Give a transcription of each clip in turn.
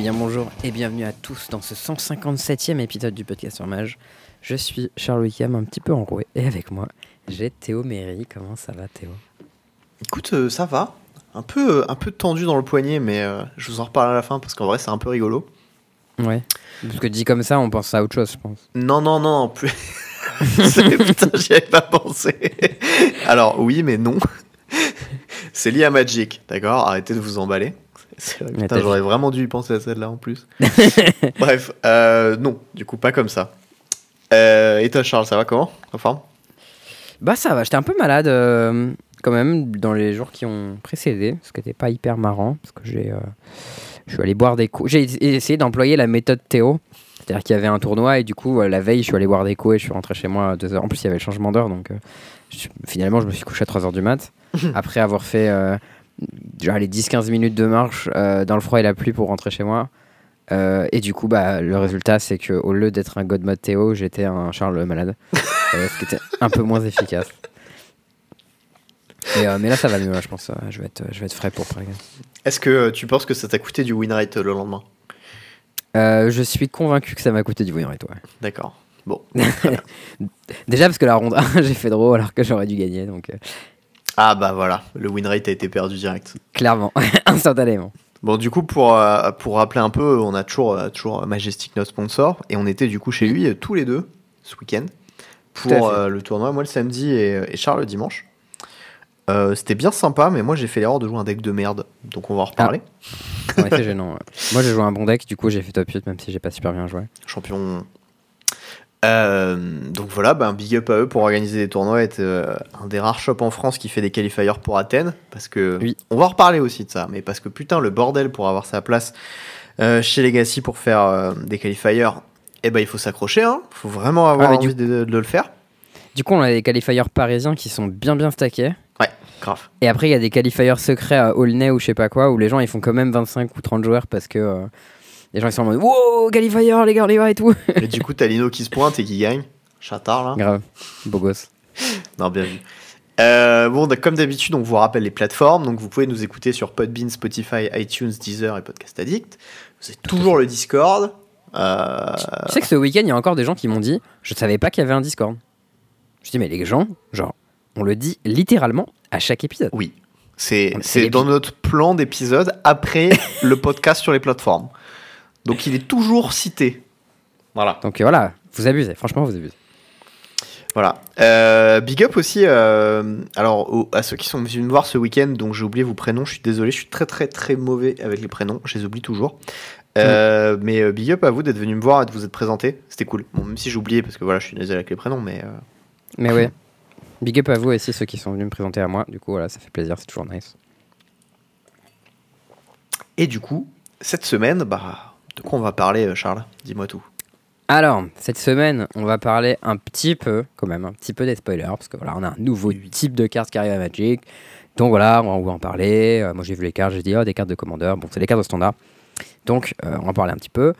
bien bonjour et bienvenue à tous dans ce 157e épisode du podcast sur Mage. Je suis Charles Wickham, un petit peu enroué, et avec moi, j'ai Théo Méry. Comment ça va Théo? Écoute, euh, ça va. Un peu, euh, un peu tendu dans le poignet, mais euh, je vous en reparle à la fin parce qu'en vrai, c'est un peu rigolo. Ouais. Parce que dit comme ça, on pense à autre chose, je pense. Non, non, non, plus. Putain, j'y avais pas pensé. Alors, oui, mais non. C'est lié à Magic, d'accord? Arrêtez de vous emballer. C'est vrai, Mais putain, t'as j'aurais vraiment dû y penser à celle-là en plus. Bref, euh, non, du coup, pas comme ça. Euh, et toi, Charles, ça va comment En forme? Bah ça va, j'étais un peu malade euh, quand même dans les jours qui ont précédé, ce qui n'était pas hyper marrant, parce que j'ai, euh, je suis allé boire des coups. J'ai essayé d'employer la méthode Théo, c'est-à-dire qu'il y avait un tournoi et du coup la veille je suis allé boire des coups et je suis rentré chez moi à 2h. En plus il y avait le changement d'heure, donc je- finalement je me suis couché à 3h du mat, après avoir fait euh, genre les 10-15 minutes de marche euh, dans le froid et la pluie pour rentrer chez moi. Euh, et du coup, bah, le résultat, c'est que au lieu d'être un God Mode Théo, j'étais un Charles malade. Euh, ce qui était un peu moins efficace. Et, mais là, ça va mieux, là, je pense. je, vais être, je vais être frais pour Prague. Est-ce que tu penses que ça t'a coûté du win rate le lendemain? Je suis convaincu que ça m'a coûté du win rate, ouais. D'accord. Bon. Déjà parce que la ronde 1, j'ai fait draw alors que j'aurais dû gagner, donc Ah bah voilà, le win rate a été perdu direct. clairement, instantanément. Bon, du coup, pour, euh, pour rappeler un peu, on a toujours, euh, toujours Majestic, notre sponsor, et on était du coup chez lui euh, tous les deux ce week-end pour euh, le tournoi, moi le samedi et, et Charles le dimanche. C'était bien sympa, mais moi j'ai fait l'erreur de jouer un deck de merde, donc on va en reparler. Ouais, c'est gênant. ouais. Moi, j'ai joué un bon deck, du coup, j'ai fait top 8, même si j'ai pas super bien joué. Champion. Euh, donc voilà, ben, big up à eux pour organiser des tournois, être euh, un des rares shops en France qui fait des qualifiers pour Athènes, parce que Oui. on va en reparler aussi de ça, mais parce que putain le bordel pour avoir sa place euh, chez Legacy pour faire des qualifiers, eh ben il faut s'accrocher, hein. faut vraiment avoir Ah, du- envie de, de le faire. Du coup, on a des qualifiers parisiens qui sont bien bien stackés. Ouais, grave. Et après, il y a des qualifiers secrets à Aulnay ou je sais pas quoi, où les gens ils font quand même 25 ou 30 joueurs parce que les gens sont en mode Wow, qualifier, les gars, et tout. Et du coup t'as Lino qui se pointe et qui gagne, chatard là. Grave, beau gosse. Non, bien vu. Euh, bon, comme d'habitude, on vous rappelle les plateformes. Donc, vous pouvez nous écouter sur Podbean, Spotify, iTunes, Deezer et Podcast Addict. Vous avez toujours le Discord. Euh, Tu sais que ce week-end, il y a encore des gens qui m'ont dit Je savais pas qu'il y avait un Discord. Je dis, mais les gens, genre, on le dit littéralement à chaque épisode. oui, c'est dans notre plan d'épisode après le podcast sur les plateformes. Donc, il est toujours cité. Voilà. Donc voilà, vous abusez, franchement, vous abusez. Voilà. Euh, big up aussi euh, alors, aux- à ceux qui sont venus me voir ce week-end, donc j'ai oublié vos prénoms, je suis désolé, je suis très très très mauvais avec les prénoms, je les oublie toujours. Euh, Mais euh, big up à vous d'être venu me voir et de vous être présenté, c'était cool. Bon, même si j'ai oublié parce que voilà, je suis désolé avec les prénoms, mais Mais ouais, big up à vous aussi, ceux qui sont venus me présenter à moi. Du coup, voilà, ça fait plaisir, c'est toujours nice. Et du coup, cette semaine, bah, de quoi on va parler, euh, Charles? Dis-moi tout. Alors, cette semaine, on va parler un petit peu, quand même, un petit peu des spoilers, parce que voilà, on a un nouveau type de carte qui arrive à Magic. Donc voilà, on va en parler. Euh, moi, j'ai vu les cartes, j'ai dit, oh, des cartes de commandeur. Bon, c'est les cartes de standard. Donc, euh, on va en parler un petit peu.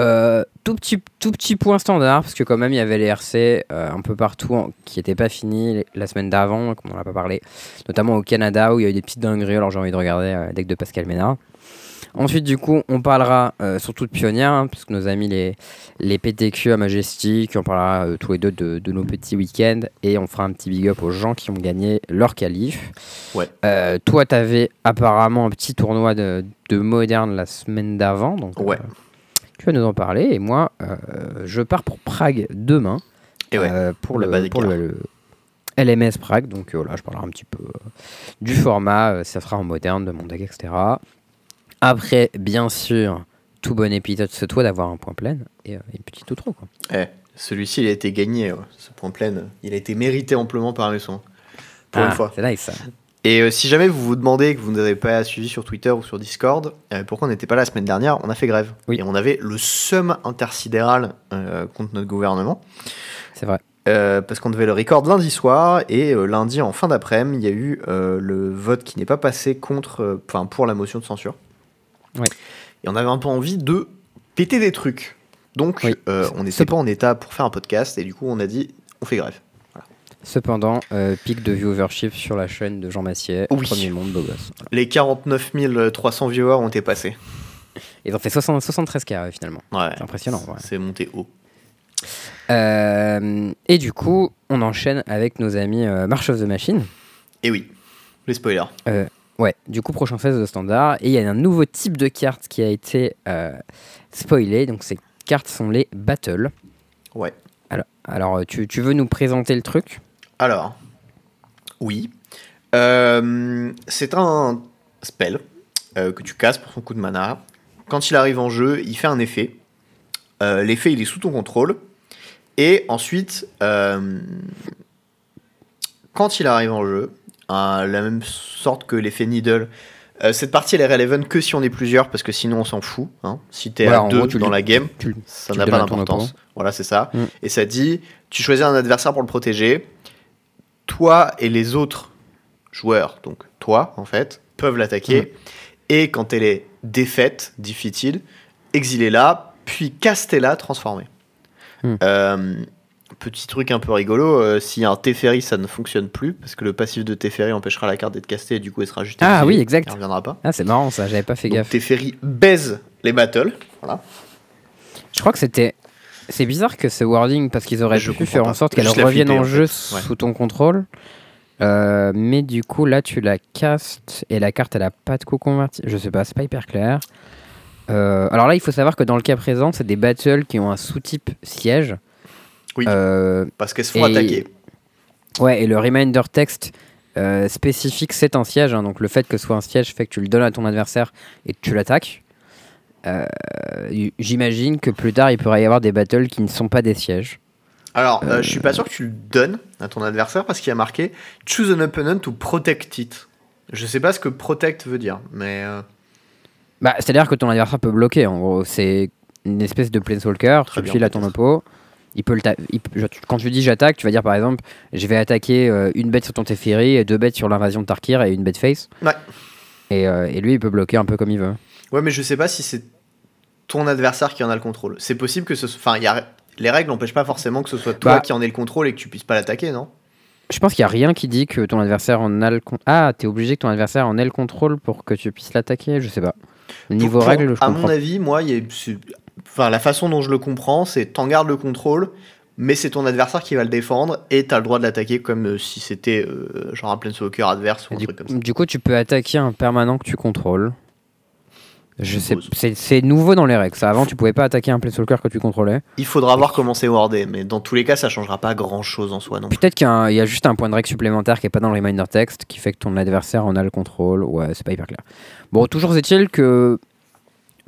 Euh, tout, petit, tout petit point standard, parce que quand même, il y avait les RC un peu partout en- qui n'étaient pas finis la semaine d'avant, comme on n'en a pas parlé. Notamment au Canada, où il y a eu des petites dingueries. Alors, j'ai envie de regarder deck de Pascal Ménard. Ensuite, du coup, on parlera euh, surtout de pionnières, hein, puisque nos amis les, les PTQ à Majestic, on parlera euh, tous les deux de, de nos petits week-ends et on fera un petit big up aux gens qui ont gagné leur qualif. Ouais. Euh, toi, tu avais apparemment un petit tournoi de, de moderne la semaine d'avant, donc Ouais. euh, tu vas nous en parler. Et moi, euh, je pars pour Prague demain Et ouais, pour, le, pour le, le LMS Prague. Donc voilà, je parlerai un petit peu du format, ça sera en moderne, de mon deck, etc. Après, bien sûr, tout bon épisode se doit d'avoir un point plein et euh, une petite outro. Quoi. Eh, celui-ci, il a été gagné, ouais, ce point plein. Il a été mérité amplement par mes soins. Pour une Ah, fois. C'est nice ça. Et euh, si jamais vous vous demandez que vous n'avez pas suivi sur Twitter ou sur Discord, euh, pourquoi on n'était pas là la semaine dernière On a fait grève. Oui. Et on avait le seum intersidéral euh, contre notre gouvernement. C'est vrai. Euh, parce qu'on devait le record lundi soir et euh, lundi en fin d'après-midi, il y a eu euh, le vote qui n'est pas passé contre, euh, enfin pour la motion de censure. Ouais. Et on avait un peu envie de péter des trucs. Donc Oui. euh, on n'était pas en état pour faire un podcast et du coup on a dit on fait grève. Cependant, euh, pic de viewership sur la chaîne de Jean Massier, Oui. premier monde beau gosse. Les 49 300 viewers ont été passés. Ils ont fait 60 73k ouais, finalement. Ouais. C'est impressionnant. ouais. C'est monté haut. Euh, et du coup, on enchaîne avec nos amis March of the Machine. Et oui, les spoilers. Ouais, du coup, prochain phase de standard. Et il y a un nouveau type de carte qui a été euh, spoilé. Donc, ces cartes sont les battles. Ouais. Alors, alors tu, tu veux nous présenter le truc? Alors, oui. Euh, c'est un spell euh, que tu casses pour son coup de mana. Quand il arrive en jeu, il fait un effet. Euh, L'effet, il est sous ton contrôle. Et ensuite, euh, quand il arrive en jeu, la même sorte que l'effet Needle, euh, cette partie elle est relevant que si on est plusieurs, parce que sinon on s'en fout. hein. Si t'es Voilà, à deux gros, dans la game, tu, ça n'a pas d'importance. Voilà, c'est ça. Mm. Et ça dit, tu choisis un adversaire pour le protéger. Toi et les autres joueurs, donc toi en fait, peuvent l'attaquer. Mm. Et quand elle est défaite, defeated, exilez-la, puis castez-la transformée. Mm. Euh, petit truc un peu rigolo, euh, si un Teferi ça ne fonctionne plus, parce que le passif de Teferi empêchera la carte d'être castée et du coup elle sera juste Ah oui, exact. Elle reviendra pas. Ah, c'est marrant ça, j'avais pas fait Donc gaffe. Teferi baise les battles. Voilà. Je crois que c'était. C'est bizarre que ce wording, parce qu'ils auraient Je pu faire pas. en sorte qu'elle revienne en jeu. Ouais. sous ton contrôle. Euh, mais du coup, là, tu la castes et la carte, elle a pas de coup converti. Je sais pas, c'est pas hyper clair. Euh, alors là, il faut savoir que dans le cas présent, c'est des battles qui ont un sous-type siège. Oui. Euh, Parce qu'elles se font Et- attaquer. ouais, et le reminder text euh, spécifique, c'est un siège. hein. donc le fait que ce soit un siège fait que tu le donnes à ton adversaire et que tu l'attaques. Euh, J'imagine que plus tard, il pourrait y avoir des battles qui ne sont pas des sièges. Alors, euh, je suis pas sûr que tu le donnes à ton adversaire parce qu'il y a marqué Choose an opponent to protect it. Je sais pas ce que protect veut dire, mais. Bah, C'est-à-dire que ton adversaire peut bloquer, en gros. C'est une espèce de planeswalker, Très tu le files à ton oppo. Il peut le il peut- quand tu dis j'attaque, tu vas dire par exemple je vais attaquer euh, une bête sur ton Teferi, et deux bêtes sur l'invasion de Tarkir et une bête face. Ouais. Et, euh, et lui, il peut bloquer un peu comme il veut. Ouais, mais je sais pas si c'est ton adversaire qui en a le contrôle. C'est possible que ce soit. Enfin, y a... les règles n'empêchent pas forcément que ce soit toi Bah. qui en ait le contrôle et que tu puisses pas l'attaquer, non? Je pense qu'il n'y a rien qui dit que ton adversaire en a le contrôle. Ah, t'es obligé que ton adversaire en ait le contrôle pour que tu puisses l'attaquer Je sais pas. Niveau Pour- règle, je À comprends. mon avis, moi, il y a- enfin, la façon dont je le comprends, c'est t'en gardes le contrôle, mais c'est ton adversaire qui va le défendre et t'as le droit de l'attaquer comme euh, si c'était euh, genre un planeswalker adverse ou un du, truc comme ça. du coup, tu peux attaquer un permanent que tu contrôles. Je sais, c'est nouveau dans les règles. Ça, avant, tu pouvais pas attaquer un planeswalker que tu contrôlais. Il faudra voir comment c'est wordé, mais dans tous les cas, ça changera pas grand chose en soi, non Peut-être qu'il y a juste un point de règle supplémentaire qui est pas dans le reminder text qui fait que ton adversaire en a le contrôle. Ouais, c'est pas hyper clair. Bon, toujours est-il que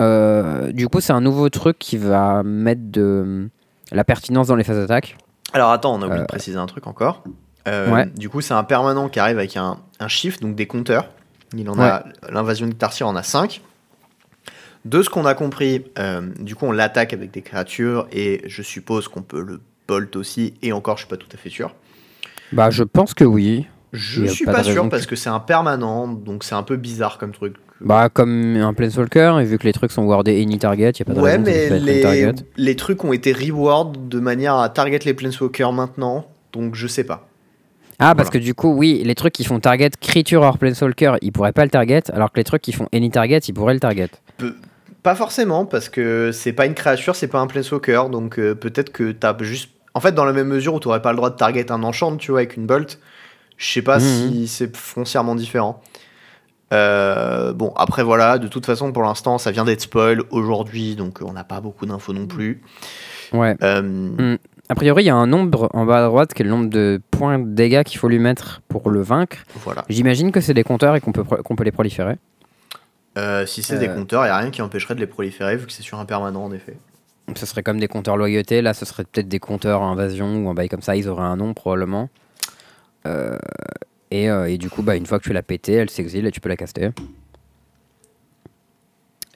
euh, du coup, c'est un nouveau truc qui va mettre de la pertinence dans les phases d'attaque. Alors attends, on a oublié Euh, de préciser un truc encore. Euh, Ouais. Du coup, c'est un permanent qui arrive avec un, un chiffre, donc des compteurs. Il en a l'invasion de Tarsier en a 5. De ce qu'on a compris, euh, du coup, on l'attaque avec des créatures et je suppose qu'on peut le bolt aussi. Et encore, je suis pas tout à fait sûr. Bah, je pense que oui. Je suis pas sûr que- parce que c'est un permanent, donc c'est un peu bizarre comme truc. Bah, comme un planeswalker, et vu que les trucs sont wordés any target, y a pas de Ouais, raison mais les, les trucs ont été reward de manière à target les planeswalkers maintenant, donc je sais pas. Ah, parce Voilà. que du coup, oui, les trucs qui font target creature or planeswalker, ils pourraient pas le target, alors que les trucs qui font any target, ils pourraient le target. Pas forcément, parce que c'est pas une créature, c'est pas un planeswalker, donc euh, peut-être que t'as juste. En fait, dans la même mesure où t'aurais pas le droit de target un enchant, tu vois, avec une bolt, je sais pas Mhm. si c'est foncièrement différent. Euh, bon, après voilà, de toute façon, pour l'instant, ça vient d'être spoil aujourd'hui, donc euh, on n'a pas beaucoup d'infos non plus. Ouais. Euh, A priori, il y a un nombre en bas à droite qui est le nombre de points de dégâts qu'il faut lui mettre pour le vaincre. Voilà. J'imagine que c'est des compteurs et qu'on peut, qu'on peut les proliférer. Euh, si c'est des compteurs, il a rien qui empêcherait de les proliférer, vu que c'est sur un permanent, en effet. Ce serait comme des compteurs loyauté. Là, ce serait peut-être des compteurs invasion ou un bail comme ça. Ils auraient un nom probablement. Euh, et, euh, et du coup, bah, une fois que tu l'as pété, elle s'exile et tu peux la caster.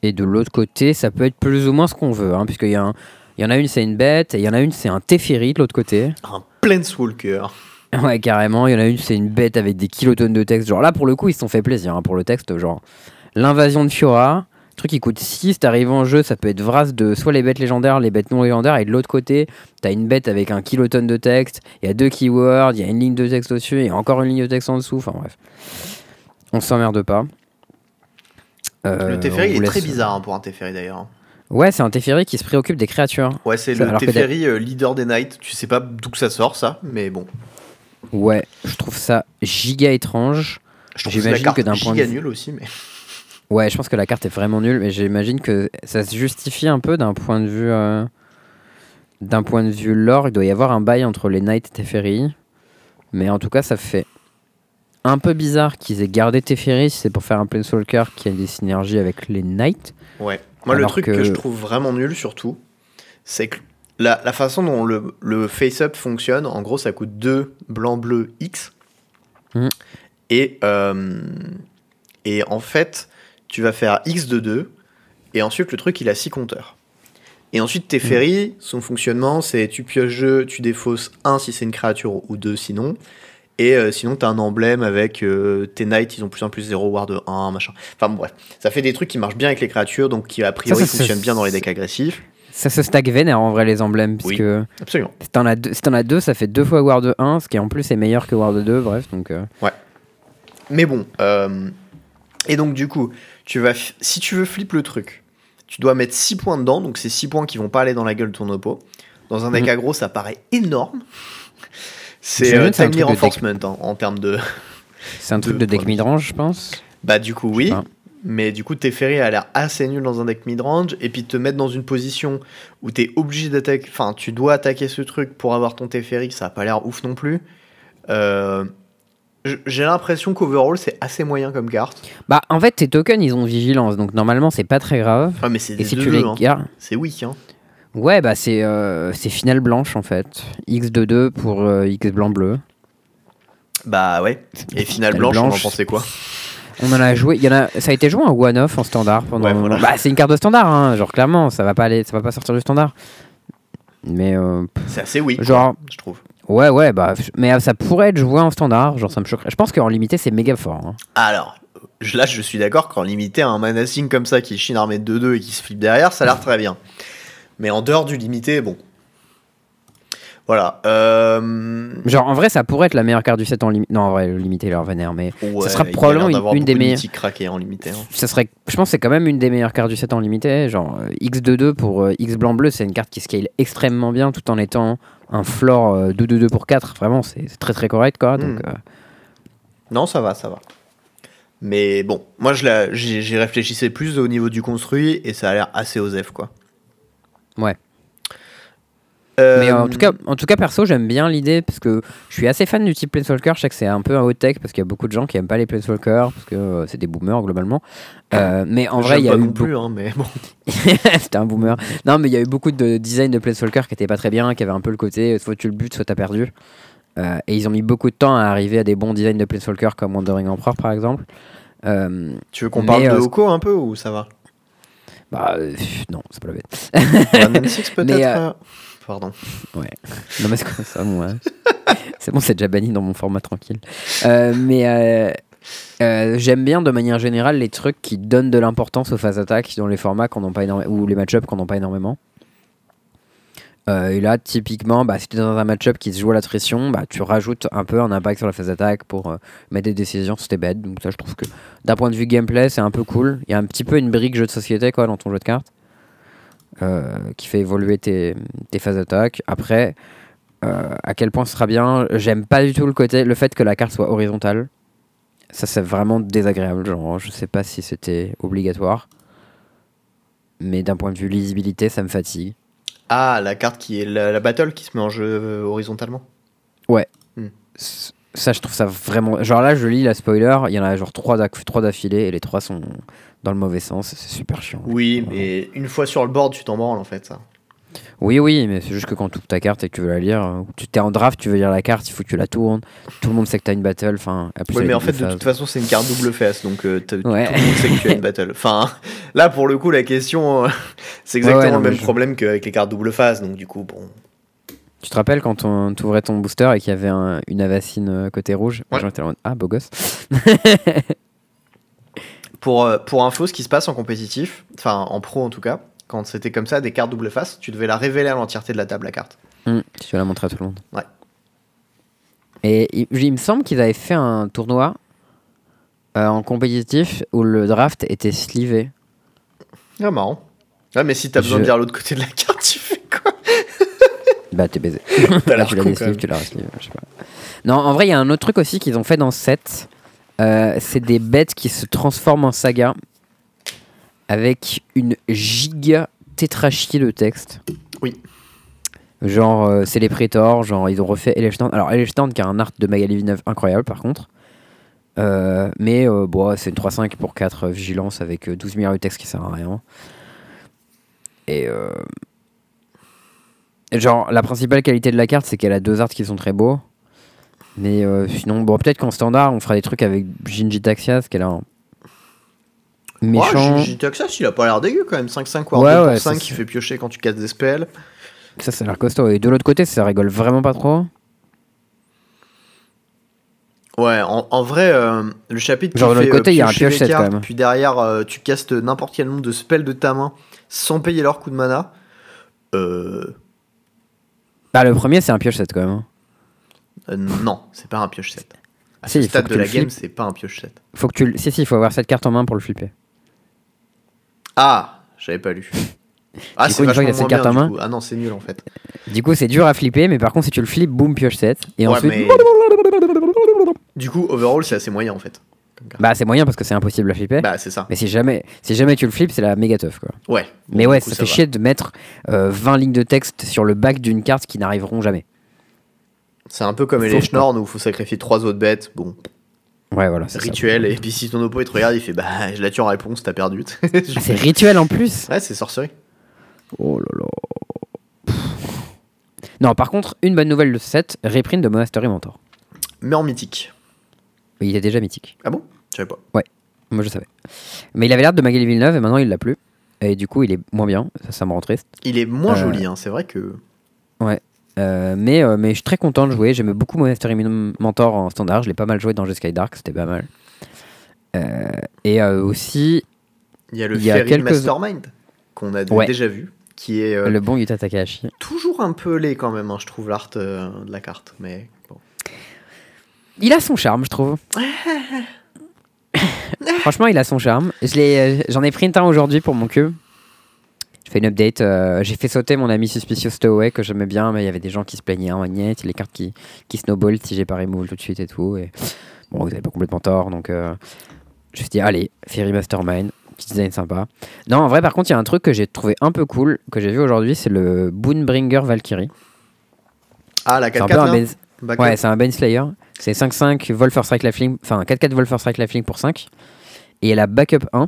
Et de l'autre côté, ça peut être plus ou moins ce qu'on veut. Hein, Puisqu'il y, a un- il y en a une, c'est une bête. Et il y en a une, c'est un Teferi de l'autre côté. Un planeswalker. Ouais, carrément. Il y en a une, c'est une bête avec des kilotonnes de texte. Genre là, pour le coup, ils se sont fait plaisir hein, pour le texte. Genre, l'invasion de Fiora. Truc qui coûte 6, t'arrives en jeu, ça peut être Vras de soit les bêtes légendaires, les bêtes non légendaires, et de l'autre côté, t'as une bête avec un kilotonne de texte, il y a deux keywords, il y a une ligne de texte au-dessus, et encore une ligne de texte en dessous, enfin bref. On s'emmerde pas. Euh, le Teferi il est très bizarre hein, pour un Teferi d'ailleurs. hein. Ouais, c'est un Teferi qui se préoccupe des créatures. Ouais, c'est le Teferi euh, leader des Knights. Tu sais pas d'où que ça sort ça, mais bon. Ouais, je trouve ça giga étrange. Que J'imagine que d'un point de giga vue- nulle aussi, mais. Ouais, je pense que la carte est vraiment nulle, mais j'imagine que ça se justifie un peu d'un point de vue. euh, D'un point de vue lore, il doit y avoir un bail entre les Knights et Teferi. Mais en tout cas, ça fait un peu bizarre qu'ils aient gardé Teferi si c'est pour faire un Planeswalker qui a des synergies avec les Knights. Ouais. Moi, le truc que... que- je trouve vraiment nul, surtout, c'est que la, la façon dont le, le face-up fonctionne, en gros, ça coûte 2 blanc-bleu X. Mhm. Et, euh, et en fait, tu vas faire X de 2. Et ensuite, le truc, il a 6 compteurs. Et ensuite, tes ferries, son fonctionnement, c'est tu pioches 2, tu défausses 1 si c'est une créature ou 2 sinon. Et euh, sinon, t'as un emblème avec euh, tes knights, ils ont plus en plus 0 ward 1, machin. Enfin bon, bref. Ça fait des trucs qui marchent bien avec les créatures, donc qui a priori Ça, ça, fonctionnent bien dans les decks agressifs. Ça se stack vénère en vrai, les emblèmes. Oui. Puisque Absolument. si t'en as, deux- si t'en as deux, ça fait deux fois Ward 1, ce qui en plus est meilleur que Ward 2. Bref, donc. euh, Mais bon. Et donc, du coup, tu vas si tu veux flip le truc, tu dois mettre 6 points dedans, donc c'est 6 points qui vont pas aller dans la gueule de ton oppo. Dans un deck Mhm. aggro, ça paraît énorme. C'est euh, timely truc de deck- renforcement hein, en termes de. C'est un truc de deck midrange, je pense. Bah du coup oui, mais du coup Teferi a l'air assez nul dans un deck midrange et puis te mettre dans une position où t'es obligé d'attaquer, enfin tu dois attaquer ce truc pour avoir ton Teferi, ça a pas l'air ouf non plus. Euh, J'ai l'impression qu'overall c'est assez moyen comme carte. Bah, en fait, tes tokens, ils ont vigilance, donc normalement, c'est pas très grave. Ah mais c'est des si deux tu les hein. gardes. c'est weak hein. Ouais, bah, c'est euh, c'est finale blanche en fait. X de 2 pour euh, X blanc-bleu. Bah ouais. Et finale Finale blanche, on en pensait quoi On en a joué, il y en a, ça a été joué en one-off en standard pendant. Ouais, voilà. Bah, c'est une carte de standard, hein, genre clairement, ça va pas aller, ça va pas sortir du standard. Mais euh, C'est assez weak, Genre- je trouve. Ouais, ouais, bah, mais euh, ça pourrait être joué en standard, genre ça me choquerait. Je pense qu'en limité, c'est méga fort. hein. Alors, là je suis d'accord qu'en limité un menacing comme ça qui chine armée de 2-2 et qui se flippe derrière, ça a l'air très bien. Mais en dehors du limité, bon. Voilà. Euh... Genre en vrai, ça pourrait être la meilleure carte du set en limité. Non, en vrai, le limité leur vénère, mais Ouais, sera probablement une- des meilleures. craqués en limité. hein. ça serait, je pense que c'est quand même une des meilleures cartes du set en limité. Genre euh, X2-2 pour euh, X blanc-bleu, c'est une carte qui scale extrêmement bien tout en étant un floor euh, 2-2-2 pour 4. Vraiment, c'est très très correct quoi. Donc, Mm. euh, Non, ça va, ça va. Mais bon, moi je la- j'y j'y réfléchissais plus au niveau du construit et ça a l'air assez osef quoi. Ouais. Euh, Mais en tout cas, en tout cas perso, j'aime bien l'idée parce que je suis assez fan du type Planeswalker. Je sais que c'est un peu un hot tech parce qu'il y a beaucoup de gens qui aiment pas les Planeswalkers parce que euh, c'est des boomers globalement. Euh, mais en vrai, il y a pas eu non beaucoup- hein, mais bon. C'était un boomer. Non, mais il y a eu beaucoup de design de Planeswalker qui étaient pas très bien, qui avaient un peu le côté soit tu le butes, soit t'as perdu. Euh, et ils ont mis beaucoup de temps à arriver à des bons designs de Planeswalker comme Wandering Emperor par exemple. Euh, Tu veux qu'on parle de euh, Oko un peu ou ça va? Bah, euh, non, c'est pas la bête. Six peut-être Pardon. Non, mais c'est quoi ça, moi C'est bon, c'est déjà banni dans mon format tranquille. Euh, mais euh, euh, j'aime bien de manière générale les trucs qui donnent de l'importance aux phases attaques dans les formats qu'on pas ou les match-ups qu'on n'ont pas énormément. Et là, typiquement, bah, si tu es dans un match-up qui se joue à l'attrition, bah, tu rajoutes un peu un impact sur la phase d'attaque pour mettre des décisions sur tes bêtes. Donc, ça, je trouve que d'un point de vue gameplay, c'est un peu cool. Il y a un petit peu une brique jeu de société quoi, dans ton jeu de cartes qui fait évoluer tes, tes phases d'attaque. Après, euh, à quel point ce sera bien, j'aime pas du tout le côté, le fait que la carte soit horizontale. Ça, c'est vraiment désagréable. Genre, je sais pas si c'était obligatoire. Mais d'un point de vue lisibilité, ça me fatigue. Ah, la carte qui est la, la battle qui se met en jeu euh, horizontalement. S- Ça, je trouve ça vraiment. Genre là, je lis la spoiler, il y en a genre 3 d'affilée et les 3 sont dans le mauvais sens. C'est super chiant. Oui, mais une fois sur le board, tu t'en branles en fait. Ça. Oui, oui, mais c'est juste que quand tu ouvres ta carte et que tu veux la lire, euh, tu t'es en draft, tu veux lire la carte, il faut que tu la tournes. Tout le monde sait que t'as une battle. Enfin, Oui, mais en fait, de toute façon, c'est une carte double face, donc euh, Ouais. tout le monde sait que tu as une battle. Enfin, là, pour le coup, la question, euh, c'est Ouais, ouais, exactement non, le même je- problème qu'avec les cartes double face, donc du coup, bon. Tu te rappelles quand on t'ouvrais ton booster et qu'il y avait un- une avacine euh, côté rouge? Ouais. Ah, beau gosse. Pour, euh, pour info, ce qui se passe en compétitif, enfin en pro en tout cas, quand c'était comme ça, des cartes double face, tu devais la révéler à l'entièreté de la table, la carte. Hum, tu vas la montrer à tout le monde. Ouais. Et il, il me semble qu'ils avaient fait un tournoi euh, en compétitif où le draft était slivé. Ah, marrant. Ouais, mais si t'as besoin Je- de dire l'autre côté de la carte, tu fais quoi Bah, t'es baisé. Là, tu l'as tu l'as. Non, en vrai, il y a un autre truc aussi qu'ils ont fait dans ce set. Euh, c'est des bêtes qui se transforment en saga avec une giga tétrachie de texte. Oui. Genre, euh, c'est les prétors, genre, ils ont refait Elefstand. Alors, Elefstand qui a un art de Magali Villeneuve incroyable par contre. Euh, mais bon, c'est une 3-5 pour 4 vigilance avec euh, 12 milliards de texte qui sert à rien. Et genre, la principale qualité de la carte, c'est qu'elle a deux arts qui sont très beaux. Mais euh, sinon, bon, peut-être qu'en standard, on fera des trucs avec Jinji Taxias, qui est là un méchant. Ouais, il a pas l'air dégueu quand même. 5-5 ou Ouais, 2 pour ouais, 5 ça, qui fait piocher quand tu casses des spells. Ça, ça a l'air costaud. Et de l'autre côté, ça rigole vraiment pas trop. Ouais, en, en vrai, euh, le chapitre Genre, de l'autre fait, côté, il y a un les pioche-set, quand cartes, même. Puis derrière, euh, tu castes n'importe quel nombre de spells de ta main sans payer leur coup de mana. Euh, Bah, le premier, c'est un pioche set quand même. Euh, non, c'est pas un pioche set. À Si, ce stade de la game, c'est pas un pioche set. Faut que tu le- Si, si, il faut avoir cette carte en main pour le flipper. Ah, j'avais pas lu. Ah, c'est une fois cette carte bien, en main-. Ah non, c'est nul en fait. Du coup, c'est dur à flipper, mais par contre, si tu le flippes, boum, pioche set. Et Ouais, ensuite, mais- Du coup, overall, c'est assez moyen en fait. bah, c'est moyen parce que c'est impossible à flipper. Bah, c'est ça. Mais si jamais, si jamais tu le flippes, c'est la méga tough quoi. Ouais. Mais ouais, coup, ça, fait va. chier de mettre euh, 20 lignes de texte sur le back d'une carte qui n'arriveront jamais. C'est un peu comme les Schnorn où il faut sacrifier trois autres bêtes. Bon, Ouais, voilà. ça. rituel. Et puis si ton oppo il te regarde, il fait Bah, je la tue en réponse, t'as perdu. Ah, c'est rituel en plus. ouais, c'est sorcerie. Oh là là. Non, par contre, une bonne nouvelle de ce set, reprint de Monastery Mentor. Mais en mythique. Il était déjà mythique. Ah bon? Je savais pas. Moi, je savais. Mais il avait l'air de Magali Villeneuve et maintenant il l'a plus. Et du coup, il est moins bien. Ça, ça me rend triste. Il est moins Euh, joli, hein. c'est vrai que. Euh, mais, euh, mais je suis très content de jouer. J'aimais beaucoup Monastery Mentor en standard. Je l'ai pas mal joué dans Sky Dark. C'était pas mal. Euh, et aussi, Il y a le y a Fairy quelques- Mastermind qu'on a Ouais. déjà vu, qui est le bon Yuta Takahashi. toujours un peu laid quand même, hein, je trouve, l'art de la carte. Mais bon. Il a son charme, je trouve. Franchement, il a son charme. Je J'en ai pris un aujourd'hui pour mon queue. Je fais une update. euh, j'ai fait sauter mon ami Suspicious Stowaway que j'aimais bien, mais il y avait des gens qui se plaignaient en magnette, les cartes qui, qui snowball si j'ai pas remove tout de suite et tout. Et bon, vous avez pas complètement tort, donc euh, je me suis dit, allez, Fairy Mastermind, petit design sympa. Non, en vrai, par contre, il y a un truc que j'ai trouvé un peu cool, que j'ai vu aujourd'hui, c'est le Boonbringer Valkyrie. Ah, la C'est un 4-4 peu un là Benz- Backup. Ouais, c'est un Ben Slayer. C'est 5-5 Wolfer Strike Lifelink, enfin 4-4 Wolfer Strike Lifelink pour 5. Et elle a backup 1.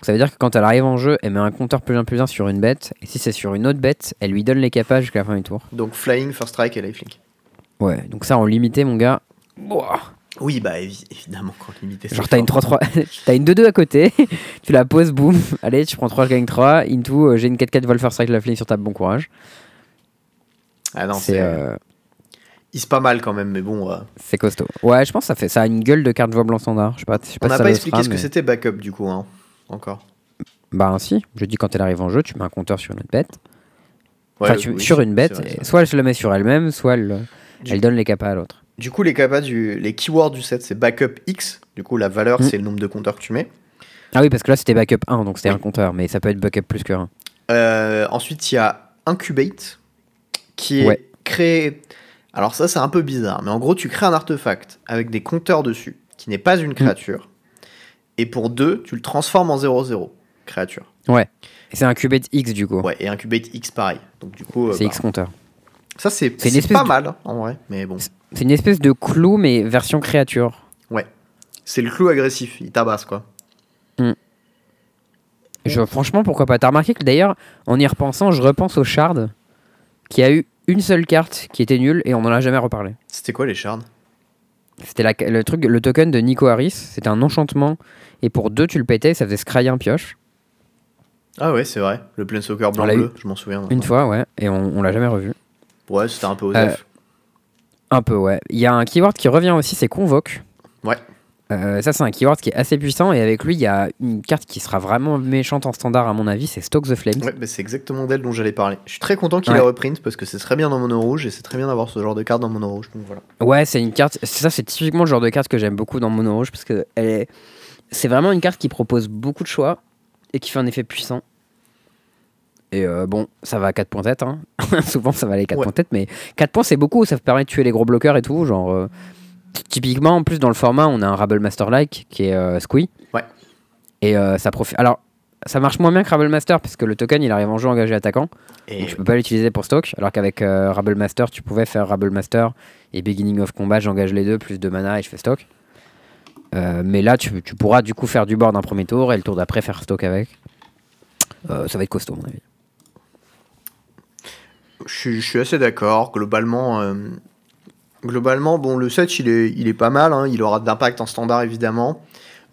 Donc ça veut dire que quand elle arrive en jeu, elle met un compteur plus 1 plus 1 sur une bête. Et si c'est sur une autre bête, elle lui donne les capages jusqu'à la fin du tour. Donc Flying, First Strike et Lifelink. Ouais, donc ça en limité, mon gars. Ouah. Oui, bah évi- évidemment, quand limité. Genre t'as une fort. 3-3, t'as une 2-2 à côté, tu la poses, boum. Allez, tu prends 3, je gagne 3. Into, euh, j'ai une 4-4 Wolfer Strike Lifelink sur ta bon courage. Ah non, C'est euh, Il se pas mal quand même, mais bon. euh, c'est costaud. Ouais, je pense que ça, fait, ça a une gueule de carte jouable en standard. Je sais pas, je sais pas On n'a pas expliqué sera, ce que c'était backup du coup, hein. Encore. Bah si, je dis quand elle arrive en jeu, tu mets un compteur sur une autre bête. Ouais, enfin, tu- oui, sur une bête, vrai, et soit elle se le met sur elle-même, soit elle, Du- elle donne les capas à l'autre. Du coup, les capas du, les keywords du set, c'est backup X. Du coup, la valeur, Mm. c'est le nombre de compteurs que tu mets. Ah oui, parce que là c'était backup 1, donc c'était Oui. un compteur, mais ça peut être backup plus que 1. Euh, ensuite, il y a Incubate, qui est Ouais. créé. Alors, ça, c'est un peu bizarre, mais en gros, tu crées un artefact avec des compteurs dessus, qui n'est pas Mm. une créature. Et pour deux, tu le transformes en 0-0, créature. Ouais. C'est un qubit X du coup. Ouais, et Incubate X, pareil. Donc, du coup, euh, c'est bah, X compteur. ça, c'est pas de- mal, en vrai, mais bon. C'est une espèce de clou, mais version créature. C'est le clou agressif, il tabasse, quoi. Je, franchement, pourquoi pas T'as remarqué que d'ailleurs, en y repensant, je repense au Shard, qui a eu une seule carte qui était nulle et on n'en a jamais reparlé. C'était quoi les shards? C'était le truc, le token de Nico Harris, c'était un enchantement, et pour deux tu le pétais, ça faisait scrailler un pioche. Ah ouais, c'est vrai. Le On l'a blanc-bleu, je m'en souviens. Une fois, ouais, et on, on l'a jamais revu. Ouais, c'était un peu Euh, osef. Un peu, ouais. Il y a un keyword qui revient aussi, c'est convoque. Ouais. Euh, ça, c'est un keyword qui est assez puissant. Et avec lui, il y a une carte qui sera vraiment méchante en standard, à mon avis. C'est Stoke the Flames. Ouais, bah, c'est exactement d'elle dont j'allais parler. Je suis très content qu'il Ouais. ait reprint parce que c'est très bien dans mono rouge et c'est très bien d'avoir ce genre de carte dans mono rouge. Donc voilà. Ouais, c'est une carte. Ça, c'est typiquement le genre de carte que j'aime beaucoup dans Mono Rouge parce que elle est. C'est vraiment une carte qui propose beaucoup de choix et qui fait un effet puissant. Et euh, bon, ça va à 4 points tête. Hein. Souvent, ça va aller 4 Ouais. points tête, mais 4 points, c'est beaucoup. Ça permet de tuer les gros bloqueurs et tout. Genre, euh, typiquement, en plus, dans le format, on a un Rabble Master like qui est euh, Squee. Ouais. Et euh, ça profite. Alors, ça marche moins bien que Rabble Master puisque le token il arrive en jeu engagé attaquant. Et Donc, je peux pas l'utiliser pour stock, alors qu'avec euh, Rabble Master, tu pouvais faire Rabble Master et Beginning of Combat, j'engage les deux, plus de mana et je fais stock. Euh, mais là, tu, tu pourras du coup faire du board un premier tour et le tour d'après faire stock avec. Euh, ça va être costaud, à mon avis. je, suis- je suis assez d'accord. Globalement, globalement, bon, le set il est, il est pas mal. hein. Il aura de l'impact en standard évidemment.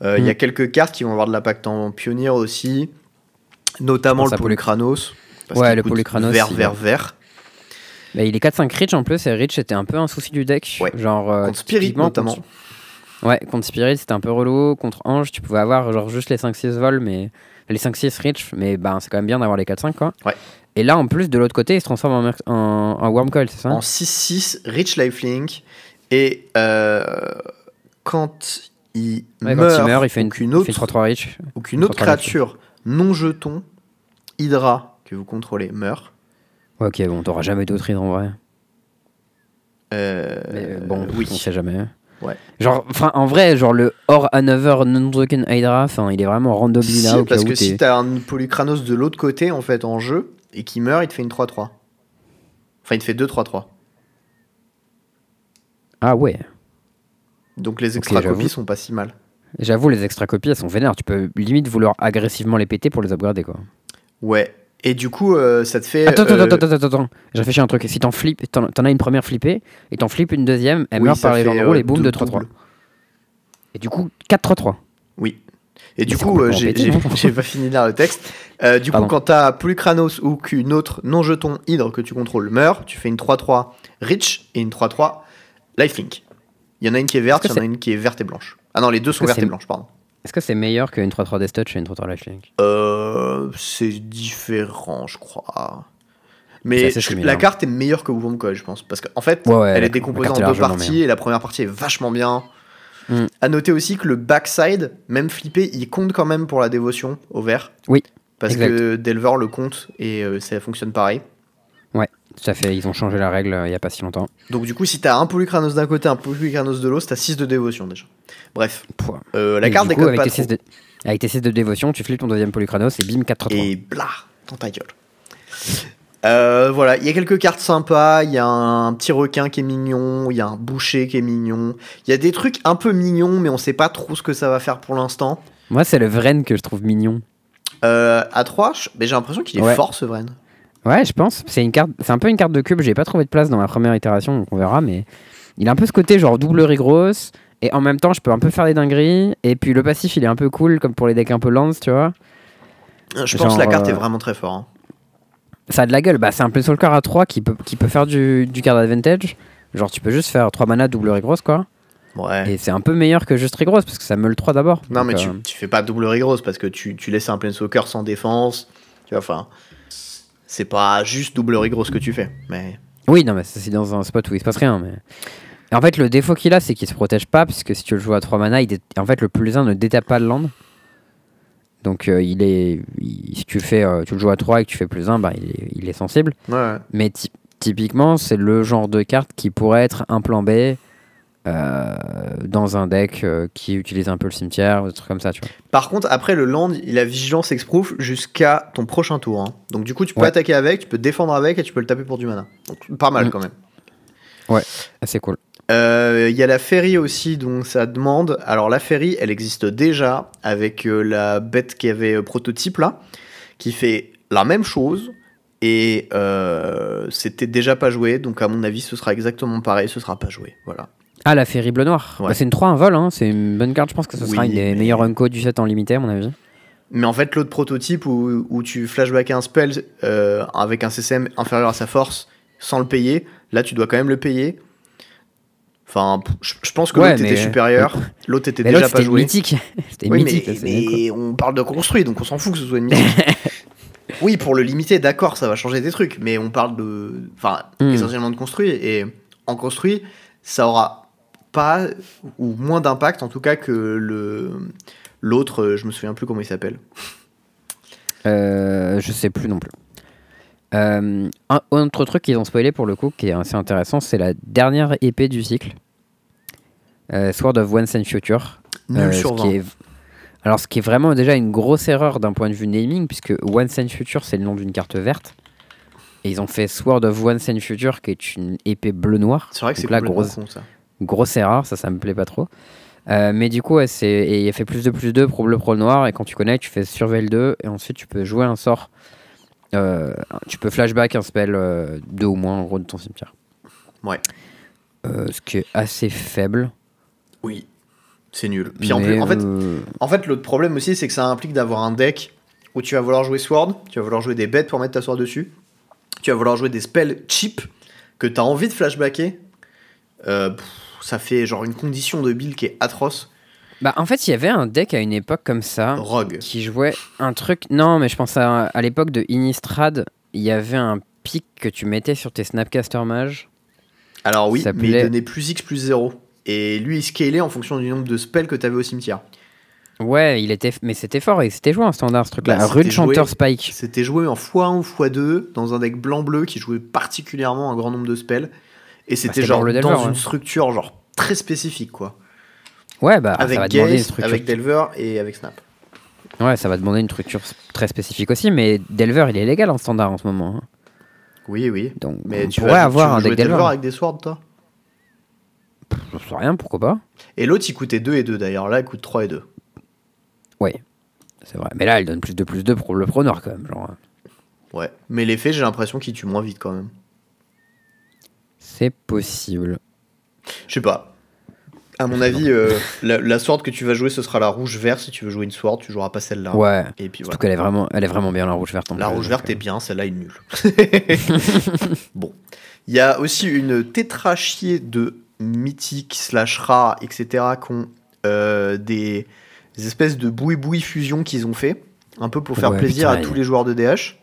Euh, Il y a Mm. quelques cartes qui vont avoir de l'impact en pionnier aussi, notamment le Polychranos. Ouais, le Polychranos, Vert, il- vert, vert. Bah, il est 4-5 Rich en plus, et Rich c'était un peu un souci du deck. Ouais. Genre, euh, Contre Spirit notamment. contre- Ouais, contre Spirit c'était un peu relou. Contre Ange, tu pouvais avoir genre juste les 5-6 vols, mais les 5-6 Rich, mais ben, c'est quand même bien d'avoir les 4-5 quoi. Ouais. Et là en plus, de l'autre côté, il se transforme en, mer- en, c'est ça En 6-6, Rich Lifelink. Et euh, quand il Ouais, quand meurt, il meurt, il fait une, il autre, fait une 3-3 Rich. ou qu'une autre 3-3 créature non jeton, Hydra, que vous contrôlez, meurt. Ouais, ok, bon, t'auras jamais d'autres hydres en vrai. Euh, Mais euh, bon, oui. on sait jamais. Ouais. Genre, enfin, en vrai, genre le Or Another Non-Token Hydra, enfin, il est vraiment randomly Si, là parce que si t'as un Polychranos de l'autre côté en fait en jeu et qui meurt, il te fait une 3-3. Enfin, il te fait 2-3-3. Ah ouais. Donc les extra j'avoue. copies sont pas si mal. J'avoue, les extra copies, elles sont vénères. Tu peux limite vouloir agressivement les péter pour les upgrader, quoi. Ouais. Et du coup, euh, ça te fait. Attends, euh, attends, attends, attends, attends. J'ai réfléchi à un truc. Si t'en flippes, t'en as une première flippée, et t'en flippes une deuxième, elle oui, meurt par les gens fait, de rôle euh, et boum, dou- 2 3 3 double. Et du coup, 4 3 3 Oui. Et du coup, euh, j'ai pas fini de lire le texte. Euh, du coup, quand t'as Polychranos ou qu'une autre non-jeton hydre que tu contrôles meurt, tu fais une 3-3 Rich et une 3-3 Lifelink. Il y en a une qui est verte, il y en a une qui est verte et blanche. Ah non, les deux sont vertes et blanches, pardon. Est-ce que c'est meilleur qu'une 3 3 Death Touch et une 3 3 Lifelink Euh, c'est différent, je crois. Mais je- la carte est meilleure que Wormcoil, je pense. Parce qu'en fait, Ouais, ouais, elle est décomposée en deux parties et la première partie est vachement bien. Mm. À noter aussi que le backside, même flippé, il compte quand même pour la dévotion au vert. Oui, Parce exact. que Delver le compte et euh, ça fonctionne pareil. Tout à fait, ils ont changé la règle euh, il y a pas si longtemps. Donc du coup, si t'as un Polychranos d'un côté, un Polychranos de l'autre, t'as 6 de dévotion déjà. Bref, euh, la Et carte du coup, avec pas tes trop. 6 de... Avec tes 6 de dévotion, tu flippes ton deuxième Polychronos et bim, 4 3 3 Et blah, dans ta gueule. Euh, voilà, il y a quelques cartes sympas, il y a un petit requin qui est mignon, il y a un boucher qui est mignon, il y a des trucs un peu mignons, mais on sait pas trop ce que ça va faire pour l'instant. Moi, c'est le Vren que je trouve mignon. Euh, à 3, j'ai l'impression qu'il est Ouais. fort ce Vren. Ouais, je pense. C'est une carte, c'est un peu une carte de cube. J'ai pas trouvé de place dans ma première itération, donc on verra. Mais il a un peu ce côté genre double grosse. Et en même temps, je peux un peu faire des dingueries. Et puis le passif, il est un peu cool, comme pour les decks un peu lance, tu vois. Je pense que la carte euh, est vraiment très fort. hein. Ça a de la gueule. Bah, c'est un Planeswalker à 3 qui peut, qui peut faire du, du card advantage. Genre, tu peux juste faire 3 mana double grosse, quoi. Ouais. Et c'est un peu meilleur que juste grosse parce que ça me le 3 d'abord. Non, Donc, mais tu, euh, tu fais pas double rigoros parce que tu, tu laisses un Planeswalker sans défense. Tu vois, enfin. C'est pas juste double rigoros que tu fais. Mais. Oui, non, mais c'est dans un spot où il se passe rien. Mais... Et en fait, le défaut qu'il a, c'est qu'il se protège pas, puisque si tu le joues à 3 mana, il dé- en fait, le plus 1 ne détape pas le land. Donc, euh, il est... il- si tu, fais, euh, tu le joues à 3 et que tu fais plus 1, bah, il, est, il est sensible. Ouais. Mais ty- typiquement, c'est le genre de carte qui pourrait être un plan B euh, dans un deck qui utilise un peu le cimetière, ou des trucs comme ça, tu vois. Par contre, après le land, il a vigilance exproof jusqu'à ton prochain tour. hein. Donc du coup, tu peux Ouais. attaquer avec, tu peux défendre avec et tu peux le taper pour du mana. Donc pas mal Mm. quand même. Assez cool. Euh, Il y a la ferry aussi, donc ça demande. Alors la ferry, elle existe déjà avec euh, la bête qui avait euh, prototype là, qui fait la même chose. Et euh, c'était déjà pas joué, donc à mon avis, ce sera exactement pareil, ce sera pas joué. Voilà. Ah, la Férie Bleu Noir. Ouais. Bah, c'est une 3 un vol, hein. c'est une bonne carte. Je pense que ce sera une des mais- meilleures unco du set en limité, à mon avis. Mais en fait, l'autre prototype où, où tu flashback un spell euh, avec un CCM inférieur à sa force sans le payer, là tu dois quand même le payer. Enfin, je pense que Ouais, l'autre était mais- supérieur, l'autre était Mais déjà pas joué. mythique. c'était Oui, mythique. mais, mais on parle de construit, donc on s'en fout que ce soit une mythique. oui, pour le limiter, d'accord, ça va changer des trucs, mais on parle de, enfin, Hmm. essentiellement de construit, et en construit, ça aura pas ou moins d'impact, en tout cas que le l'autre, euh, je me souviens plus comment il s'appelle. Euh, je sais plus non plus. Euh, un autre truc qu'ils ont spoilé pour le coup, qui est assez intéressant, c'est la dernière épée du cycle. Euh, Sword of Once and Future. Nul Euh, sur ce 20. qui est- Alors, ce qui est vraiment déjà une grosse erreur d'un point de vue naming, puisque Once and Future, c'est le nom d'une carte verte. Et ils ont fait Sword of Once and Future, qui est une épée bleu-noir. C'est vrai que c'est complètement grosse- con ça. Grosse erreur, ça, ça me plaît pas trop. Euh, mais du coup, ouais, c'est et il a fait plus de plus 2 pour bleu, pro noir. Et quand tu connais, tu fais surveille 2. Et ensuite, tu peux jouer un sort. Euh, tu peux flashback un spell 2 ou moins en gros de ton cimetière. Ouais. Euh, ce qui est assez faible. Oui, c'est nul. Puis en, Mais, plus, en fait, euh, En fait, l'autre problème aussi, c'est que ça implique d'avoir un deck où tu vas vouloir jouer Sword, tu vas vouloir jouer des bêtes pour mettre ta Sword dessus, tu vas vouloir jouer des spells cheap que tu as envie de flashbacker. Euh, pff, ça fait genre une condition de build qui est atroce. Bah, en fait, il y avait un deck à une époque comme ça. Rogue. qui jouait un truc. Non, mais je pense à, à l'époque de Innistrad, il y avait un pic que tu mettais sur tes Snapcaster Mage. Alors oui, Ça mais il donnait plus X plus 0. Et lui, il scalait en fonction du nombre de spells que tu avais au cimetière. Ouais, il était, mais c'était fort et c'était joué en standard ce truc-là. Bah, Rune Chanter joué- Spike. C'était joué en x1 ou x2 dans un deck blanc-bleu qui jouait particulièrement un grand nombre de spells. Et c'était Bah, c'était genre dans Delver, une structure genre très spécifique quoi. Ouais, bah avec ça va demander une structure. avec Delver et avec Snap. Ouais, ça va demander une structure très spécifique aussi, mais Delver il est légal en standard en ce moment. hein. Oui, oui. Donc Mais on tu pourrait vas avoir tu veux un jouer deck Delver Delver. avec des swords, toi? Je sais rien, pourquoi pas Et l'autre, il coûtait 2 et 2 d'ailleurs. Là, il coûte 3 et 2. Ouais, c'est vrai. Mais là, elle donne plus de plus 2 pour le Pro Noir quand même. Genre, Ouais. Mais l'effet, j'ai l'impression qu'il tue moins vite quand même. c'est possible. Je sais pas. À mon avis, euh, la, la sword que tu vas jouer, ce sera la rouge verte. Si tu veux jouer une sword, tu joueras pas celle-là. Ouais. Et puis Surtout voilà. qu'elle est vraiment, elle est vraiment bien la rouge verte. La rouge verte est bien, celle-là est nulle. bon. Il y a aussi une tétrachier de mythique slash rare, etc. qui ont euh, des, des espèces de boui-boui fusion qu'ils ont fait. Un peu pour faire Ouais, plaisir putain, à tous les joueurs de DH.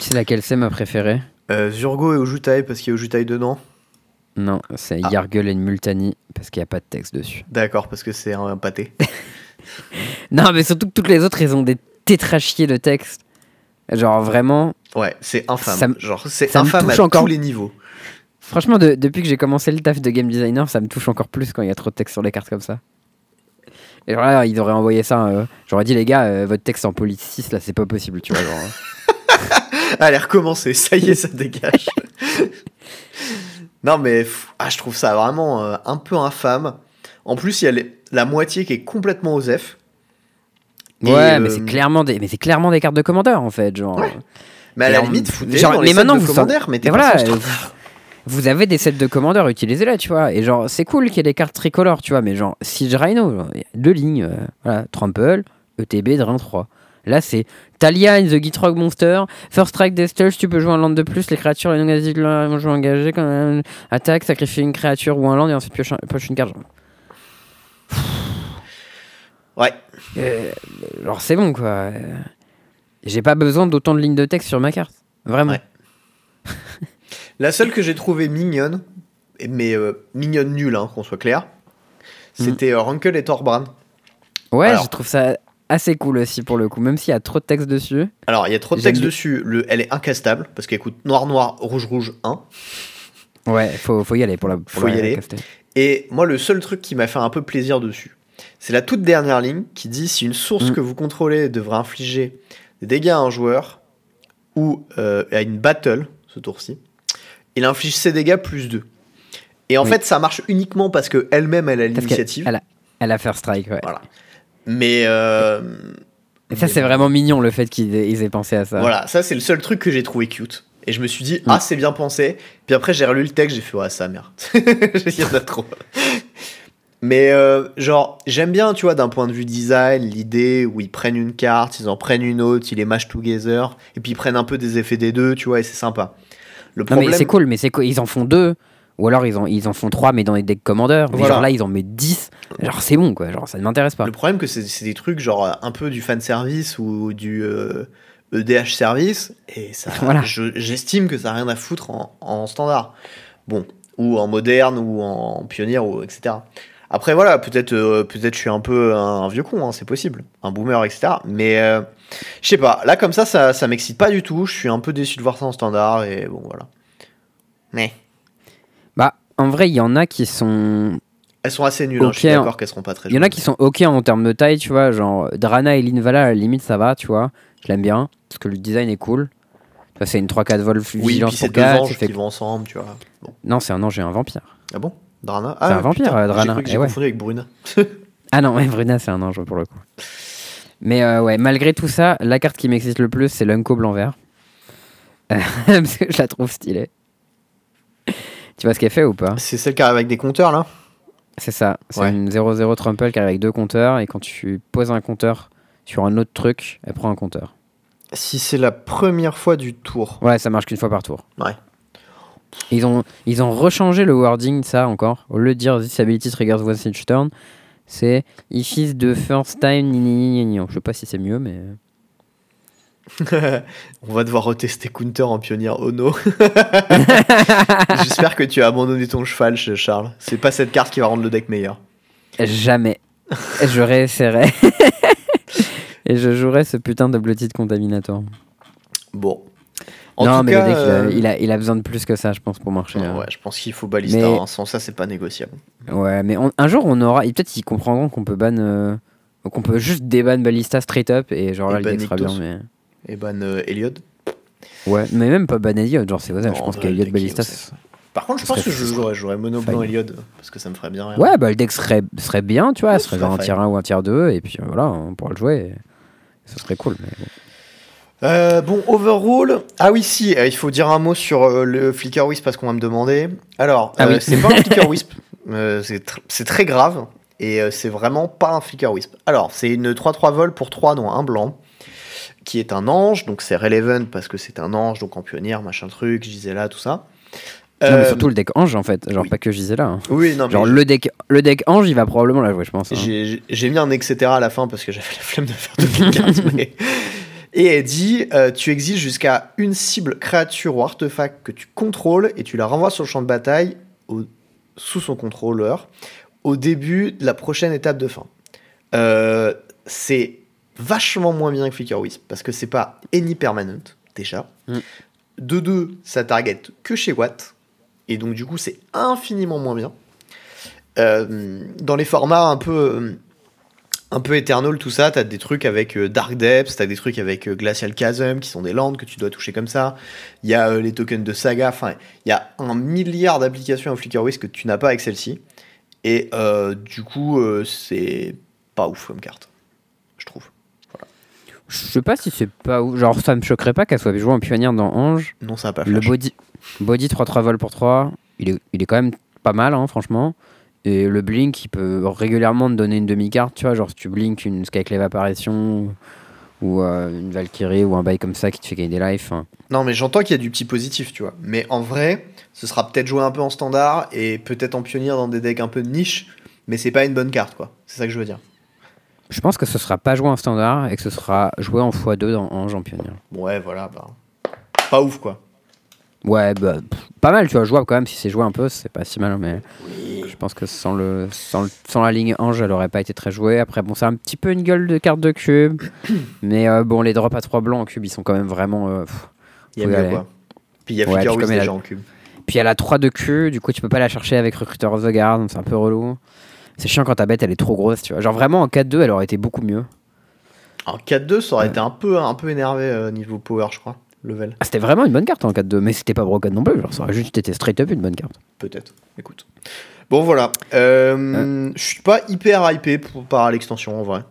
Sais laquelle c'est ma préférée? Euh, Zurgo et Ojutai parce qu'il y a Ojutai dedans. Non, c'est Ah. Yargul et Multani parce qu'il n'y a pas de texte dessus. D'accord, parce que c'est un pâté. Non, mais surtout que toutes les autres, ils ont des tétrachiers de texte. Genre vraiment, Ouais, c'est infâme. Ça Genre, c'est infâme touche à encore. tous les niveaux. franchement, de- depuis que j'ai commencé le taf de game designer, ça me touche encore plus quand il y a trop de texte sur les cartes comme ça. Et genre là, ils auraient envoyé ça. euh, J'aurais dit, les gars, euh, votre texte en police 6, là, c'est pas possible, tu vois. Genre, euh. Allez, recommencer. Ça y est, ça dégage. Non, mais ah, je trouve ça vraiment euh, un peu infâme. En plus, il y a les- la moitié qui est complètement OSEF. Ouais, mais euh, c'est clairement des, mais c'est clairement des cartes de commandeur en fait, genre. Ouais. Mais à la limite, foutez genre, dans mais les maintenant, de vous mais Mais voilà, euh, avez des sets de commandeur, utilisez-les, tu vois. Et genre, c'est cool qu'il y ait des cartes tricolores, tu vois. Mais genre, Siege Rhino, genre, deux lignes, euh, voilà, Trample, ETB, Drain 3. Là, c'est Talia in the Gitrog Monster. First Strike Destals, tu peux jouer un land de plus. Les créatures et non gaziques vont jouer engagé. Quand même. Attaque, sacrifie une créature ou un land et ensuite pioche, un- pioche une carte. Ouais. Euh, genre, c'est bon, quoi. J'ai pas besoin d'autant de lignes de texte sur ma carte. Vraiment. Ouais. La seule que j'ai trouvée mignonne, mais euh, mignonne nulle, hein, qu'on soit clair, c'était euh, Rankle et Thorbrand. Ouais, Alors. je trouve ça assez cool aussi pour le coup. Même s'il y a trop de texte dessus. Alors, il y a trop de texte dessus. Le, elle est incastable, parce qu'elle coûte noir, noir, rouge, rouge 1. Ouais, faut, faut y aller pour la. Pour Faut la y aller. caster. Et moi, le seul truc qui m'a fait un peu plaisir dessus, c'est la toute dernière ligne qui dit si une source Mm. que vous contrôlez devrait infliger des dégâts à un joueur ou euh, à une battle, ce tour-ci, il inflige ses dégâts plus 2. Et en Oui. fait, ça marche uniquement parce qu'elle-même, elle a l'initiative. elle a, elle a First Strike, ouais. Voilà. Mais. euh, Et ça, mais c'est vraiment mignon le fait qu'ils aient, pensé à ça. Voilà, ça, c'est le seul truc que j'ai trouvé cute. Et je me suis dit, Mm. ah, c'est bien pensé. Puis après, j'ai relu le texte, j'ai fait, ouais, ça merde. Il y en a trop. Mais euh, genre, j'aime bien, tu vois, d'un point de vue design, l'idée où ils prennent une carte, ils en prennent une autre, ils les mâchent together, et puis ils prennent un peu des effets des deux, tu vois, et c'est sympa. Le Non, mais problème, c'est cool, mais c'est quoi Ils en font deux Ou alors ils en, ils en font 3 mais dans des decks commandeurs. Mais Voilà. genre là ils en mettent 10. Genre c'est bon quoi, genre ça ne m'intéresse pas. Le problème que c'est des trucs genre un peu du fan service ou du euh, EDH service et ça Voilà. je- j'estime que ça n'a rien à foutre en, en standard. Bon, ou en moderne ou en pionnière ou etc. Après voilà, peut-être euh, peut-être je suis un peu un, vieux con, hein, c'est possible, un boomer etc. Mais euh, je sais pas, là comme ça ça, ça m'excite pas du tout, je suis un peu déçu de voir ça en standard et bon voilà. Mais en vrai il y en a qui sont elles sont assez nulles, hein, je suis d'accord qu'elles seront pas très Il y en a qui sont ok en termes de taille, tu vois, genre Drana et Linvala à la limite ça va, tu vois, je l'aime bien, parce que le design est cool. Tu vois, c'est une 3-4 vol Oui, vigilance c'est pour deux 4. anges qui vont ensemble, tu vois. Bon. Non, c'est un ange et un vampire. Ah bon? Drana? C'est Ah, un vampire, putain, euh, Drana. J'ai Eh ouais. confondu avec Bruna. Ah non, ouais, Bruna c'est un ange pour le coup. Mais euh, ouais, malgré tout ça, la carte qui m'excite le plus c'est l'Unco blanc-vert. Euh, parce que je la trouve stylée. Tu vois ce qu'elle fait ou pas? C'est celle qui arrive avec des compteurs là? C'est ça, c'est Ouais. une 0-0 Trumple qui arrive avec deux compteurs et quand tu poses un compteur sur un autre truc, elle prend un compteur. Si c'est la première fois du tour. Ouais, ça marche qu'une fois par tour. Ouais. Ils ont, ils ont rechangé le wording ça encore. Au lieu de dire This ability triggers once each turn, c'est If is the first time. Ni, ni, ni, ni, ni. Je sais pas si c'est mieux, mais. On va devoir retester Counter en pionnière Ono. J'espère que tu as abandonné ton cheval, Charles. C'est pas cette carte qui va rendre le deck meilleur. Jamais. je réessayerai. Et je jouerai ce putain de Blooded Contaminator. Bon. En non, tout mais cas, le deck, il a- euh, il, a, il a besoin de plus que ça, je pense, pour marcher. hein. ouais, je pense qu'il faut. Mais- hein. Sans ça, c'est pas négociable. Ouais, mais on- un jour, on aura. et Peut-être ils comprendront qu'on peut ban. euh, qu'on peut juste déban Ballista straight up et genre là, le deck sera bien. Mais... Et ban euh, Eliod. Ouais, mais même pas ban Elliot, genre c'est osé. Je Non, pense ouais, qu'Eliot le deck Ballista. est osé. Par contre, je ça pense que je ça jouerais, j'aurais mono blanc. Parce que ça me ferait bien rire. Ouais, bah le deck serait, serait bien, tu vois. Serait un tiers 1 ou un tiers 2, et puis euh, voilà, on pourra le jouer. et Ce serait cool. Euh, bon, overall. Ah oui, si, euh, il faut dire un mot sur euh, le Flicker Wisp parce qu'on va me demander. Alors, Ah oui. c'est pas un Flicker Wisp, c'est tr- c'est très grave et c'est vraiment pas un Flicker Wisp. Alors, c'est une 3-3 vol pour 3 dont un blanc qui est un ange, donc c'est relevant parce que c'est un ange, donc en pionnière, machin truc, Gisela, tout ça. Non, mais Euh, surtout le deck Ange en fait, genre oui. pas que Gisela. Hein. Oui, non, mais Genre le deck, le deck Ange, il va probablement la jouer, je pense. hein. J'ai mis un etc à la fin parce que j'avais la flemme de faire toutes les cartes. mais- Et elle dit euh, Tu exiles jusqu'à une cible créature ou artefact que tu contrôles et tu la renvoies sur le champ de bataille au- sous son contrôleur au début de la prochaine étape de fin. Euh, c'est vachement moins bien que Flicker Wisp parce que c'est pas any permanent déjà. Mm. De deux, ça target que chez Watt et donc du coup c'est infiniment moins bien. Euh, dans les formats un peu euh, un peu Eternal, tout ça, t'as des trucs avec euh, Dark Depths, t'as des trucs avec Glacial Chasm, qui sont des landes que tu dois toucher comme ça. Il y a euh, les tokens de saga, enfin, il y a un milliard d'applications à Flicker Wisp que tu n'as pas avec celle-ci. Et euh, du coup, euh, c'est pas ouf comme carte, je trouve. Je sais pas si c'est pas ouf. Genre ça me choquerait pas qu'elle soit jouée en pionnière dans Ange. Non, ça va pas Le body, body 3-3 vol pour 3, il est, il est quand même pas mal, hein, franchement. Et le blink, il peut régulièrement te donner une demi-carte, tu vois. Genre si tu blink une Skyclave Apparition ou euh, une Valkyrie ou un bail comme ça qui te fait gagner des lives. hein. Non, mais j'entends qu'il y a du petit positif, tu vois. Mais en vrai, ce sera peut-être joué un peu en standard et peut-être en pionnière dans des decks un peu de niche, mais c'est pas une bonne carte, quoi. C'est ça que je veux dire. Je pense que ce sera pas joué en standard et que ce sera joué en x2 dans Ange en pionnière. Ouais, voilà, bah. Pas ouf, quoi. Ouais, bah, pff, pas mal, tu vois, jouable quand même. Si c'est joué un peu, c'est pas si mal, mais je pense que sans, le, sans, le- sans la ligne Ange, elle aurait pas été très jouée. Après, bon, c'est un petit peu une gueule de carte de cube, mais euh, bon, les drops à 3 blancs en cube, ils sont quand même vraiment. euh, pff. Il y a y mieux, quoi. Puis il y a Ouais, Flicker déjà en cube. Puis elle a 3 de cul, du coup, tu peux pas la chercher avec Recruiter of the Guard, donc c'est un peu relou. C'est chiant quand ta bête elle est trop grosse, tu vois. Genre vraiment en 4-2, elle aurait été beaucoup mieux. En 4-2, ça aurait Ouais. été un peu, un peu énervé euh, niveau power, je crois. Level, Ah, c'était vraiment une bonne carte en 4-2, mais c'était pas broken non plus. Genre, ça aurait juste été straight up une bonne carte. peut-être. Écoute. Bon, voilà. Euh, Je suis pas hyper hypé pour, par l'extension, en vrai.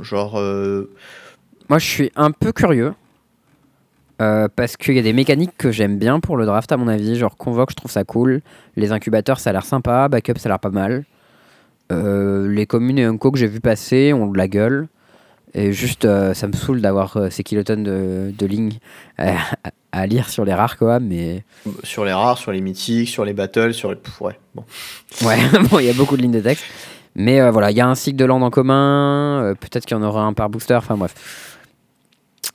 Genre. euh, Moi, je suis un peu curieux. euh, parce qu'il y a des mécaniques que j'aime bien pour le draft, à mon avis. Genre, Convoque, je trouve ça cool. Les incubateurs, ça a l'air sympa. Backup, ça a l'air pas mal. Euh, les communes et Unco que j'ai vu passer ont de la gueule. Et juste, euh, ça me saoule d'avoir euh, ces kilotonnes de, de lignes à, à lire sur les rares, quoi. Mais Sur les rares, sur les mythiques, sur les battles, sur les. Pff, ouais, bon. ouais, bon, il y a beaucoup de lignes de texte. Mais euh, voilà, il y a un cycle de land en commun. Peut-être qu'il y en aura un par booster. Enfin bref.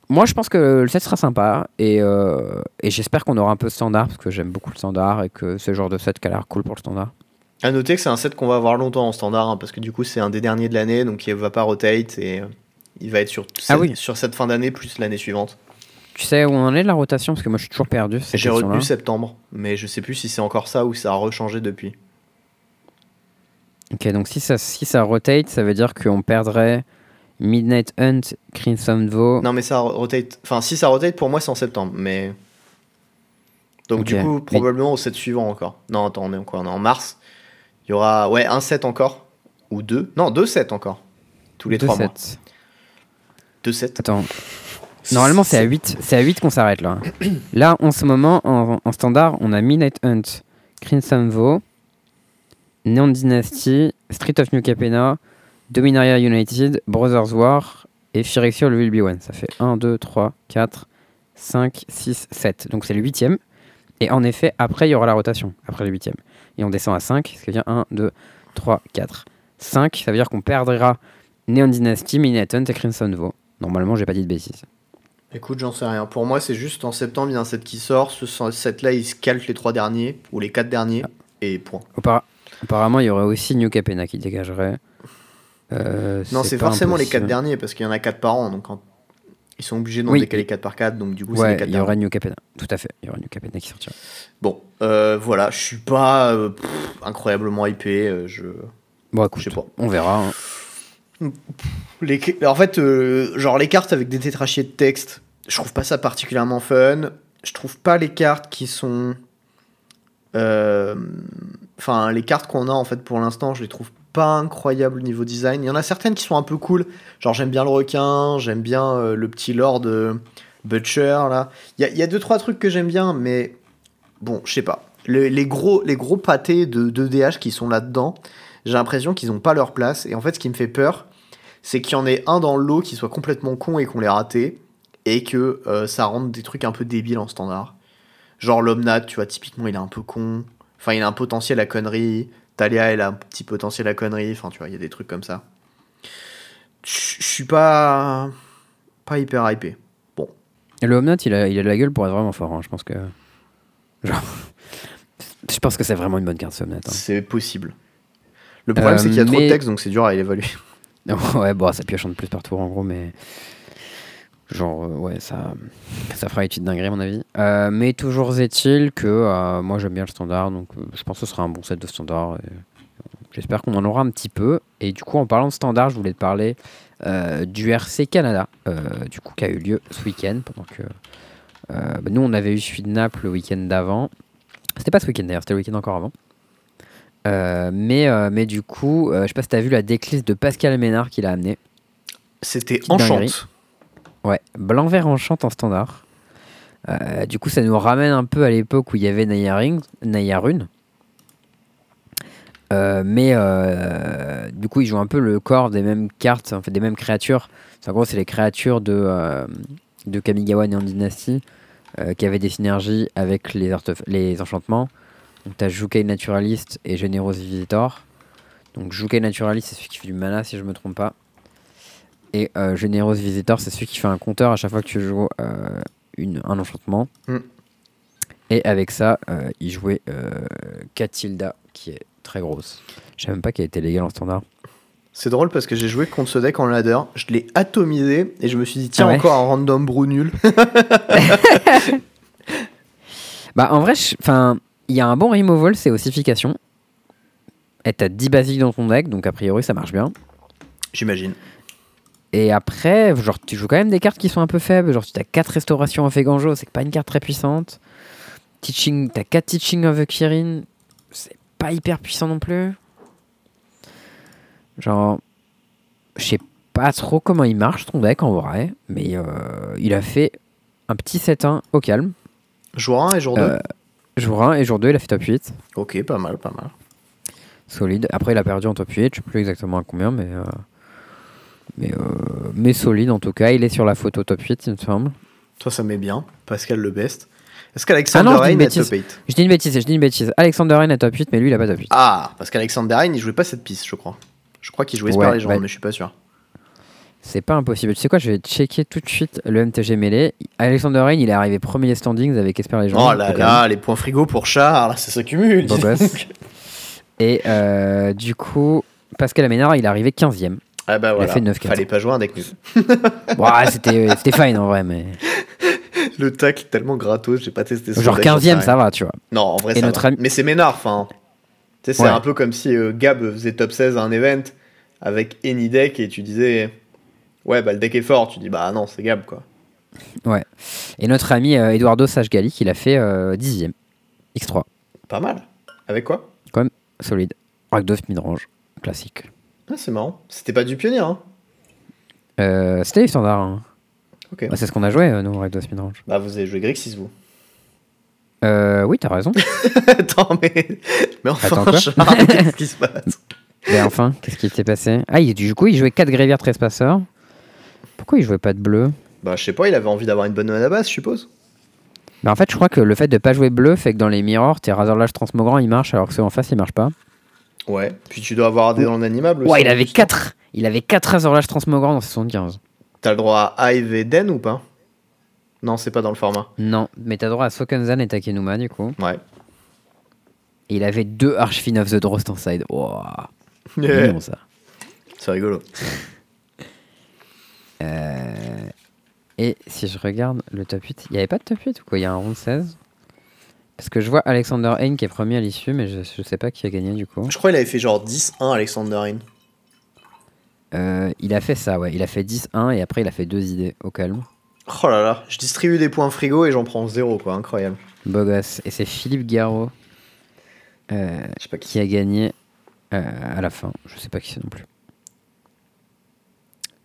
Moi, je pense que le set sera sympa. Et, et j'espère qu'on aura un peu de standard. Parce que j'aime beaucoup le standard. Et que c'est le genre de set qui a l'air cool pour le standard. À noter que c'est un set qu'on va avoir longtemps en standard, hein, parce que du coup, c'est un des derniers de l'année, donc il va pas rotate et euh, il va être sur, Ah cette- oui. sur cette fin d'année plus l'année suivante. Tu sais où on en est de la rotation? Parce que moi, je suis toujours perdu. J'ai retenu septembre, mais je sais plus si c'est encore ça ou ça a rechangé depuis. Ok, donc si ça, si ça rotate, ça veut dire qu'on perdrait Midnight Hunt, Crimson Vow. Non, mais ça rotate. Enfin, si ça rotate, pour moi, c'est en septembre, mais. Donc, du coup, Mais- probablement au set suivant encore. Non, attends, on est, quoi, on est en mars. Il y aura, ouais, un set encore. Ou deux. Non, deux sets encore. Tous les deux trois mois. sets. Deux sets. Attends. Normalement, c'est à 8, c'est à 8 qu'on s'arrête là. Là, en ce moment, en, en standard, on a Midnight Hunt, Crimson Vow, Neon Dynasty, Street of New Capenna, Dominaria United, Brothers War et Phyrexia le Will Be One. Ça fait 1, 2, 3, 4, 5, 6, 7. Donc c'est le huitième. Et en effet, après, il y aura la rotation, après le huitième. Et on descend à 5, ce qui veut dire 1, 2, 3, 4, 5. Ça veut dire qu'on perdra Neon Dynasty, Hunt et Crimson Vow. Normalement, j'ai pas dit de bêtises. Écoute, j'en sais rien. Pour moi, c'est juste en septembre, il y a un set qui sort. Ce set-là, il se calque les trois derniers ou les quatre derniers. Ah. Et point. Apparemment, il y aurait aussi New Capenna qui dégagerait. Euh, Non, c'est forcément les impossible. quatre derniers parce qu'il y en a quatre par an. Donc, en- ils sont obligés d'en Oui. décaler quatre par quatre. Donc, du coup, Ouais, il y aurait New Capenna. Tout à fait. Il y aurait New Capenna qui sortira. Bon, euh, voilà. Je suis pas euh, pff, incroyablement hypé. euh, je. Bon, écoute, Je sais pas. on verra. hein. Les... En fait, euh, genre les cartes avec des tétrachiers de texte, je trouve pas ça particulièrement fun. Je trouve pas les cartes qui sont. Enfin, les cartes qu'on a en fait pour l'instant, je les trouve pas incroyables niveau design. Il y en a certaines qui sont un peu cool. Genre, j'aime bien le requin, j'aime bien euh, le petit lord euh, Butcher là. Il y a, y a deux trois trucs que j'aime bien, mais bon, je sais pas. Le- les, gros, les gros pâtés de, de DH qui sont là-dedans, j'ai l'impression qu'ils ont pas leur place. Et en fait, ce qui me fait peur, c'est qu'il y en ait un dans le lot qui soit complètement con et qu'on l'ait raté, et que euh, ça rende des trucs un peu débiles en standard. Genre l'Omnat, tu vois, typiquement, il est un peu con. Enfin, il a un potentiel à connerie. Talia, elle a un petit potentiel à connerie. Enfin, tu vois, il y a des trucs comme ça. Je suis pas. pas hyper hypé. Et le Omnat, il a, il a de la gueule pour être vraiment fort. hein. Je pense que. Genre. Je pense que c'est vraiment une bonne carte, ce Omnat. hein. C'est possible. Le problème, Euh, c'est qu'il y a trop de mais- texte, donc c'est dur à évaluer. ouais, bon, ça pioche de plus partout en gros, mais. Genre, euh, ouais, ça, ça fera étude dinguerie à mon avis. Euh, mais toujours est-il que euh, moi j'aime bien le standard, donc euh, je pense que ce sera un bon set de standard. J'espère qu'on en aura un petit peu. Et du coup, en parlant de standard, je voulais te parler du RC Canada, du coup, qui a eu lieu ce week-end. Pendant que bah, nous, on avait eu celui de Naples le week-end d'avant. C'était pas ce week-end d'ailleurs, c'était le week-end encore avant. Mais, mais du coup, je sais pas si t'as vu la déclisse de Pascal Ménard qu'il a amené. C'était enchante. Ouais, blanc-vert en chante en standard. Euh, du coup, ça nous ramène un peu à l'époque où il y avait Nayaring, Nayarune. Euh, mais euh, du coup, ils jouent un peu le corps des mêmes cartes, en des mêmes créatures. En gros, c'est les créatures de, Kamigawa Dynasty euh, qui avaient des synergies avec les, les enchantements. Donc, tu as Jukai Naturalist et Generous Visitor. Donc, Jukai Naturalist, c'est celui qui fait du mana, si je me trompe pas. Et euh, Generous Visitor, c'est celui qui fait un compteur à chaque fois que tu joues euh, une, un enchantement. Mm. Et avec ça, euh, il jouait euh, Catilda, qui est très grosse. Je savais même pas qu'elle était légale en standard. C'est drôle parce que j'ai joué contre ce deck en ladder, je l'ai atomisé et je me suis dit, tiens, Ah ouais encore un random brew nul. Bah en vrai, enfin, il y a un bon removal, c'est ossification. Et t'as 10 basiques dans ton deck, donc a priori ça marche bien. J'imagine. Et après, genre, tu joues quand même des cartes qui sont un peu faibles. Genre, tu as 4 restaurations en Feganjo, c'est pas une carte très puissante. Teaching, t'as 4 Teaching of the Kirin, c'est pas hyper puissant non plus. Genre, je sais pas trop comment il marche ton deck en vrai, mais euh, il a fait un petit 7-1 au calme. Jour 1 et jour 2 Euh, jour 1 et jour 2, il a fait top 8. Ok, pas mal, pas mal. Solide. Après, il a perdu en top 8. Je sais plus exactement à combien, mais. euh, Mais, euh, mais solide en tout cas. Il est sur la photo top 8, il me semble. Toi, ça met bien. Pascal le best. Est-ce qu'Alexander Ah une Hein est top 8 Je dis une bêtise, je dis une bêtise. Alexander Ryan est top 8, mais lui, il a pas top 8. Ah, parce qu'Alexander Hein, il jouait pas cette piste, je crois. Je crois qu'il jouait Ouais, Legend, ouais. mais je suis pas sûr. C'est pas impossible. Tu sais quoi, je vais checker tout de suite le MTG mêlé. Alexander Ryan, il est arrivé premier standings avec Esper Legend. Oh là là, les points frigo pour Char, là, ça s'accumule. Et euh, du coup, Pascal Aménard, il est arrivé 15ème. Ah bah Il a voilà. fait 9-4. Fallait pas jouer un deck nul. Ouais, c'était c'était fine en vrai, mais. Le tacle tellement gratos, j'ai pas testé ce Genre deck, j'en sais 15ème, rien. ça va, tu vois. Non, en vrai, Et ça notre va. ami- Mais c'est Ménard, enfin. C'est Ouais. un peu comme si euh, Gab faisait top 16 à un event avec any deck et tu disais Ouais, bah le deck est fort. Tu dis Bah non, c'est Gab quoi. Et notre ami euh, Eduardo Sajgali, il a fait euh, 10ème. X3. Pas mal. Avec quoi? Solide. Rakdos midrange. Classique. Ah, C'est marrant. C'était pas du pionnier, hein. Euh, C'était les standards. hein. Bah, c'est ce qu'on a joué, euh, nous, Rakdos midrange. Bah vous avez joué Grixis, vous. Euh, oui, t'as raison. Attends, mais. Mais enfin, qu'est-ce qui se passe Mais enfin, qu'est-ce qui s'est passé? Ah, il- du coup, il jouait 4 Grévières Trespasseurs. Pourquoi il jouait pas de bleu? Bah, je sais pas, il avait envie d'avoir une bonne main à base, je suppose. Mais en fait, je crois que le fait de pas jouer bleu fait que dans les mirrors, tes Razorlash Transmogrant il marche alors que ceux en face il marche pas. Ouais. Puis tu dois avoir des dans l'animable aussi. Ouais, il avait plus, non 4 Il avait 4 Razorlash Transmogrant dans ses 75. T'as le droit à Hive et Den ou pas? Non, c'est pas dans le format. Non, mais t'as droit à Sokenzan et Takenuma du coup. Ouais. Et il avait deux Archfin of the Drost en side. Wow. Mignon, ça. c'est rigolo. Et si je regarde le top 8, il n'y avait pas de top 8 ou quoi? Il y a un round 16 Parce que je vois Alexander Hein qui est premier à l'issue, mais je, je sais pas qui a gagné du coup. Je crois qu'il avait fait genre 10-1 Alexander In. Euh, il a fait ça, ouais. Il a fait 10-1 et après il a fait deux idées au calme. Oh là là, je distribue des points frigo et j'en prends zéro quoi, incroyable. Beau gosse. Et c'est Philippe Garot euh, qui. qui a gagné euh, à la fin. Je sais pas qui c'est non plus.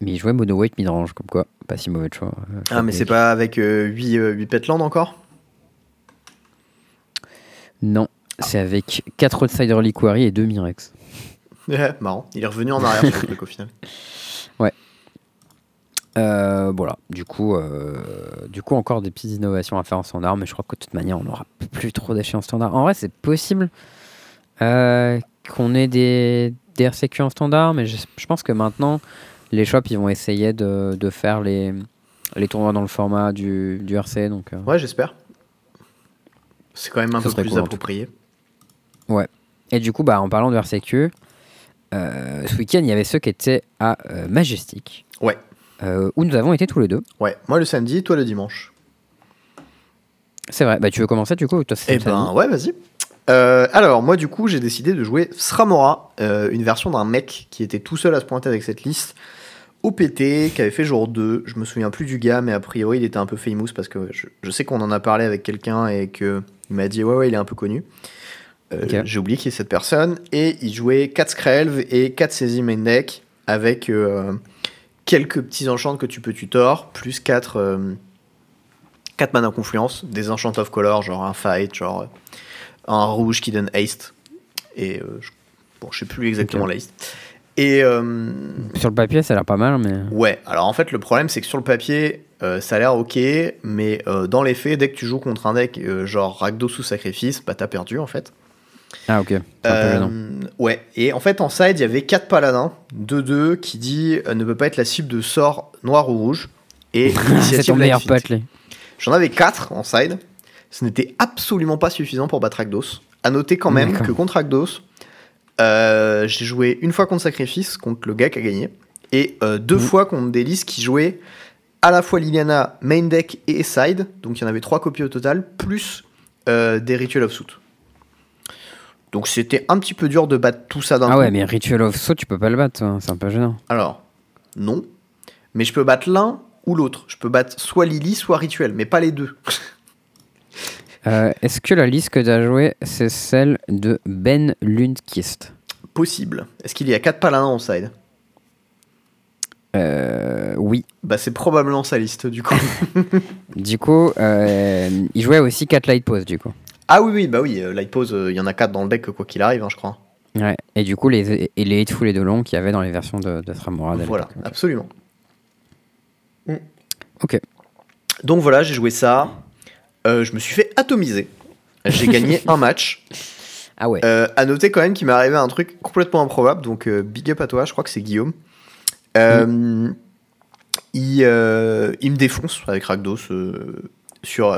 Mais il jouait mono weight midrange, comme quoi. Pas si mauvais de choix. Ah, mais c'est pas avec 8, 8 Petland encore? Non, c'est avec 4 Outsider Liquari et 2 Mirex. Ouais, Marrant, il est revenu en arrière sur le truc au final. Euh, voilà, du coup, euh, du coup, encore des petites innovations à faire en standard, mais je crois que de toute manière, on n'aura plus trop d'échéances standard. En vrai, c'est possible euh, qu'on ait des, des RCQ en standard, mais je, je pense que maintenant, les shops, ils vont essayer de, de faire les, les tournois dans le format du, du RC. Donc, Ouais, j'espère. C'est quand même un Ça peu plus cool, approprié. Et du coup, bah, en parlant de RCQ, euh, ce week-end, il y avait ceux qui étaient à euh, Majestic, Ouais, euh, où nous avons été tous les deux. ouais. Moi le samedi, toi le dimanche. C'est vrai, bah, tu veux commencer du coup toi, Eh ben ouais, vas-y. Alors moi du coup j'ai décidé de jouer Sramora, une version d'un mec qui était tout seul à se pointer avec cette liste. OPT, qui avait fait jour 2, je me souviens plus du gars, mais a priori il était un peu famous parce que je, je sais qu'on en a parlé avec quelqu'un et que il m'a dit ouais ouais il est un peu connu. Euh. J'ai oublié qui est cette personne, et il jouait 4 Skrelv et 4 saisies main deck avec euh, quelques petits enchants que tu peux tutor, plus 4 euh, 4 mana confluence, des enchants of color, genre un fight, genre euh, un rouge qui donne haste. Et je, bon, je sais plus exactement Ok. la. Et euh, Sur le papier, ça a l'air pas mal, mais. ouais, alors en fait, le problème c'est que sur le papier, euh, ça a l'air ok, mais euh, dans les faits, dès que tu joues contre un deck genre Rakdos ou Sacrifice, bah t'as perdu en fait. Ah, ok. Un peu ouais, et en fait en side, il y avait 4 paladins, 2-2, qui dit ne peut pas être la cible de sort noir ou rouge. Et C'est ton meilleur pote. J'en avais 4 en side. Ce n'était absolument pas suffisant pour battre Rakdos. À noter quand même que contre Rakdos, euh, j'ai joué une fois contre Sacrifice, contre le gars qui a gagné, et euh, deux Mhm. fois contre listes qui jouaient à la fois Liliana main deck et side, donc il y en avait trois copies au total, plus euh, des Ritual of Suit. Donc c'était un petit peu dur de battre tout ça d'un Ah coup. ouais, mais Ritual of Saut, tu peux pas le battre, toi. c'est un peu gênant. Alors, non. Mais je peux battre l'un ou l'autre. Je peux battre soit Lily, soit Rituel, mais pas les deux. Euh, Est-ce que la liste que tu as jouée, c'est celle de Ben Lundqvist? Possible. Est-ce qu'il y a 4 paladins en side? Euh, Oui. Bah c'est probablement sa liste du coup. Du coup, euh, il jouait aussi 4 light pose, du coup. ah oui oui bah oui, euh, Light Pose, euh, il y en a 4 dans le deck quoi qu'il arrive hein, je crois. Ouais. Et du coup, les, et les et Dolon qu'il y avait dans les versions de, de Thramorad. à Voilà, absolument. Ok. Donc voilà, j'ai joué ça. Euh, je me suis fait atomiser. J'ai gagné un match. Ah ouais. Euh, à noter quand même qu'il m'est arrivé un truc complètement improbable. Donc euh, big up à toi, je crois que c'est Guillaume. Euh, il, euh, il me défonce avec Rakdos sur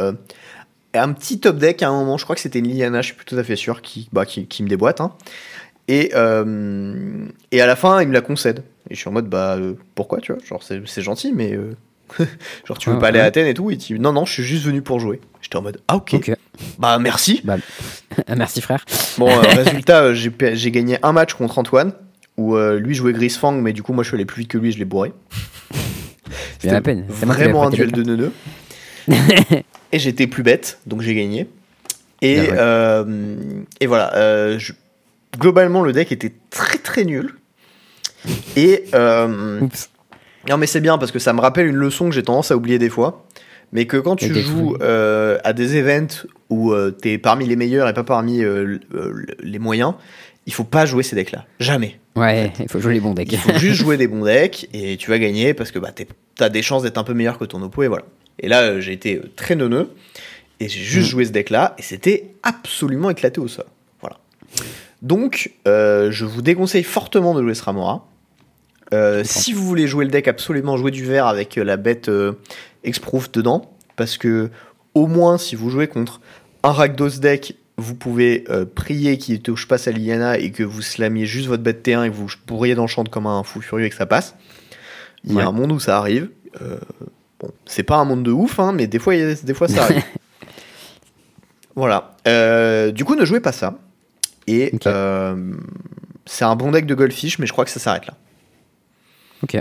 un petit top deck à un moment. Je crois que c'était une Liliana, je suis plus tout à fait sûr, qui, bah, qui, qui me déboîte. hein. Et, euh, et à la fin, il me la concède. Et je suis en mode, bah euh, pourquoi, tu vois? Genre, c'est gentil, mais. euh, genre, tu veux Ah, pas aller à Athènes et tout? Il dit, non, non, je suis juste venu pour jouer. J'étais en mode, ah ok, bah merci. Bah, merci frère. Bon, euh, résultat, euh, j'ai gagné un match contre Antoine, où euh, lui jouait Grisfang, mais du coup, moi je suis allé plus vite que lui, je l'ai bourré. Bien la peine. Vraiment un duel de neuneux. et j'étais plus bête, donc j'ai gagné. Et, euh, et voilà, je- globalement, le deck était très très nul. Et Oups. non, mais c'est bien parce que ça me rappelle une leçon que j'ai tendance à oublier des fois. Mais que quand tu joues euh, à des events où euh, t'es parmi les meilleurs et pas parmi euh, euh, les moyens, il faut pas jouer ces decks-là. Jamais. Ouais, il faut jouer les bons decks. Il faut juste jouer des bons decks et tu vas gagner parce que bah, t'es- t'as des chances d'être un peu meilleur que ton oppo et voilà. Et là, j'ai été très neuneux et j'ai juste Mm. joué ce deck-là et c'était absolument éclaté au sol. Voilà. Donc, je vous déconseille fortement de jouer ce Ramora. Si vous voulez jouer le deck, absolument jouer du vert avec la bête Exproof dedans. Parce que, au moins, si vous jouez contre un Rakdos deck, vous pouvez euh, prier qu'il ne touche pas sa Liliana et que vous slamiez juste votre bête T1 et que vous pourriez dans le champ comme un fou furieux et que ça passe. Il y a un monde où ça arrive. Euh, bon, c'est pas un monde de ouf, hein, mais des fois, des fois ça arrive. voilà. Euh, du coup, ne jouez pas ça. Et c'est un bon deck de Goldfish, mais je crois que ça s'arrête là. Ok.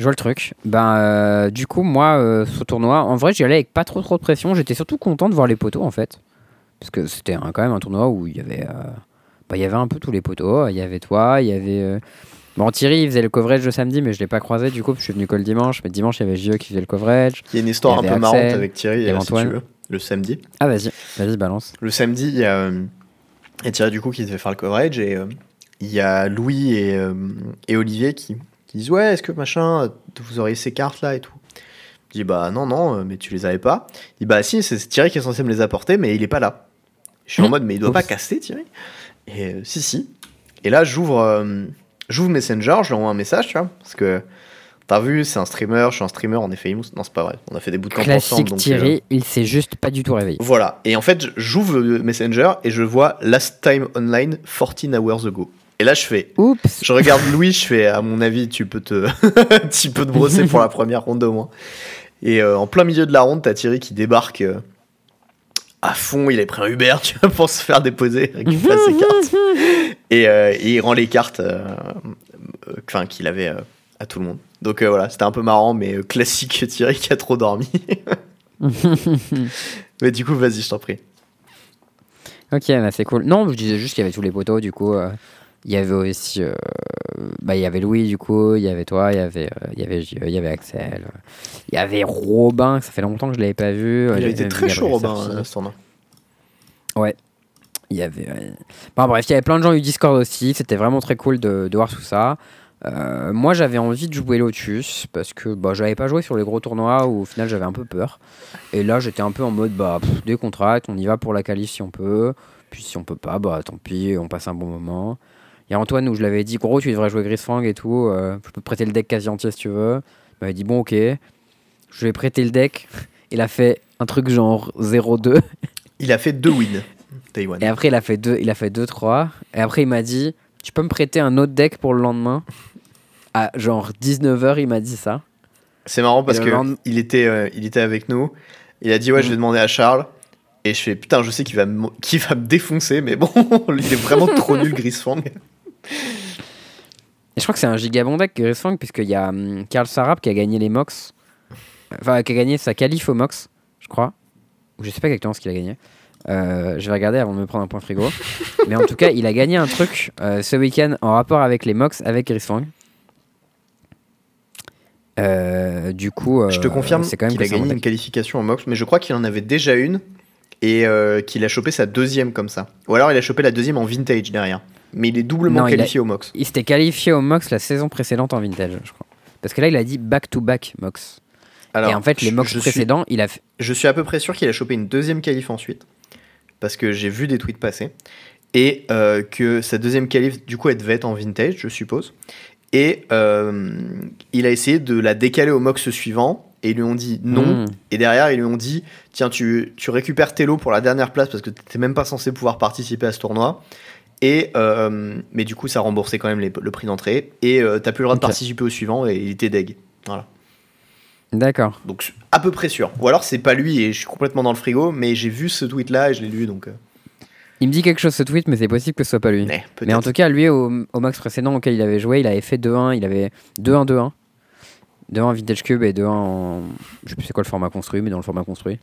Je vois le truc. Ben, euh, du coup, moi, euh, ce tournoi, en vrai, j'y allais avec pas trop trop de pression. J'étais surtout content de voir les poteaux, en fait. Parce que c'était quand même un tournoi où il y avait, euh, bah, il y avait un peu tous les poteaux. Il y avait toi, il y avait. Bon, Thierry, il faisait le coverage le samedi, mais je l'ai pas croisé du coup, je suis venu que le dimanche. Mais dimanche, il y avait JE qui faisait le coverage. Il y a une histoire un peu marrante avec Thierry, si tu veux, le samedi. Ah, vas-y, vas-y, balance. Le samedi, il y a, a Thierry du coup qui devait faire le coverage et il y a Louis et, et Olivier qui, qui disent ouais est-ce que machin euh, vous auriez ces cartes là et tout. Je dis bah non non euh, mais tu les avais pas. Il dit bah si c'est Thierry qui est censé me les apporter mais il est pas là. Je suis en Hmm. mode mais il doit Oups. pas casser Thierry. Et euh, si si. Et là j'ouvre euh, j'ouvre Messenger, je lui envoie un message tu vois parce que t'as vu c'est un streamer, je suis un streamer on est famous. Non c'est pas vrai. On a fait des bootcamps ensemble Classique donc. euh, Thierry, il s'est juste pas du tout réveillé. voilà. Et en fait, j'ouvre Messenger et je vois Last Time Online 14 hours ago. Et là, je fais. Oups Je regarde Louis, je fais, à mon avis, tu peux te, tu peux te brosser pour la première ronde au moins. Et euh, en plein milieu de la ronde, t'as Thierry qui débarque euh, à fond. Il a pris un Uber, tu vois, pour se faire déposer, récupérer ses cartes. Et, euh, et il rend les cartes enfin, qu'il avait à tout le monde. Donc voilà, c'était un peu marrant, mais classique Thierry qui a trop dormi. mais du coup, vas-y, je t'en prie. Ok, bah c'est cool. Non, je disais juste qu'il y avait tous les poteaux, du coup. euh, il y avait aussi. euh, bah, il y avait Louis, du coup. Il y avait toi, il y avait, euh, il y avait, il y avait Axel. euh, Il y avait Robin, ça fait longtemps que je l'avais pas vu. Il a j'avais été même très chaud, Robin, à ce tournoi. Il y avait. Bon, bref, il y avait plein de gens du Discord aussi. C'était vraiment très cool de, de voir tout ça. Euh, moi, j'avais envie de jouer Lotus parce que bah, j'avais pas joué sur les gros tournois où au final j'avais un peu peur. Et là, j'étais un peu en mode bah, pff, des contrats, on y va pour la qualif si on peut. Puis si on peut pas, bah tant pis, on passe un bon moment. Il y a Antoine où je l'avais dit, gros, tu devrais jouer Grisfang et tout. euh, je peux te prêter le deck quasi entier si tu veux. Il m'avait dit, bon, ok. Je ai prêté le deck. Il a fait un truc genre 0-2. Il a fait deux wins, Taïwan. Et après, il a fait deux, il a fait deux, trois. Et après, il m'a dit, tu peux me prêter un autre deck pour le lendemain? À genre 19h, il m'a dit ça. C'est marrant parce Et que le lendemain- il était, euh, il était avec nous. Il a dit ouais, je vais demander à Charles. Et je fais putain, je sais qu'il va, me- qu'il va me défoncer, mais bon, il est vraiment trop nul, Grisfang. Et je crois que c'est un giga bon deck, Grisfang, puisqu'il y a hum, Karl Sarab qui a gagné les Mox. Enfin, qui a gagné sa qualif au Mox, je crois. Ou je sais pas exactement ce qu'il a gagné. Euh, je vais regarder avant de me prendre un point frigo. Mais en tout cas, il a gagné un truc euh, ce week-end en rapport avec les Mox, avec Grisfang. Euh, du coup, je te euh, confirme c'est quand même qu'il a gagné une qualification en Mox, mais je crois qu'il en avait déjà une. et euh, qu'il a chopé sa deuxième comme ça. Ou alors il a chopé la deuxième en vintage derrière. Mais il est doublement Non, il a- qualifié au Mox. Il s'était qualifié au Mox la saison précédente en vintage, je crois. Parce que là, il a dit back-to-back Mox. Alors, et en fait, les Mox suis- précédents, il a fait. Je suis à peu près sûr qu'il a chopé une deuxième qualif ensuite. Parce que j'ai vu des tweets passer. Et euh, que sa deuxième qualif, du coup, elle devait être en vintage, je suppose. Et euh, il a essayé de la décaler au MOX suivant. Et ils lui ont dit non. Hmm. Et derrière, ils lui ont dit Tiens, tu, tu récupères tes lots pour la dernière place parce que tu n'étais même pas censé pouvoir participer à ce tournoi. Et, euh, mais du coup, ça remboursait quand même les- le prix d'entrée. Et tu t'as plus le droit de participer au suivant. Et il était deg. Voilà. D'accord. Donc à peu près sûr. Ou alors c'est pas lui et je suis complètement dans le frigo, mais j'ai vu ce tweet là et je l'ai lu donc. euh, Il me dit quelque chose ce tweet, mais c'est possible que ce soit pas lui. Mais en tout cas, lui, au, au Mox précédent auquel il avait joué, il avait fait 2-1. Il avait 2-1-2-1. 2-1 Vintage Cube et 2-1 en. Je sais plus c'est quoi le format construit, mais dans le format construit. Et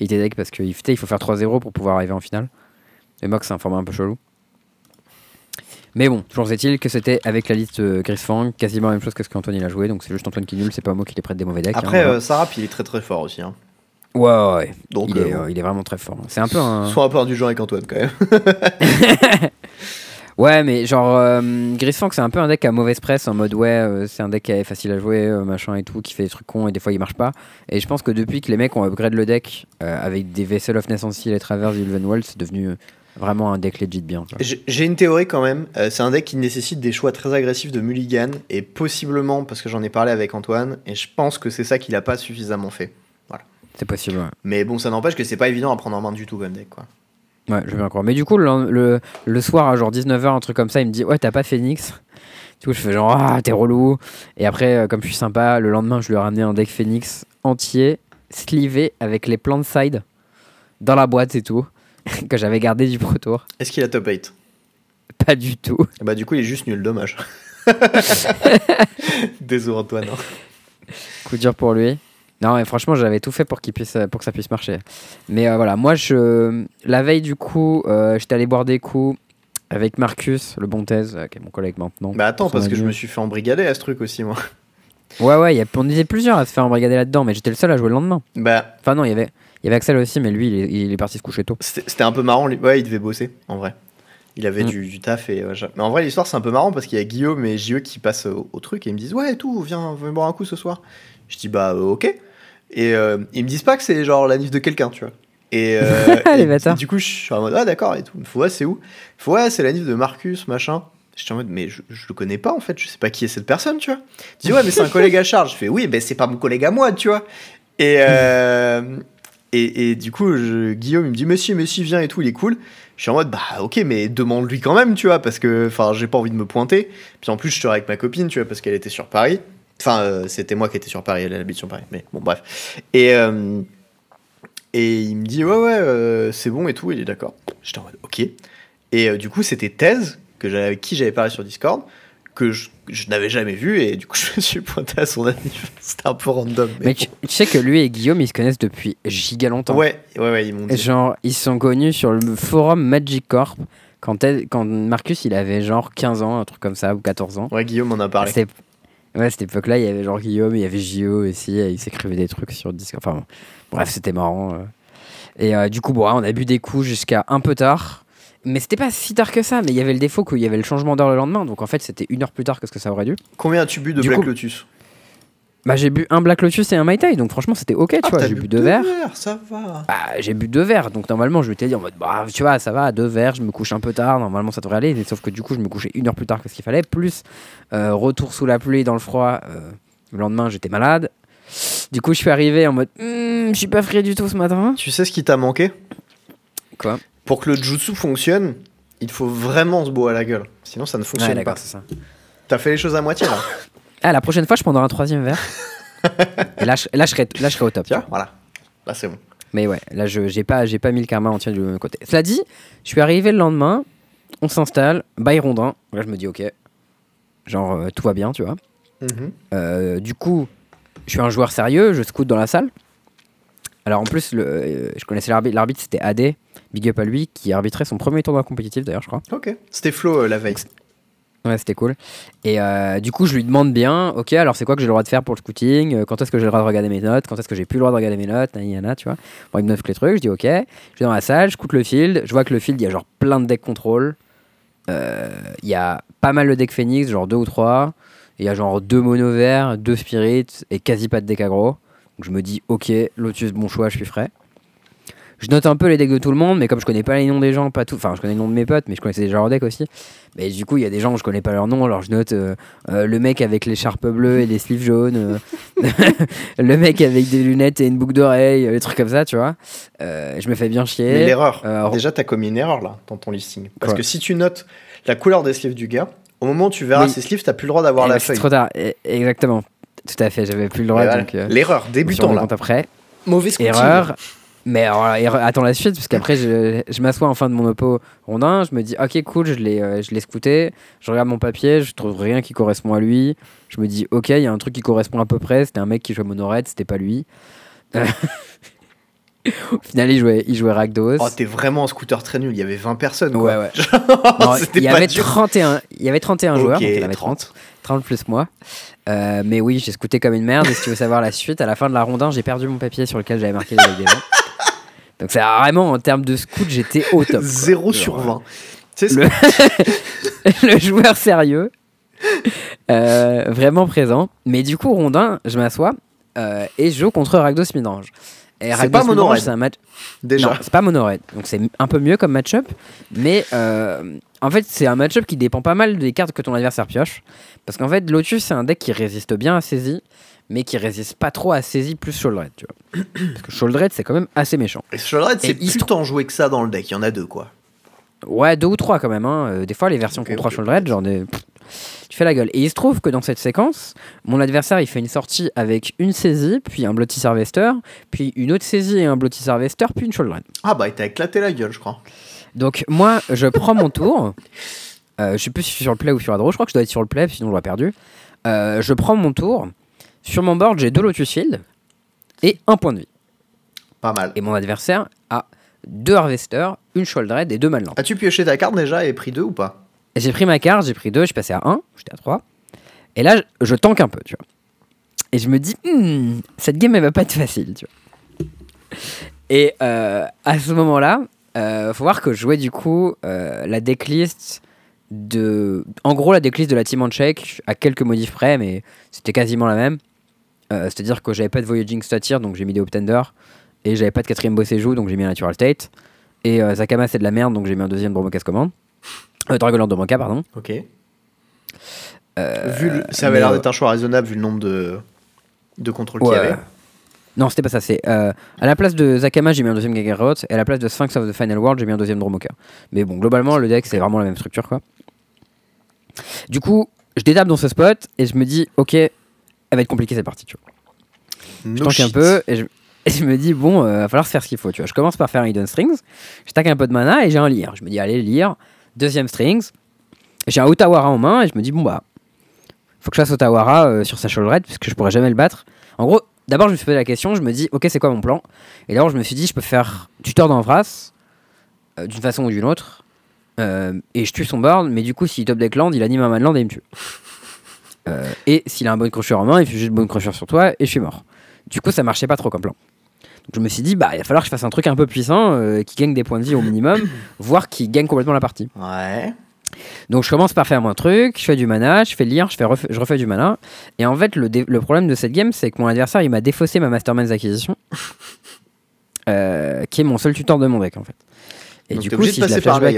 il était deck parce qu'il il faut faire 3-0 pour pouvoir arriver en finale. Le Mox, c'est un format un peu chelou. Mais bon, toujours est-il que c'était avec la liste euh, Gris Fang, quasiment la même chose que ce qu'Antoine il a joué. Donc c'est juste Antoine qui nul, c'est pas moi qui les prête des mauvais decks. Après, hein, voilà. euh, Sarap il est très très fort aussi. hein. Ouais, ouais, ouais. Donc il, est, euh, il est vraiment très fort. C'est un peu un. Sois un peu indulgent avec Antoine quand même. Ouais, mais genre, euh, Grisfang, c'est un peu un deck à mauvaise presse, en mode ouais, euh, c'est un deck qui est facile à jouer, euh, machin et tout, qui fait des trucs cons et des fois il marche pas. Et je pense que depuis que les mecs ont upgrade le deck avec des Vessel of Naissance et Travers Wall, c'est devenu vraiment un deck legit bien. J'ai une théorie quand même. Euh, c'est un deck qui nécessite des choix très agressifs de mulligan et possiblement parce que j'en ai parlé avec Antoine et je pense que c'est ça qu'il a pas suffisamment fait. C'est possible, ouais. Mais bon, ça n'empêche que c'est pas évident à prendre en main du tout comme deck quoi. Ouais, je veux bien croire. Mais du coup, le, le, le soir à genre 19h, un truc comme ça, il me dit Ouais, t'as pas Phoenix Du coup, je fais genre Ah, t'es relou. Et après, euh, comme je suis sympa, le lendemain, je lui ai ramené un deck Phoenix entier, slivé avec les plans de side dans la boîte et tout, que j'avais gardé du Pro Tour. Est-ce qu'il a top 8 Pas du tout. Bah du coup il est juste nul, dommage. Désolé Antoine. hein. Coup dur pour lui. Non, mais franchement, j'avais tout fait pour, qu'il puisse, pour que ça puisse marcher. Mais euh, voilà, moi, je, la veille, du coup, euh, j'étais allé boire des coups avec Marcus, le bon thèse, euh, qui est mon collègue maintenant. Bah attends, parce que je me suis fait embrigader à ce truc aussi moi. Ouais, ouais, y a, on était plusieurs à se faire embrigader là-dedans, mais j'étais le seul à jouer le lendemain. Bah Enfin, non, il y avait, il y avait Axel aussi, mais lui, il est, il est parti se coucher tôt. C'était un peu marrant, lui. ouais, il devait bosser, en vrai. Il avait Mm. du, du taf et. ouais, j'a- Mais en vrai, l'histoire, c'est un peu marrant parce qu'il y a Guillaume et JE qui passent au, au truc et ils me disent Ouais, tout, viens, viens boire un coup ce soir. Je dis Bah, euh, ok. Et euh, ils me disent pas que c'est genre la nif de quelqu'un, tu vois. Et, euh, Les et bâtards. du coup, je suis en mode Ah, d'accord, et tout. Faut Ouais, c'est où? Faut Ouais, c'est la nif de Marcus, machin. J'étais en mode Mais je, je le connais pas, en fait, je sais pas qui est cette personne, tu vois. Il dit Ouais, mais c'est un collègue à charge. Je fais Oui, ben c'est pas mon collègue à moi, tu vois. Et. euh, et, du coup, Guillaume, il me dit, mais si, mais si, viens et tout, il est cool. Je suis en mode, bah ok, mais demande-lui quand même, tu vois, parce que, enfin, j'ai pas envie de me pointer. Puis en plus, je suis avec ma copine, tu vois, parce qu'elle était sur Paris. Enfin, euh, c'était moi qui étais sur Paris, elle habite sur Paris, mais bon, bref. Et, euh, et il me dit, ouais, ouais, euh, c'est bon et tout, il est d'accord. J'étais en mode, ok. Et du coup, c'était Thèse, que avec qui j'avais parlé sur Discord, que je, je n'avais jamais vu, et du coup, je me suis pointé à son anniversaire. C'était un peu random. Mais, Mais tu, tu sais que lui et Guillaume, ils se connaissent depuis giga longtemps. Ouais, ouais, ouais, ils m'ont dit. Genre, ils sont connus sur le forum Magic Corp quand, quand Marcus, il avait genre 15 ans, un truc comme ça, ou 14 ans. Ouais, Guillaume en a parlé. C'était- Ouais, à cette époque-là, il y avait genre Guillaume, il y avait Gio aussi, et ils s'écrivaient des trucs sur Discord. Enfin, bon. bref, c'était marrant. euh. Et euh, du coup, bon, on a bu des coups jusqu'à un peu tard. Mais c'était pas si tard que ça, mais il y avait le défaut qu'il y avait le changement d'heure le lendemain, donc en fait, c'était une heure plus tard que ce que ça aurait dû. Combien as-tu bu de Du Black coup- Lotus Bah, j'ai bu un Black Lotus et un Mai Tai, donc franchement, c'était ok, tu Ah, vois. J'ai bu deux verres. ça va. Bah, j'ai bu deux verres, donc normalement je m'étais dit en mode bah tu vois ça va, deux verres, je me couche un peu tard, normalement ça devrait aller, mais sauf que du coup je me couchais une heure plus tard que ce qu'il fallait, plus euh, retour sous la pluie dans le froid, euh, le lendemain j'étais malade, du coup je suis arrivé en mode Hmm, je suis pas frais du tout ce matin. Tu sais ce qui t'a manqué? Quoi? Pour que le jutsu fonctionne, il faut vraiment se boire à la gueule. Sinon, ça ne fonctionne pas. T'as fait les choses à moitié là. Ah la prochaine fois je prendrai un troisième verre. et là je, là, je serai, là je serai au top. Tiens, voilà. Là, c'est bon. Mais ouais, là je j'ai pas j'ai pas mis le karma entier du même côté. Cela dit, je suis arrivé le lendemain, on s'installe, bail rondin. Là je me dis ok, genre euh, tout va bien tu vois. Mhm. Euh, du coup, je suis un joueur sérieux, je scoute dans la salle. Alors en plus, le, euh, je connaissais l'arbitre, l'arbitre c'était AD, big up à lui, qui arbitrait son premier tournoi compétitif d'ailleurs, je crois. Ok. C'était Flo euh, la veille. Ouais, c'était cool. Et euh, du coup, je lui demande bien, ok, alors c'est quoi que j'ai le droit de faire pour le scouting Quand est-ce que j'ai le droit de regarder mes notes Quand est-ce que j'ai plus le droit de regarder mes notes nana, tu vois. Bon, il me neuf les trucs, je dis ok. Je vais dans la salle, je coûte le field. Je vois que le field, il y a genre plein de decks contrôle. Il y a pas mal de decks Phoenix, genre deux ou trois. Il y a genre deux mono verts, deux spirits et quasi pas de deck aggro. Donc je me dis ok, Lotus, bon choix, je suis frais. Je note un peu les decks de tout le monde, mais comme je connais pas les noms des gens, pas tout, enfin je connais les noms de mes potes, mais je connaissais déjà leurs decks aussi. Mais du coup, il y a des gens où je connais pas leur nom, alors je note euh, euh, le mec avec l'écharpe bleue et les sleeves jaunes, euh, le mec avec des lunettes et une boucle d'oreille, des trucs comme ça, tu vois. Je me fais bien chier. Mais l'erreur, déjà, t'as commis une erreur là dans ton listing. Parce Quoi que si tu notes la couleur des sleeves du gars, au moment où tu verras Oui. ses sleeves, t'as plus le droit d'avoir Eh la c'est feuille. trop tard. Eh, Exactement. Tout à fait, j'avais plus le droit, voilà. euh, L'erreur, suis débutant là. après. Mauvais scouting. Erreur. Mais alors, erreur- attends la suite, parce qu'après, je, je m'assois en fin de mon oppo rondin, je me dis, ok, cool, je l'ai euh, je l'ai scouté, je regarde mon papier, je trouve rien qui correspond à lui. Je me dis, ok, il y a un truc qui correspond à peu près, c'était un mec qui jouait Monored, c'était pas lui. Euh, Au final, il jouait, il jouait Rakdos. Oh, t'es vraiment un scooter très nul. Il y avait 20 personnes. ouais, Quoi. ouais. Non, C'était il, y avait dur. 31, il y avait 31 joueurs, Ok, donc il y en avait 30. 30 plus moi. Euh, mais oui, j'ai scouté comme une merde. Et si tu veux savoir la suite, à la fin de la rondin, j'ai perdu mon papier sur lequel j'avais marqué les des gens. Donc c'est vraiment en termes de scout, j'étais au top. quoi. 0 sur Genre, 20. Tu sais, Le, le joueur sérieux, euh, vraiment présent. Mais du coup, rondin, je m'assois euh, et je joue contre Ragdos Midrange. C'est pas mono-red. c'est un match. déjà. C'est pas. Donc c'est un peu mieux comme match-up. Mais euh, en fait, c'est un match-up qui dépend pas mal des cartes que ton adversaire pioche. Parce qu'en fait, Lotus, c'est un deck qui résiste bien à saisie, mais qui résiste pas trop à saisie plus Shoulder, tu vois. Parce que Shoulder, c'est quand même assez méchant. Et Shoulder, c'est plus tant joué que ça dans le deck. Il y en a deux, quoi. Ouais, deux ou trois quand même. hein. Euh, des fois, les versions Ok, contre 3 ok, Shoulder, genre des- pff, tu fais la gueule. Et il se trouve que dans cette séquence, mon adversaire, il fait une sortie avec une saisie, puis un Bloody Harvester, puis une autre saisie et un Bloody Harvester, puis une Shoulder. Ah bah, il t'a éclaté la gueule, je crois. Donc moi, je prends mon tour. Euh, je sais plus si je suis sur le play ou sur la draw. Je crois que je dois être sur le play, sinon je l'aurais perdu. Euh, je prends mon tour. Sur mon board, j'ai deux Lotus Field et un point de vie. Pas mal. Et mon adversaire a deux Harvester, une Shouldered et deux Malland. As-tu pioché ta carte déjà et pris deux ou pas? J'ai pris ma carte, j'ai pris deux, je suis passé à 1, j'étais à 3. Et là, je, je tank un peu, tu vois. Et je me dis, Hmm, cette game, elle va pas être facile, tu vois. Et euh, à ce moment-là, euh, faut voir que je jouais du coup euh, la decklist de. En gros, la decklist de la team check à quelques modifs près, mais c'était quasiment la même. Euh, C'est-à-dire que j'avais pas de Voyaging Statir, donc j'ai mis des Optender. Et j'avais pas de quatrième boss et joue, donc j'ai mis un Natural State. Et Zakama, c'est de la merde, donc j'ai mis un deuxième Dromokas Command. Euh, Dragonlord Dromoka, pardon. Ok. Euh, Vu le- ça avait l'air euh, d'être un choix raisonnable vu le nombre de, de contrôles qu'il y avait. Non, c'était pas ça. C'est euh, à la place de Zakama, j'ai mis un deuxième Gagarot, et à la place de Sphinx of the Final World, j'ai mis un deuxième Dromoka. Mais bon, globalement, le deck c'est vraiment la même structure, quoi. Du coup, je détape dans ce spot et je me dis, ok, elle va être compliquée cette partie, tu vois. Je tank un peu et je, et je me dis, bon, euh, va falloir se faire ce qu'il faut, tu vois. Je commence par faire un Hidden Strings, je tac un peu de mana et j'ai un lire. Je me dis, allez, lire, deuxième Strings. J'ai un Otawara en main et je me dis, bon, bah, faut que je fasse Otawara euh, sur sa shoulder red puisque je pourrais jamais le battre. En gros, d'abord, je me suis posé la question, je me dis, ok, c'est quoi mon plan? Et d'abord, je me suis dit, je peux faire tuteur d'Envras euh, d'une façon ou d'une autre. euh, et je tue son board, mais du coup, s'il top deck land, il anime un man land et il me tue. Euh, et s'il a un bon crusher en main, il fait juste bon crusher sur toi et je suis mort. Du coup, ça marchait pas trop comme plan. Donc je me suis dit, bah, il va falloir que je fasse un truc un peu puissant euh, qui gagne des points de vie au minimum, voire qui gagne complètement la partie. Ouais. Donc je commence par faire mon truc, je fais du mana, je fais lire, je, fais refais, je refais du mana. Et en fait, le, le problème de cette game, c'est que mon adversaire, il m'a défaussé ma Masterman's Acquisition, euh, qui est mon seul tuteur de mon deck en fait. Et Donc du coup, si je, la flashback,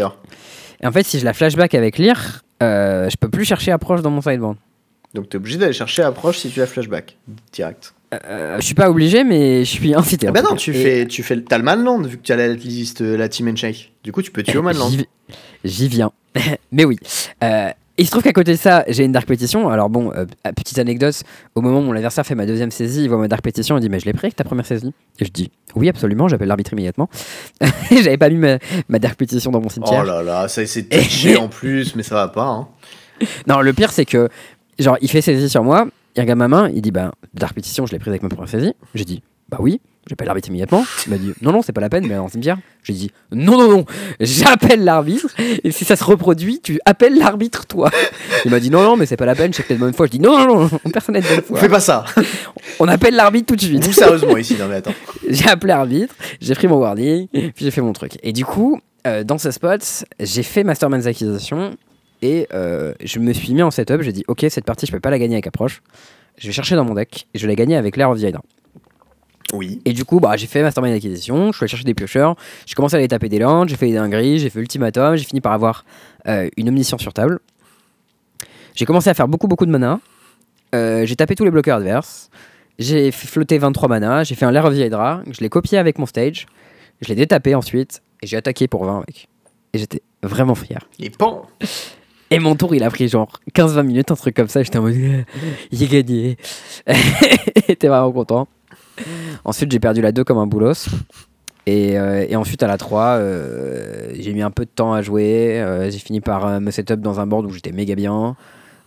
et en fait, si je la flashback avec lire, euh, je peux plus chercher approche dans mon sideboard. Donc t'es obligé d'aller chercher approche si tu as flashback. Direct. Euh, je suis pas obligé, mais je suis incité. Ah bah non, tu Et- fais, tu fais, t'as le manland vu que tu as la liste, euh, la team and shake. Du coup, tu peux tuer au manland. J'y vi- J'y viens. Mais oui. Euh, il se trouve qu'à côté de ça, j'ai une Dark Petition. Alors bon, euh, petite anecdote, au moment où mon adversaire fait ma deuxième saisie, il voit ma Dark Petition, il dit Mais je l'ai pris avec ta première saisie Et je dis Oui, absolument, j'appelle l'arbitre immédiatement. J'avais pas mis ma, ma Dark Petition dans mon cimetière. Oh là là, ça c'est touché en plus, mais ça va pas. Hein. Non, le pire, c'est que, genre, il fait saisie sur moi, il regarde ma main, il dit Bah, Dark Petition, je l'ai prise avec ma première saisie. Je dis Bah oui. J'appelle l'arbitre immédiatement. Il m'a dit non, non, c'est pas la peine, mais dans le cimetière. J'ai dit non, non, non, j'appelle l'arbitre. Et si ça se reproduit, tu appelles l'arbitre, toi. Il m'a dit non, non, mais c'est pas la peine, je sais peut-être bonne foi. Je dis non, non, non, personne n'est de bonne foi. Fais pas ça. On appelle l'arbitre tout de suite. Vous sérieusement ici, non mais attends. j'ai appelé l'arbitre, j'ai pris mon warning, puis j'ai fait mon truc. Et du coup, euh, dans ce spot, j'ai fait Masterman's Acquisition et euh, je me suis mis en setup. J'ai dit, ok, cette partie, je peux pas la gagner avec approche. Je vais chercher dans mon deck et je vais la gagner avec l'air of the Hydra. Oui. Et du coup, bah, j'ai fait Mastermind Acquisition, je suis allé chercher des piocheurs, j'ai commencé à aller taper des landes, j'ai fait des dingueries, j'ai fait Ultimatum, j'ai fini par avoir euh, une omniscience sur table. J'ai commencé à faire beaucoup, beaucoup de mana. Euh, j'ai tapé tous les bloqueurs adverses. J'ai flotter 23 mana, j'ai fait un Lair of the Hydra, je l'ai copié avec mon stage, je l'ai détapé ensuite, et j'ai attaqué pour 20 avec. Et j'étais vraiment fier. Et pan Et mon tour, il a pris genre 15-20 minutes, un truc comme ça. J'étais en mode, euh, j'ai gagné. J'étais vraiment content. Ensuite, j'ai perdu la 2 comme un boulos. Et, euh, et ensuite, à la 3, euh, j'ai mis un peu de temps à jouer. J'ai fini par me setup dans un board où j'étais méga bien.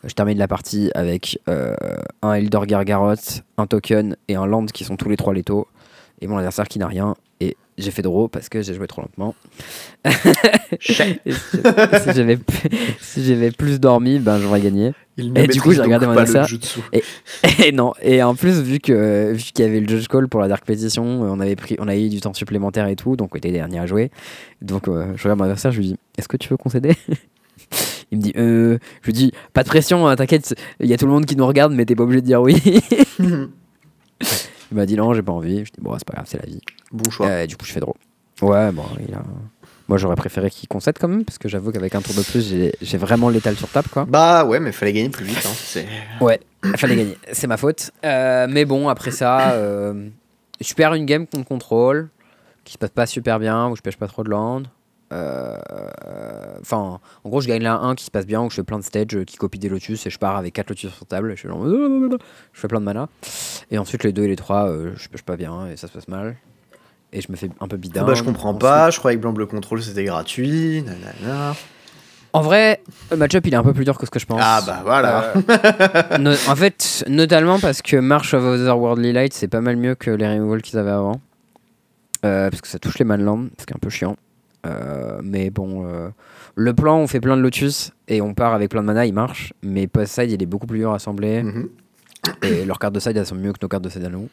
Je termine la partie avec un Eldor Gargarot, un token et un land qui sont tous les trois létaux. Et mon adversaire qui n'a rien. J'ai fait draw parce que j'ai joué trop lentement. Si j'avais si plus dormi, ben j'aurais gagné. Et du coup, j'ai regardé mon jutsu. Et non. Et en plus, vu que vu qu'il y avait le judge call pour la dark petition, euh, on avait pris, on a eu du temps supplémentaire et tout, donc on était dernier à jouer. Donc euh, je regarde mon adversaire, je lui dis, est-ce que tu veux concéder? Il me dit, euh, je lui dis, pas de pression, hein, t'inquiète, il y a tout le monde qui nous regarde, mais t'es pas obligé de dire oui. Il m'a dit non, j'ai pas envie. Je dis bon, c'est pas grave, c'est la vie. Bon choix. Euh, du coup, je fais draw. Ouais, bon, il a. Moi, j'aurais préféré qu'il concède quand même, parce que j'avoue qu'avec un tour de plus, j'ai vraiment l'étal sur table, quoi. Bah ouais, mais fallait gagner plus vite. Hein. Ouais, fallait gagner. C'est ma faute. Euh, mais bon, après ça, euh, je perds une game contre contrôle, qui se passe pas super bien, où je pêche pas trop de land. Euh, Enfin, en gros, je gagne la 1 qui se passe bien, où je fais plein de stages, euh, qui copie des lotus, et je pars avec 4 lotus sur table. Et je, fais genre, je fais plein de mana. Et ensuite, les 2 et les 3, je pêche pas bien, et ça se passe mal. Et je me fais un peu bidon. bah je comprends pas, je croyais que Blanc-Bleu Contrôle c'était gratuit. nanana. En vrai, le match-up il est un peu plus dur que ce que je pense. Ah bah voilà. Euh, no- en fait, notamment parce que March of Otherworldly Light c'est pas mal mieux que les removals qu'ils avaient avant. Euh, parce que ça touche les manlands, ce qui est un peu chiant. Euh, mais bon, euh, le plan, on fait plein de lotus et on part avec plein de mana, il marche. Mais post-side, il est beaucoup plus dur à assembler. Mhm. et leurs cartes de side, elles sont mieux que nos cartes de side à nous.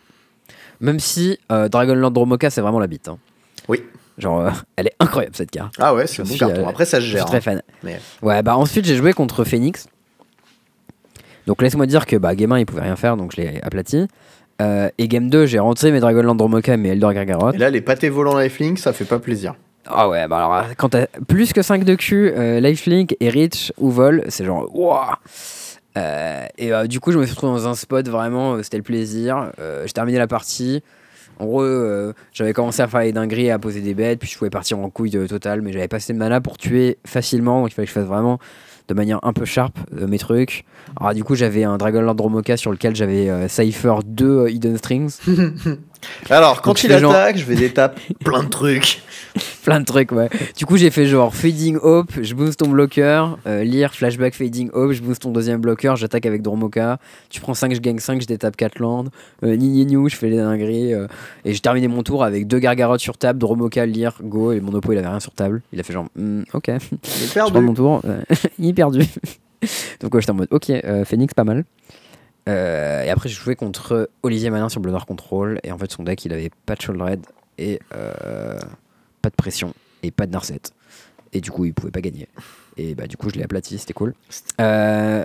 Même si euh, Dragonlord Dromoka, c'est vraiment la bite. hein. Oui. Genre, euh, elle est incroyable cette carte. Ah ouais, c'est bon carton. Après ça se Je suis gère. très hein. fan. Mais- Ouais, bah ensuite j'ai joué contre Phoenix. Donc laisse-moi dire que bah, Game 1 il pouvait rien faire donc je l'ai aplati. Et Game 2 j'ai rentré mes Dragonland Dromoka et mes Eldor Gargarot. Et là les pâtés volants lifelink, ça fait pas plaisir. Ah ouais, bah alors quand t'as plus que 5 de Q, euh, Lifelink et Reach ou Vol, c'est genre wouah Euh, Et euh, du coup je me suis retrouvé dans un spot vraiment, euh, c'était le plaisir. Euh, j'ai terminé la partie. En gros, euh, j'avais commencé à faire les dingueries, à poser des bêtes, puis je pouvais partir en couille de total, mais j'avais pas assez de mana pour tuer facilement, donc il fallait que je fasse vraiment de manière un peu sharp euh, mes trucs. Alors du coup, j'avais un Dragonlord Dromoka sur lequel j'avais euh, Cypher 2 euh, Hidden Strings, Alors quand Donc, je il fais genre- attaque, je vais des tapes plein de trucs. plein de trucs, ouais. Du coup, j'ai fait genre Fading Hope, je booste ton bloqueur, euh, lire Flashback Fading Hope, je booste ton deuxième bloqueur, j'attaque avec Dromoka, tu prends 5, je gagne 5, je détape 4 lands, euh, ni ni ni, je fais les dingueries, euh, et j'ai terminé mon tour avec deux Gargarottes sur table, Dromoka, lire, go, et mon oppo il avait rien sur table. Il a fait genre, Hmm, ok. J'ai Je perdu. prends mon tour, euh, il est perdu. Donc ouais, j'étais en mode, ok, euh, Phoenix pas mal. Euh, et après j'ai joué contre Olivier Manin sur Bleu Noir Control, et en fait son deck il avait pas de Shouldered et euh, pas de pression et pas de Narset. Et du coup il pouvait pas gagner. Et bah du coup je l'ai aplati, c'était cool. Euh,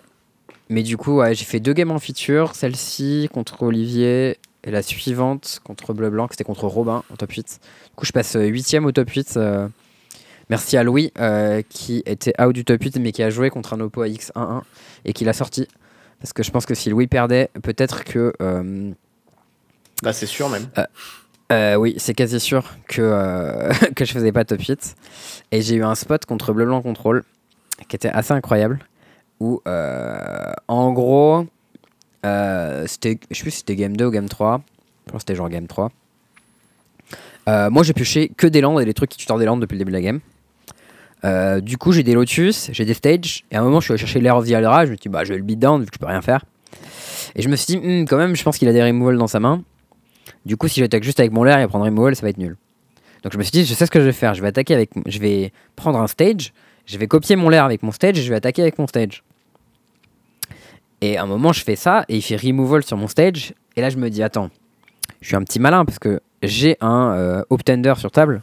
mais du coup ouais, j'ai fait deux games en feature, celle-ci contre Olivier et la suivante contre Bleu Blanc, c'était contre Robin en top 8. Du coup je passe 8 au top 8. euh, Merci à Louis qui était out du top 8 mais qui a joué contre un Oppo à X11 et qui l'a sorti. Parce que je pense que si Louis perdait, peut-être que. euh, Bah c'est sûr même. euh, oui, c'est quasi sûr que, euh, que je faisais pas top 8. Et j'ai eu un spot contre Bleu Blanc Control qui était assez incroyable. Où, euh, en gros, euh, c'était, je sais plus si c'était game 2 ou game 3. Je pense que c'était genre game 3. Euh, moi, j'ai pioché que des landes et des trucs qui tutorent des landes depuis le début de la game. Euh, du coup, j'ai des Lotus, j'ai des stages. Et à un moment, je suis allé chercher l'air of the Hydra. Je me suis dit, bah, je vais le beat down vu que je peux rien faire. Et je me suis dit, Hmm, quand même, je pense qu'il a des removals dans sa main. Du coup, si j'attaque juste avec mon lair et prendre removal, ça va être nul. Donc je me suis dit, je sais ce que je vais faire. Je vais attaquer avec, je vais prendre un stage, je vais copier mon lair avec mon stage et je vais attaquer avec mon stage. Et à un moment, je fais ça et il fait removal sur mon stage. Et là, je me dis, attends, je suis un petit malin parce que j'ai un euh, Optender sur table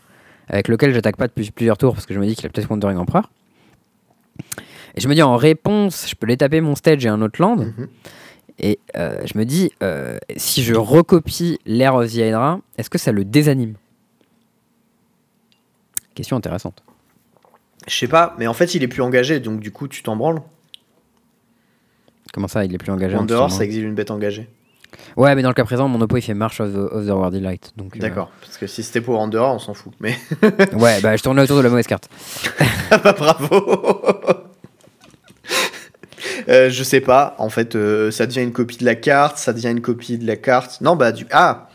avec lequel j'attaque pas depuis plusieurs tours parce que je me dis qu'il a peut-être Wandering Empereur. Et je me dis, en réponse, je peux les taper mon stage et un autre land. Mhm. Et euh, je me dis, euh, si je recopie l'air of the Hydra, est-ce que ça le désanime? Question intéressante. Je sais pas, mais en fait, il est plus engagé, donc du coup, tu t'en branles? Comment ça, il est plus engagé En en dehors, ça exile une bête engagée. Ouais, mais dans le cas présent, mon oppo il fait March of the, of the World Delight. Donc, euh, D'accord, parce que si c'était pour en dehors, on s'en fout. Mais ouais, bah je tournais autour de la mauvaise carte. bah, bravo Euh, je sais pas, en fait, euh, ça devient une copie de la carte, ça devient une copie de la carte. Non, bah, du. Ah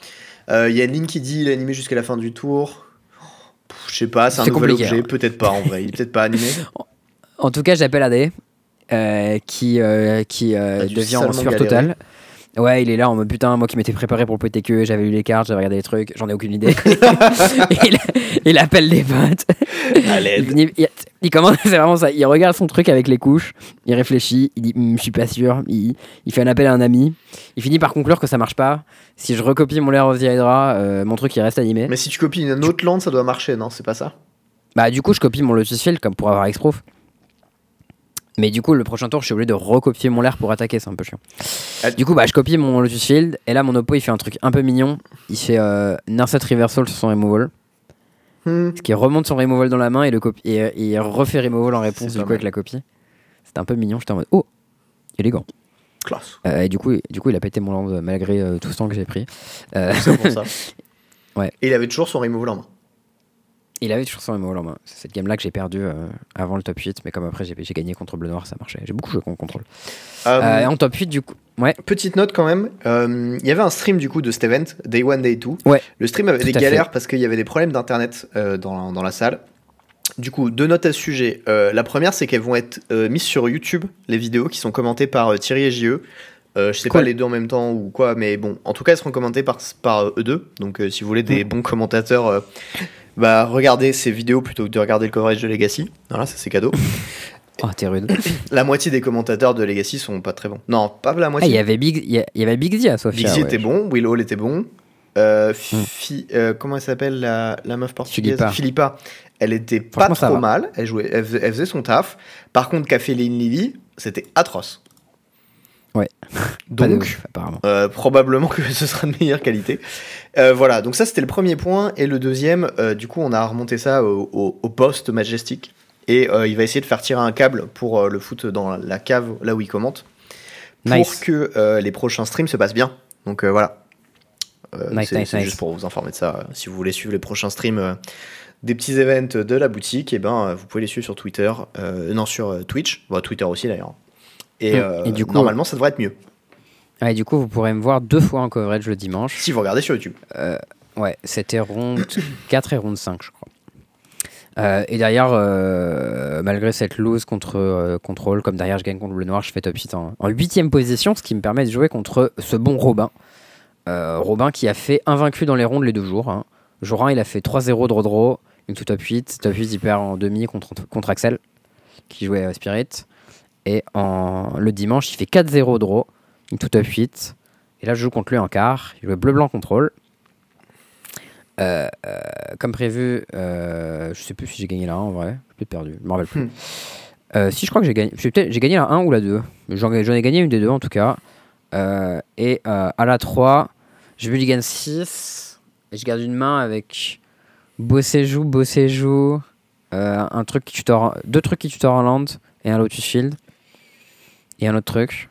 Il y a une ligne qui dit il est animé jusqu'à la fin du tour. Pff, Je sais pas, c'est un nouvel compliqué, objet, hein. peut-être pas en vrai, il est peut-être pas animé. En tout cas, j'appelle AD, qui, qui dû devient en sueur totale. Ouais, il est là en mode putain, moi qui m'étais préparé pour le PTQ, j'avais lu les cartes, j'avais regardé les trucs, j'en ai aucune idée. il, il appelle des potes. À Il, commence, c'est vraiment ça. Il regarde son truc avec les couches, il réfléchit, il dit Hum, Je suis pas sûr. Il, fait un appel à un ami. Il finit par conclure que ça marche pas. Si je recopie mon Lair of the Hydra, euh, mon truc il reste animé. Mais si tu copies une autre land, ça doit marcher, non? C'est pas ça? Bah, du coup, je copie mon Lotus Field comme pour avoir X-Proof. Mais du coup, le prochain tour, je suis obligé de recopier mon Lair pour attaquer, c'est un peu chiant. Ah, Du coup, bah, je copie mon Lotus Field. Et là, mon oppo, il fait un truc un peu mignon. Il fait euh, Narset Reversal sur son removal. Hmm. Ce qui remonte son removal dans la main et, le copie, et, et il refait removal en réponse du coup avec la copie. C'était un peu mignon. J'étais en mode Oh, élégant. Classe. Euh, et du coup, du coup, il a pété mon land malgré euh, tout ce temps que j'ai pris. Euh, C'est pour ça. Ouais. Et il avait toujours son removal en main. Il avait toujours son removal en main. C'est cette game là que j'ai perdu euh, avant le top 8. Mais comme après, j'ai gagné contre Bleu Noir, ça marchait. J'ai beaucoup joué contre contrôle. Euh, Euh, et en top 8, du coup. Ouais. Petite note quand même, euh, il y avait un stream du coup de cet event, Day 1, Day 2. Ouais. Le stream avait des galères parce qu'il y avait des problèmes d'internet dans, dans la salle. Du coup, deux notes à ce sujet. La première, c'est qu'elles vont être mises sur YouTube, les vidéos qui sont commentées par Thierry et JE. Euh, je sais Cool. pas les deux en même temps ou quoi, mais bon, en tout cas, elles seront commentées par, par eux deux. Donc, euh, si vous voulez des bons commentateurs, euh, bah, regardez ces vidéos plutôt que de regarder le coverage de Legacy. Voilà, ça c'est cadeau. Oh, t'es rude. la moitié des commentateurs de Legacy sont pas très bons. Non, pas la Ah, moitié. il y avait Big, il y avait Big Z à Sofia. Big Z ouais. était bon, Will Hall était bon. Euh, Fi- euh, comment elle s'appelle la, la meuf portugaise? Philippa. Philippa. Elle était pas trop mal. Elle, jouait, elle, faisait, elle faisait son taf. Par contre, Café Lane Lily, c'était atroce. Ouais. Donc, apparemment. euh, probablement que ce sera de meilleure qualité. Euh, voilà, donc ça c'était le premier point. Et le deuxième, euh, du coup, on a remonté ça au, au- au poste Majestic. Et il va essayer de faire tirer un câble pour le foot dans la cave, là où il commente. Pour Nice. que les prochains streams se passent bien. Donc voilà. Nice, c'est nice, juste pour vous informer de ça. Si vous voulez suivre les prochains streams des petits events de la boutique, et ben, vous pouvez les suivre sur Twitter. non, sur Twitch. Twitter aussi d'ailleurs. Et, euh, Et du coup- normalement, ça devrait être mieux. Ouais, du coup, vous pourrez me voir deux fois en coverage le dimanche. Si vous regardez sur YouTube. Ouais, c'était ronde 4 et ronde 5, je crois. Euh, et derrière, euh, malgré cette lose contre euh, contrôle, comme derrière je gagne contre le noir, je fais top 8 en, en 8ème position, ce qui me permet de jouer contre ce bon Robin. Euh, Robin qui a fait invaincu dans les rondes les deux jours. Hein. Jour 1, il a fait 3-0 draw draw, une tout top 8. Top 8, il perd en demi contre, contre Axel, qui jouait Spirit. Et en, le dimanche, il fait 4-0 draw, une tout top 8. Et là, je joue contre lui en quart. Il jouait bleu-blanc contrôle. Euh, euh, comme prévu, euh, je sais plus si j'ai gagné la 1 en vrai. J'ai peut-être perdu, je me rappelle plus. Hmm. Euh, si je crois que j'ai gagné, j'ai gagné la 1 ou la 2. J'en ai, j'en ai gagné une des deux en tout cas. Et à la 3, je mulligan 6. Et je garde une main avec Bossé joue, Bossé joue. un truc qui tutor, deux trucs qui tutor en land et un Lotus Field. Et un autre truc.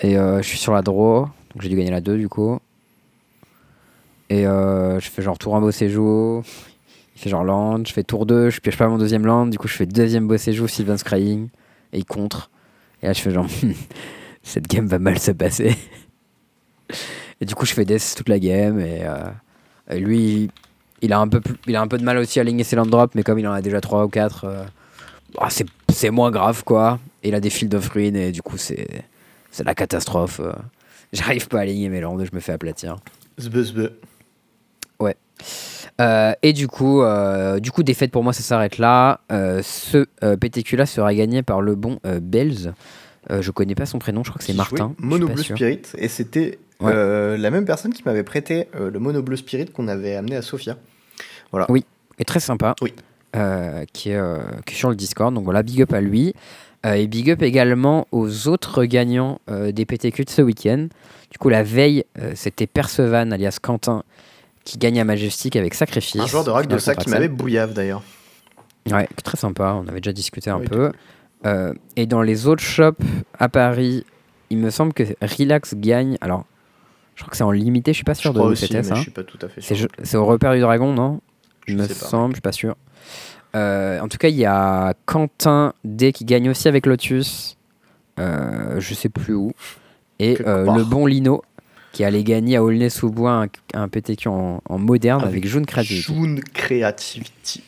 Et euh, je suis sur la draw. Donc j'ai dû gagner la 2 du coup. Et euh, je fais genre tour 1 bossé joue. Il fait genre land. Je fais tour 2. Je pioche pas mon deuxième land. Du coup, je fais deuxième bossé joue, Sylvan's Crying. Et il contre. Et là, je fais genre cette game va mal se passer. et du coup, je fais death toute la game. Et, euh, et lui, il a, un peu plus- il a un peu de mal aussi à aligner ses land drops. Mais comme il en a déjà 3 ou 4, c'est c'est moins grave quoi. Et il a des fields of ruin. Et du coup, c'est c'est la catastrophe. euh. J'arrive pas à aligner mes landes, je me fais aplatir. Zbe, zbe. Ouais. Euh, et du coup, euh, du coup, défaite pour moi, ça s'arrête là. Euh, ce PTQ là sera gagné par le bon Bells. Je connais pas son prénom, je crois que c'est Martin. Mono Blue. Spirit. Et c'était Ouais. la même personne qui m'avait prêté le Mono Blue Spirit qu'on avait amené à Sofia. est très sympa. Oui. Qui, est, qui est sur le Discord. Donc voilà, big up à lui. Euh, et big up également aux autres gagnants euh, des PTQ de ce week-end. Du coup, la veille, euh, c'était Percevan, alias Quentin, qui gagne à Majestic avec Sacrifice. Un joueur de rack de sac qui m'avait bouillave d'ailleurs. Ouais, très sympa. On avait déjà discuté un Oui, peu. Euh, et dans les autres shops à Paris, il me semble que Relax gagne. Alors, je crois que c'est en limité, je suis pas Je sûr de crois où c'était ça. pas C'est au repère du dragon, non? Je Il me sais pas. semble, je suis pas sûr. Euh, en tout cas, il y a Quentin D qui gagne aussi avec Lotus. Euh, je sais plus où. Et euh, le bon Lino qui allait gagner à Aulnay-sous-Bois un, un PTQ en, en moderne avec, June Creativity. June Creativity.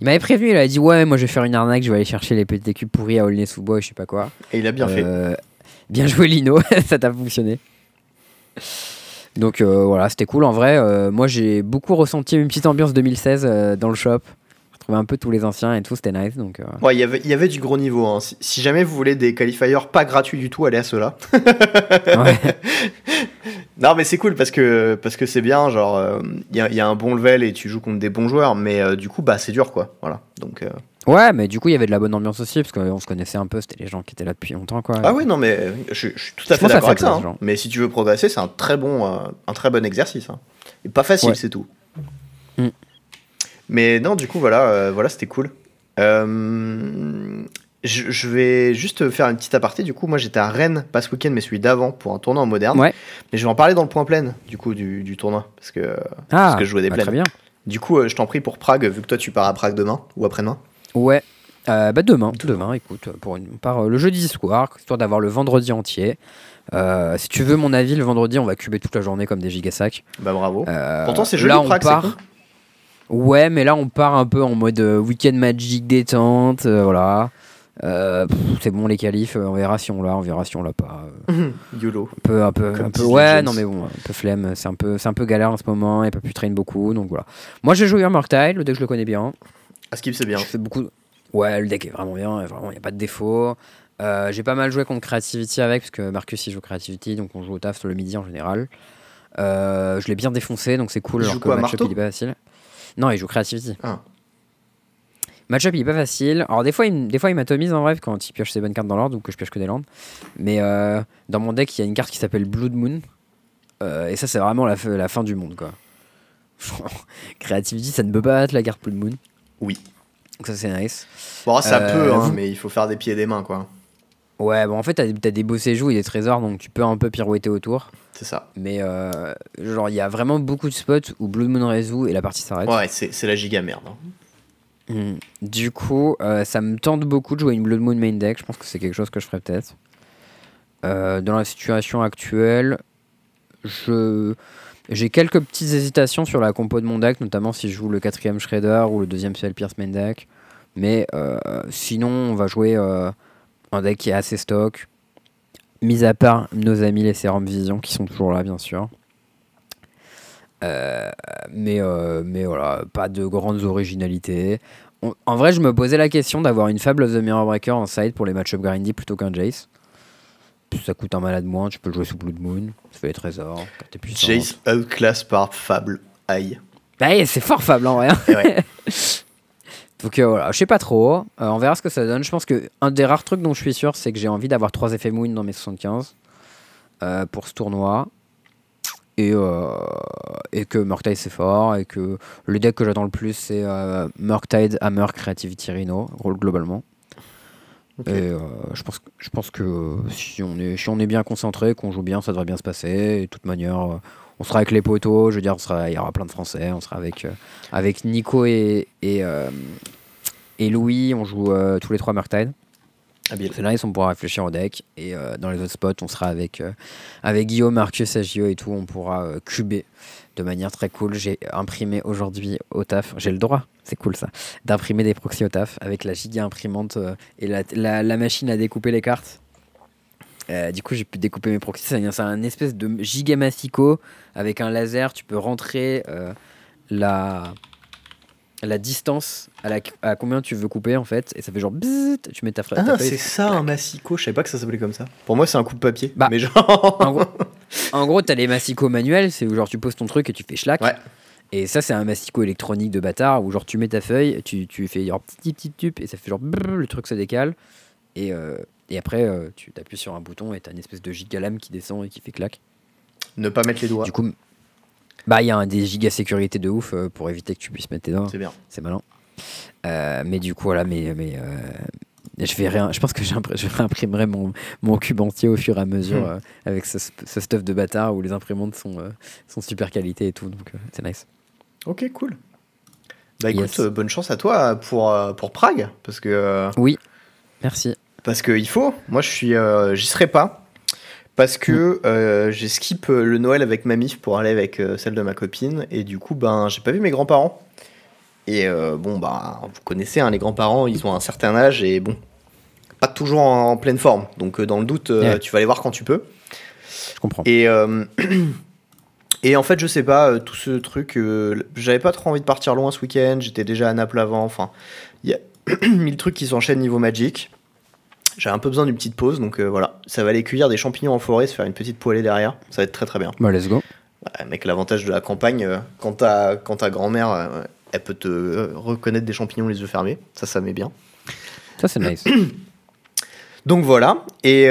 Il m'avait prévenu, il a dit Ouais, moi je vais faire une arnaque, je vais aller chercher les PTQ pourris à Aulnay-sous-Bois et je sais pas quoi. Et il a bien fait. Euh, Bien joué Lino, ça t'a fonctionné. Donc euh, voilà, c'était cool en vrai. euh, moi j'ai beaucoup ressenti une petite ambiance 2016 euh, dans le shop. Un peu tous les anciens et tout, c'était nice. Donc, euh, Ouais, il y avait- il y avait du gros niveau. hein. Si, si jamais vous voulez des qualifiers pas gratuits du tout, allez à ceux-là. ouais. Non, mais c'est cool parce que parce que c'est bien. Genre, euh, il y, a- il y a un bon level et tu joues contre des bons joueurs, mais euh, du coup, bah, c'est dur, quoi. Voilà. Donc. euh, Ouais, mais du coup il y avait de la bonne ambiance aussi parce qu'on se connaissait un peu, c'était les gens qui étaient là depuis longtemps quoi. Ah oui, non, mais je, je suis tout à fait d'accord avec ça. hein. Mais si tu veux progresser, c'est un très bon, euh, un très bon exercice. hein. Et pas facile, Ouais. c'est tout. Mais non, du coup, voilà, euh, voilà, c'était cool. Euh, je, je vais juste faire une petite aparté. Du coup, moi, j'étais à Rennes, pas ce week-end, mais celui d'avant, pour un tournoi en moderne. Ouais. Mais je vais en parler dans le point plein, du coup, du, du tournoi, parce que Ah, parce que je jouais des bah, plaines. Très bien. Du coup, euh, je t'en prie pour Prague, vu que toi, tu pars à Prague demain ou après-demain. Ouais. Euh, bah demain, demain, écoute, pour une, par euh, le jeudi soir, histoire d'avoir le vendredi entier. Euh, si tu veux mon avis, le vendredi, on va cuber toute la journée comme des gigasacs. Bah bravo. Pourtant, c'est joli là, on Prague, part. Ouais, mais là, on part un peu en mode euh, week-end magic détente, euh, voilà. Euh, pff, c'est bon les qualifs, euh, on verra si on l'a, on verra si on l'a pas. euh, YOLO. un peu, un peu, Comme un peu. Ouais, non mais bon, un peu flemme. C'est un peu, c'est un peu galère en ce moment. Il a pas pu train beaucoup, donc voilà. Moi, j'ai joué à Mortile, le deck je le connais bien. À Skip, c'est bien. Je fais beaucoup. Ouais, le deck est vraiment bien, vraiment, il n'y a pas de défaut. Euh, j'ai pas mal joué contre Creativity avec, parce que Marcus il joue Creativity, donc on joue au taf le midi en général. Euh, je l'ai bien défoncé, donc c'est cool. Il alors joue que quoi, le match-up marteau il est pas facile. Non, il joue Creativity. Ah. Match-up il est pas facile. Alors des fois il, des fois, il m'atomise en vrai quand il pioche ses bonnes cartes dans l'ordre ou que je pioche que des landes. Mais euh, dans mon deck il y a une carte qui s'appelle Blood Moon. Euh, et ça c'est vraiment la, fin du monde quoi. Creativity ça ne peut pas battre la carte Blood Moon. Oui. Donc ça c'est nice. Bon, ça Euh, peut, hein, vous- mais il faut faire des pieds et des mains, quoi. Ouais, bon, en fait, t'as as des beaux séjours et des trésors, donc tu peux un peu pirouetter autour. C'est ça. Mais euh, genre, il y a vraiment beaucoup de spots où Blood Moon résout et la partie s'arrête. Ouais, c'est la giga merde. hein. Hmm. Du coup, euh, ça me tente beaucoup de jouer une Blood Moon main deck. Je pense que c'est quelque chose que je ferais peut-être. Euh, dans la situation actuelle, je j'ai quelques petites hésitations sur la compo de mon deck, notamment si je joue le quatrième Shredder ou le deuxième CL Pierce main deck. Mais sinon, on va jouer un deck qui est assez stock. Mis à part nos amis les Serum Vision qui sont toujours là, bien sûr. Euh, mais, euh, mais voilà, pas de grandes originalités. On- en vrai, je me posais la question d'avoir une Fable of the Mirror Breaker en side pour les match-up grindy plutôt qu'un Jace. Ça coûte un malade moins, tu peux le jouer sous Blood Moon, ça fait les trésors. Jace outclass par Fable. Aïe. Bah, eh, c'est fort Fable en vrai. hein. Ouais. Donc euh, voilà, je sais pas trop. Euh, on verra ce que ça donne. Je pense que un des rares trucs dont je suis sûr, c'est que j'ai envie d'avoir 3 effets Moon dans mes 75 euh, pour ce tournoi. Et, euh, et que Murktide c'est fort. Et que le deck que j'attends le plus, c'est Murktide, Hammer, Creativity Rhino, globalement. Et je, pense, que- je pense que si on est, si on est bien concentré, qu'on joue bien, ça devrait bien se passer. Et de toute manière, on sera avec les poteaux. Je veux dire, il y aura plein de Français. On sera avec, euh, avec Nico et, et, euh, Louis. On joue euh, tous les trois Murktide. C'est nice, on pourra réfléchir au deck. Et dans les autres spots, on sera avec, avec Guillaume, Marcus, Agio et tout. On pourra cuber de manière très cool. J'ai imprimé aujourd'hui au taf, j'ai le droit, c'est cool ça, d'imprimer des proxys au taf avec la giga imprimante et la- la machine à découper les cartes. Euh, du coup, j'ai pu découper mes proxys. C'est un, espèce de giga massico avec un laser. Tu peux rentrer euh, la, la distance à, la, à combien tu veux couper en fait. Et ça fait genre bzzzt, tu mets ta, ta Ah, c'est ça un massico. Je savais pas que ça s'appelait comme ça. Pour moi, c'est un coup de papier. Bah, mais genre. En gros, en gros, t'as les massicos manuels, c'est où genre tu poses ton truc et tu fais schlack. Ouais. Et ça, c'est un massico électronique de bâtard où genre tu mets ta feuille, tu, tu fais genre petit petit tup et ça fait genre brrr, le truc se décale. Et, euh, et après, euh, tu t'appuies sur un bouton et t'as une espèce de giga lame qui descend et qui fait clac. ne pas mettre les doigts. Du coup, bah il y a un des giga sécurité de ouf euh, pour éviter que tu puisses mettre tes doigts. C'est bien. C'est malin. Euh, mais du coup, voilà, mais, mais je vais rien. Je pense que je réimprimerai mon, mon cube entier au fur et à mesure Hmm. avec ce, ce stuff de bâtard où les imprimantes sont, sont super qualité et tout. Donc c'est nice. Ok, cool. Bah écoute, Yes. bonne chance à toi pour, pour Prague. Parce que. Oui, merci. Parce qu'il faut. Moi, je suis, euh, j'y serai pas. Parce que euh, j'ai skip euh, le Noël avec ma mif pour aller avec euh, celle de ma copine. Et du coup, ben, j'ai pas vu mes grands-parents. Et bon, bah, vous connaissez, hein, les grands-parents, ils ont un certain âge et bon, pas toujours en, en pleine forme. Donc, dans le doute, Ouais. tu vas les voir quand tu peux. Je comprends. Et, et en fait, je sais pas, tout ce truc, euh, j'avais pas trop envie de partir loin ce week-end, j'étais déjà à Naples avant, enfin, il y a mille trucs qui s'enchaînent niveau Magic. J'ai un peu besoin d'une petite pause, donc euh, voilà, ça va aller cueillir des champignons en forêt, se faire une petite poêlée derrière, ça va être très très bien. Bah, let's go. Ouais, mec, l'avantage de la campagne, euh, quand ta, quand ta grand-mère, euh, elle peut te reconnaître des champignons les yeux fermés, ça, ça met bien. Ça, c'est nice. Donc voilà. Et,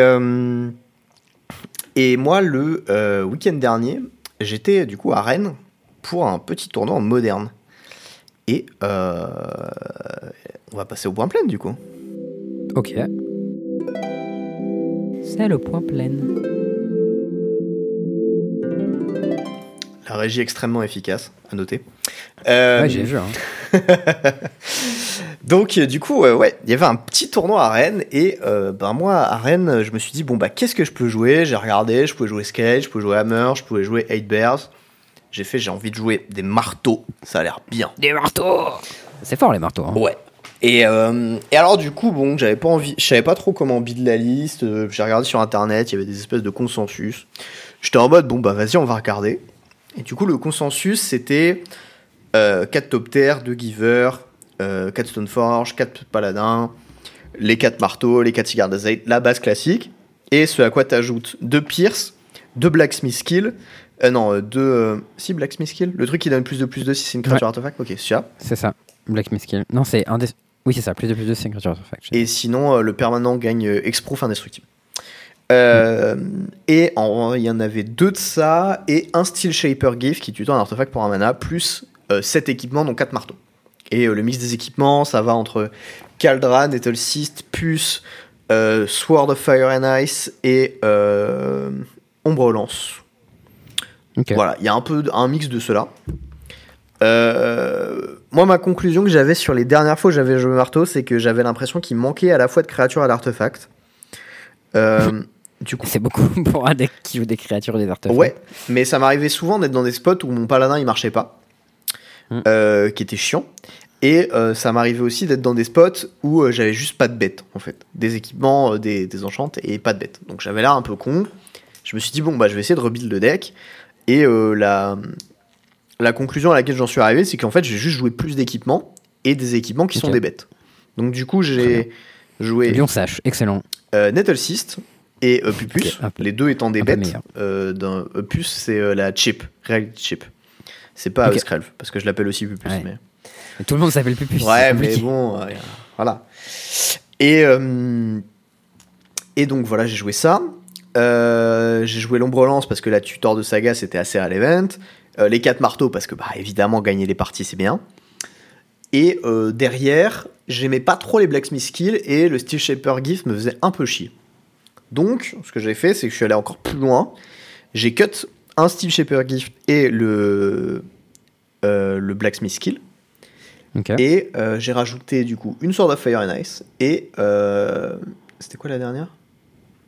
et moi, le week-end dernier, j'étais du coup à Rennes pour un petit tournoi en moderne. Et on va passer au point plein du coup. ok. C'est le point plein. La régie extrêmement efficace, à noter. Euh, Ouais, j'ai vu. Hein. Donc euh, du coup, euh, ouais, il y avait un petit tournoi à Rennes et euh, ben moi à Rennes, je me suis dit bon bah qu'est-ce que je peux jouer? J'ai regardé, je pouvais jouer Scale, je pouvais jouer Hammer, je pouvais jouer 8 Bears. J'ai fait, j'ai envie de jouer des marteaux, ça a l'air bien. Des marteaux C'est fort, les marteaux. Hein. Ouais. Et, euh, et alors du coup, bon, j'avais pas envie, je savais pas trop comment build la liste. euh, J'ai regardé sur internet, il y avait des espèces de consensus. J'étais en mode bon bah vas-y, on va regarder. Et du coup, le consensus c'était 4 top tier, 2 giver, 4 stoneforge, 4 paladins, les 4 marteaux, les 4 cigares d'azate, la base classique. Et ce à quoi t'ajoutes 2 pierce, 2 blacksmith skill. Euh, non, 2 si blacksmith skill, le truc qui donne plus de plus de si c'est une créature artefact. Ok, c'est ça. C'est ça. Black Skill. Non, c'est un des. Oui, c'est ça. Plus de plus de 5 creatures artifact. Et sinon, euh, le permanent gagne euh, Exproof indestructible. Euh, Et il y en avait deux de ça, et un Steel Shaper Gift qui tutoie un artefact pour un mana, plus 7 équipements, dont 4 marteaux. Et le mix des équipements, ça va entre Caldra, Nettle Cyst, Puce, Sword of Fire and Ice et Ombre Lance. Voilà, il y a un peu un mix de cela. Euh, moi, ma conclusion que j'avais sur les dernières fois que j'avais joué marteau, c'est que j'avais l'impression qu'il manquait à la fois de créatures et d'artefacts. Euh, du coup, C'est beaucoup pour un deck qui joue des créatures et des artefacts. ouais, mais ça m'arrivait souvent d'être dans des spots où mon paladin il marchait pas, Hmm. euh, qui était chiant. Et euh, ça m'arrivait aussi d'être dans des spots où j'avais juste pas de bêtes, en fait. Des équipements, des, des enchantes et pas de bêtes. Donc j'avais l'air un peu con. Je me suis dit, bon, bah je vais essayer de rebuild le deck. Et la, la conclusion à laquelle j'en suis arrivé, c'est qu'en fait, j'ai juste joué plus d'équipements et des équipements qui sont des bêtes. Donc du coup, j'ai joué Lion Sache, excellent. euh, et euh, Pupus, les deux étant des bêtes. Euh, d'un- euh, Pus, c'est euh, la chip, reality chip. C'est pas Ok. euh, Skrelv, parce que je l'appelle aussi Pupus. Ouais. Mais... Tout le monde s'appelle Pupus. Ouais, mais bon, euh, voilà. Et, et donc voilà, j'ai joué ça. Euh, j'ai joué l'ombre lance parce que la tutor de saga c'était assez relevant. Euh, les quatre marteaux parce que bah évidemment gagner les parties c'est bien. Et euh, derrière, j'aimais pas trop les blacksmith skills et le steel shaper gift me faisait un peu chier. Donc, ce que j'ai fait, c'est que je suis allé encore plus loin. J'ai cut un steel shaper gift et le euh, le blacksmith skill. Ok. Et euh, j'ai rajouté du coup une Sword of Fire and Ice et euh, c'était quoi la dernière?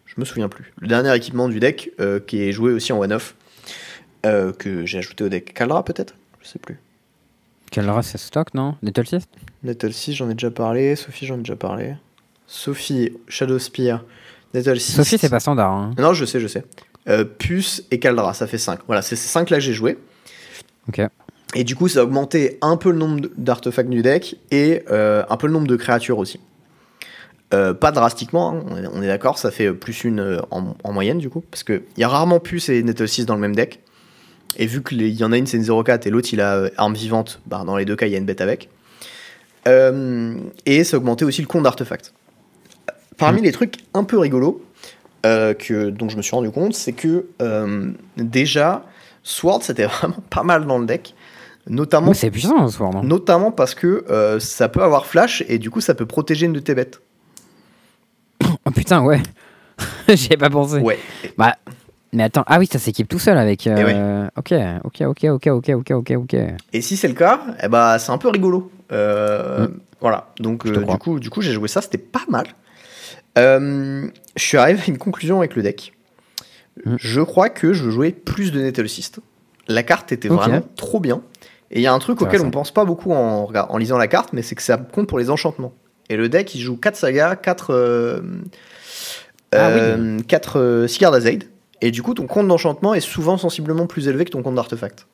Je me souviens plus. Le dernier équipement du deck euh, qui est joué aussi en one-off euh, que j'ai ajouté au deck. Kaldra peut-être? Je sais plus. Race c'est stock, non? Little Siest Nettle 6 j'en ai déjà parlé. Sophie j'en ai déjà parlé. Sophie, Shadow Spear, Nettle 6. Sophie, c'est pas standard. Hein. Non, je sais, je sais. Euh, Puce et Caldra, ça fait 5. Voilà, c'est ces 5 là que j'ai joué. Ok. Et du coup, ça a augmenté un peu le nombre d'artefacts du deck et euh, un peu le nombre de créatures aussi. Euh, pas drastiquement, hein, on est- d'accord, ça fait plus une en, en moyenne du coup, parce qu'il y a rarement Puce et Nettle 6 dans le même deck. Et vu qu'il y en a une c'est une 0-4 et l'autre il a euh, arme vivante, bah, dans les deux cas il y a une bête avec. Euh, et ça a augmenté aussi le compte d'artefacts. Parmi les trucs un peu rigolos euh, que, dont je me suis rendu compte, c'est que euh, déjà, Sword c'était vraiment pas mal dans le deck. Notamment c'est puissant soir, non Notamment parce que ça peut avoir flash et du coup ça peut protéger une de tes bêtes. Oh putain, ouais. J'y ai pas pensé. Ouais. Bah, mais attends, ah oui, ça s'équipe tout seul avec. Eh euh, Ok, ok, ok, ok, ok, ok, ok, ok. Et si c'est le cas, eh bah, c'est un peu rigolo. Euh, Mm. Voilà. Donc euh, du coup, du coup j'ai joué ça, c'était pas mal. Euh, je suis arrivé à une conclusion avec le deck. Mm. Je crois que je veux jouer plus de Nettlesist. La carte était vraiment trop bien. Et il y a un truc auquel on pense pas beaucoup en, lisant la carte, mais c'est que ça compte pour les enchantements. Et le deck, il joue 4 sagas, 4 euh, Ah oui. euh, 4 euh, Sigard Azaid. Et du coup, ton compte d'enchantement est souvent sensiblement plus élevé que ton compte d'artefact.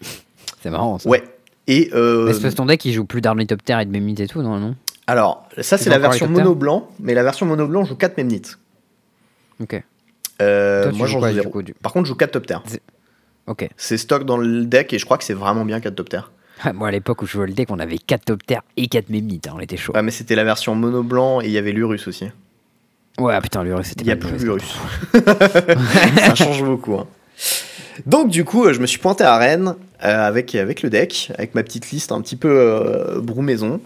C'est marrant ça. Ouais. Et euh, Mais c'est parce que ton deck il joue plus d'Arnitopter et de Memnite et tout, non, non? Alors, ça c'est la version mono blanc, mais la version mono blanc joue 4 Memnite. Ok. Euh, Toi, moi j'en joue du 0. coup, du- Par contre, je joue 4 top terre. Ok. C'est stock dans le deck et je crois que c'est vraiment bien 4 top terre. Moi à l'époque où je jouais le deck, on avait 4 Topter et 4 Memnite, hein, on était chaud. Ouais, mais c'était la version mono blanc et il y avait l'Urus aussi. Ouais, putain, l'Urus c'était Il n'y a plus l'Urus. ça change beaucoup. hein. Donc du coup, euh, je me suis pointé à Rennes euh, avec, avec le deck, avec ma petite liste un petit peu euh, brou-maison.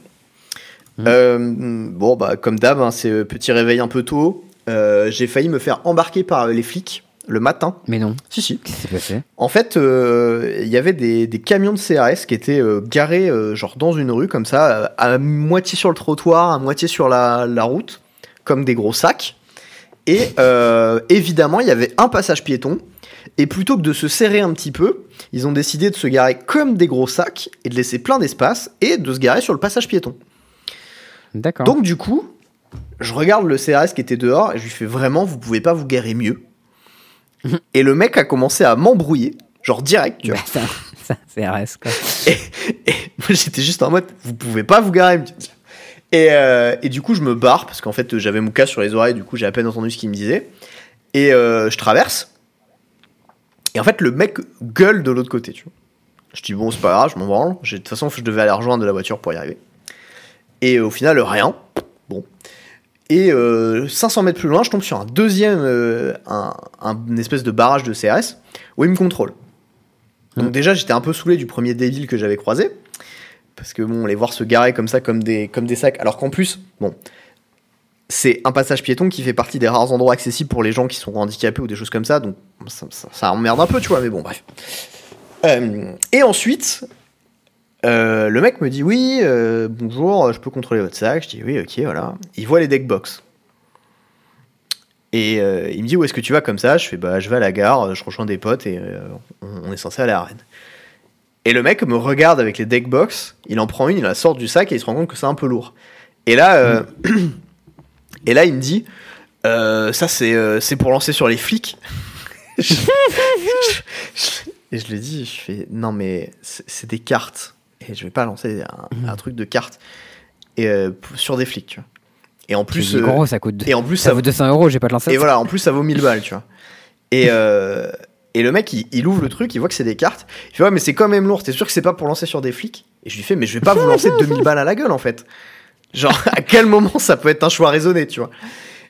Mhm. Euh, bon, bah comme d'hab, hein, c'est petit réveil un peu tôt. J'ai failli me faire embarquer par les flics le matin. Mais non, Si, si. qu'est-ce qui s'est passé? En fait, euh, il y avait des, des camions de CRS qui étaient euh, garés euh, genre dans une rue comme ça, à moitié sur le trottoir, à moitié sur la, la route, comme des gros sacs. Et euh, évidemment, il y avait un passage piéton. Et plutôt que de se serrer un petit peu, ils ont décidé de se garer comme des gros sacs et de laisser plein d'espace et de se garer sur le passage piéton. D'accord. Donc du coup, je regarde le CRS qui était dehors et je lui fais vraiment, vous pouvez pas vous garer mieux. et le mec a commencé à m'embrouiller, genre direct, tu vois. Bah, ça, ça c'est RS quoi. Et moi j'étais juste en mode, vous pouvez pas vous garer. mieux. Et, euh, et du coup je me barre parce qu'en fait j'avais mon casque sur les oreilles, du coup j'ai à peine entendu ce qu'il me disait. Et euh, je traverse. Et en fait le mec gueule de l'autre côté, tu vois. Je dis bon c'est pas grave, je m'en branle. De toute façon je devais aller rejoindre de la voiture pour y arriver. Et au final rien. Bon. Et euh, 500 mètres plus loin, je tombe sur un deuxième, euh, un, un- une espèce de barrage de CRS où il me contrôle. Donc déjà, j'étais un peu saoulé du premier débile que j'avais croisé. Parce que bon, les voir se garer comme ça, comme des, comme des sacs. Alors qu'en plus, bon, c'est un passage piéton qui fait partie des rares endroits accessibles pour les gens qui sont handicapés ou des choses comme ça. Donc ça, emmerde un peu, tu vois, mais bon, bref. Euh, et ensuite, euh, le mec me dit Oui, euh, bonjour, je peux contrôler votre sac. Je dis Oui, ok, voilà. Il voit les deck box. Et il me dit Où est-ce que tu vas comme ça? Je fais Bah, je vais à la gare, je rejoins des potes et on, est censé aller à Rennes. Et le mec me regarde avec les deck box, il en prend une, il la sort du sac et il se rend compte que c'est un peu lourd. Et là, euh, et là il me dit Euh, Ça, c'est euh, pour lancer sur les flics. Je- je- et je lui dis Je fais Non, mais c'est des cartes. Et je vais pas lancer un, un truc de cartes et, euh, sur des flics, tu vois. Et en Plus gros, ça coûte. et en plus, ça vaut 200 euros, j'ai pas de lancer. et voilà, en plus, ça vaut 1000 balles, tu vois. Et, euh, et le mec, il, il ouvre le truc, il voit que c'est des cartes. Il fait, ouais, mais c'est quand même lourd. T'es sûr que c'est pas pour lancer sur des flics? Et je lui fais, mais je vais pas vous lancer 2000 balles à la gueule, en fait. Genre, à quel moment ça peut être un choix raisonné, tu vois?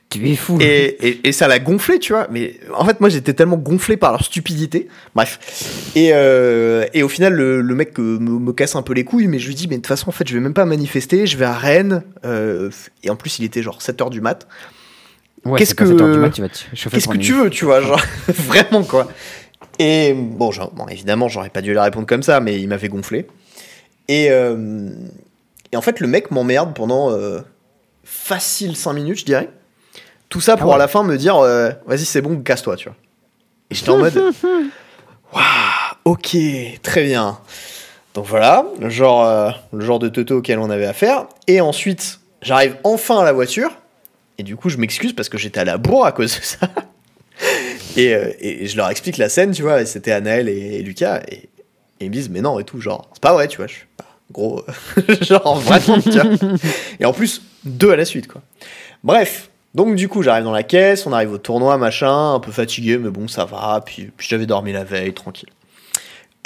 Tu es fou. et, et, et ça l'a gonflé, tu vois. Mais en fait, moi, j'étais tellement gonflé par leur stupidité. Bref. Et, euh, et au final, le, le mec euh, me, me casse un peu les couilles, mais je lui dis, mais de toute façon, en fait, je vais même pas manifester. Je vais à Rennes. euh, et en plus, il était genre 7h du mat. Ouais, qu'est-ce que- 7 heures du mat, tu vas Qu'est-ce pour que une tu veux, tu vois, genre, vraiment, quoi. Et bon, genre, bon, évidemment, j'aurais pas dû lui répondre comme ça, mais il m'avait gonflé. Et, euh, et en fait, le mec m'emmerde pendant euh, facile 5 minutes, je dirais. Tout ça pour Ah ouais. à la fin me dire, euh, vas-y, c'est bon, casse-toi, tu vois. Et j'étais en mode, waouh, ok, très bien. Donc voilà, le genre, euh, le genre de teuteau auquel on avait affaire. Et ensuite, j'arrive enfin à la voiture. Et du coup, je m'excuse parce que j'étais à la bourre à cause de ça. et, euh, et je leur explique la scène, tu vois, et c'était Anaël et, Lucas, et, ils me disent, mais non, et tout, genre, c'est pas vrai, tu vois. Je suis pas gros, genre, vraiment, tu. Et en plus, deux à la suite, quoi. Bref, donc du coup, j'arrive dans la caisse, on arrive au tournoi, machin, un peu fatigué, mais bon, ça va. Puis, puis j'avais dormi la veille, tranquille.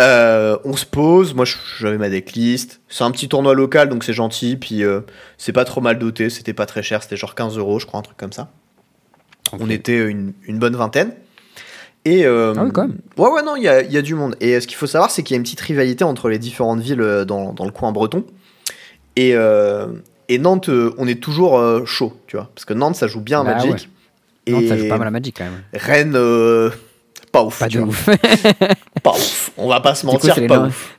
Euh, on se pose, moi j'avais ma decklist. C'est un petit tournoi local, donc c'est gentil. Puis euh, c'est pas trop mal doté, c'était pas très cher, c'était genre 15 euros, je crois, un truc comme ça. On était une, une bonne vingtaine. Et euh, Ah oui, quand même. Ouais, ouais, non, il y a, il y a du monde. Et ce qu'il faut savoir, c'est qu'il y a une petite rivalité entre les différentes villes dans, dans le coin breton. Et, et Nantes, on est toujours chaud, tu vois. Parce que Nantes, ça joue bien à Magic. ouais. Non, Et ça joue pas mal à Magic quand même. Rennes, pas ouf. Pas tu de vois. ouf. Pas ouf. On va pas se coup, mentir, pas ouf.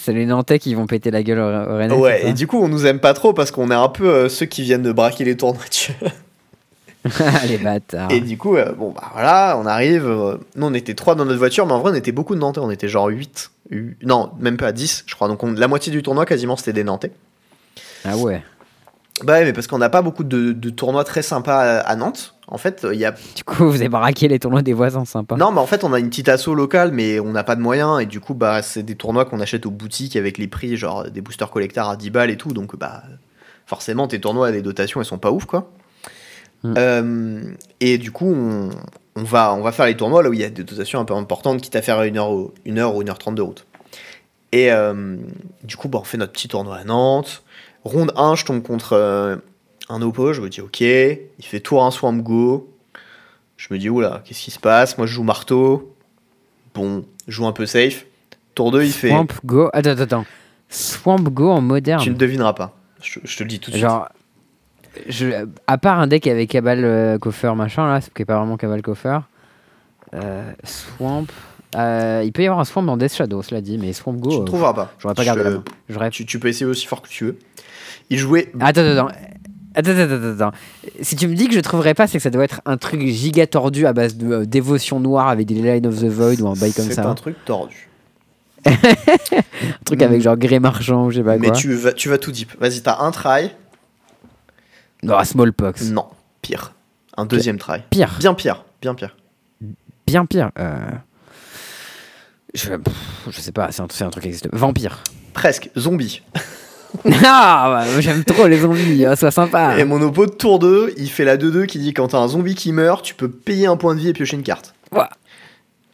C'est les Nantais qui vont péter la gueule au, au Rennes. Ouais, et du coup, on nous aime pas trop parce qu'on est un peu euh, ceux qui viennent de braquer les tournois. les bâtards. Et du coup, euh, bon, bah voilà, on arrive. euh, nous, on était trois dans notre voiture, mais en vrai, on était beaucoup de Nantais. On était genre 8. Non, même pas 10, je crois. Donc, on- la moitié du tournoi, quasiment, c'était des Nantais. Ah ouais. Bah ouais, mais parce qu'on n'a pas beaucoup de, de tournois très sympas à, à Nantes. En fait, il y a. Du coup, vous avez braqué les tournois des voisins, sympa. Non, mais en fait, on a une petite asso locale, mais on n'a pas de moyens. Et du coup, bah, c'est des tournois qu'on achète aux boutiques avec les prix, genre des boosters collecteurs à 10 balles et tout. Donc, bah, forcément, tes tournois, les dotations, elles sont pas ouf, quoi. Mm. Euh, et du coup, on, on va, on va faire les tournois là où il y a des dotations un peu importantes, quitte à faire une heure, au- une heure ou une heure trente de route. Et euh, du coup, bah, on fait notre petit tournoi à Nantes. Ronde 1, je tombe contre euh, un oppo, je me dis ok. Il fait tour 1 swamp go. Je me dis oula, qu'est-ce qui se passe? Moi je joue marteau. Bon, je joue un peu safe. Tour 2, il fait. Swamp Go. Attends, attends, attends. Swamp Go en moderne. Tu ne devineras pas. Je, je te le dis tout de Genre, je, à part un deck avec Cabal euh, Coffer machin là, ce qui est pas vraiment Cabal Coffer. euh, Swamp. euh, il peut y avoir un Swamp dans Death Shadow, cela dit, mais Swamp suite. Go. Tu ne trouveras pas. J'aurais pas Je- gardé la main. Tu, tu peux essayer aussi fort que tu veux. Il jouait. Attends, attends, attends. Attends, attends, attends. Si tu me dis que je trouverais pas, c'est que ça doit être un truc giga tordu à base de euh, dévotion noire avec des Line of the Void ou un bail comme C'est ça. un truc tordu. Un truc avec genre gré marchand ou je sais pas Mais quoi. tu vas, tu vas tout deep. Vas-y, t'as un try. Non, Smallpox. Non, pire. Un deuxième try. Pire. Bien pire. Bien pire. Bien pire. Euh... Je, je sais pas, c'est un, c'est un truc qui existe. Vampire. Presque. Zombie. ah, ouais, j'aime trop les zombies, ah, sois sympa. Et mon oppo de tour 2, il fait la 2-2 qui dit quand t'as un zombie qui meurt, tu peux payer un point de vie et piocher une carte. Ouah.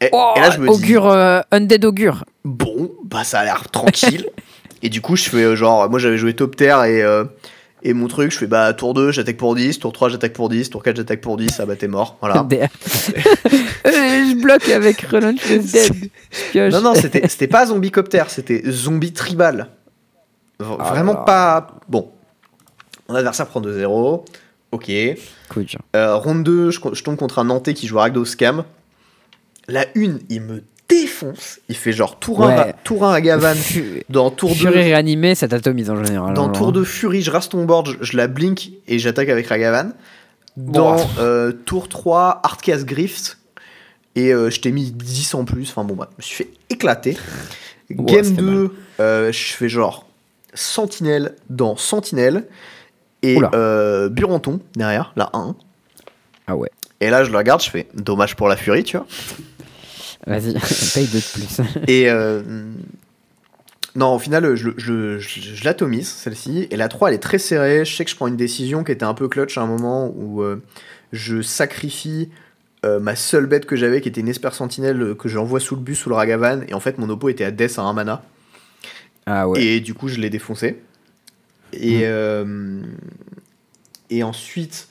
Et, Oh, et là, je me dis. augure, euh, Undead Augure. bon, bah ça a l'air tranquille. et du coup, je fais euh, genre, moi j'avais joué top terre et, euh, et mon truc, je fais bah tour 2, j'attaque pour 10, tour 3, j'attaque pour 10, tour 4, j'attaque pour 10, ah bah t'es mort. Voilà. Je bloque avec Relaunch Dead. Non, non, c'était pas zombie copter, c'était zombie tribal. Ah Vraiment pas. Bon. Mon adversaire prend 2-0. Ok. Cool. Euh, ronde 2, je, je tombe contre un Nantais qui joue à Ragdo Scam. La 1, il me défonce. Il fait genre tour 1 Ouais. tour 1 à Gavan. Dans tour 2, Furie réanimée, ça t'atomise en général. Dans hein, tour genre. de Fury, je rase ton board, je, je la blink et j'attaque avec Ragavan. Dans Bon. euh, tour 3, Hardcast Grift. Et euh, je t'ai mis 10 en plus. Enfin bon, bah, je me suis fait éclater. Ouais, Game c'était 2, euh, je fais genre Sentinelle dans Sentinelle. Et euh, Buranton derrière, la 1. Ah ouais. Et là, je le regarde, je fais dommage pour la Fury, tu vois. Vas-y, paye deux de plus. Et euh, non, au final, je, je, je, je l'atomise, celle-ci. Et la 3, elle est très serrée. Je sais que je prends une décision qui était un peu clutch à un moment où euh, je sacrifie euh, ma seule bête que j'avais, qui était une Esper Sentinelle que j'envoie sous le bus, sous le Ragavan. Et en fait, mon oppo était à Death à 1 mana. Ah ouais. Et du coup, je l'ai défoncé. Et, Mm. euh, et ensuite.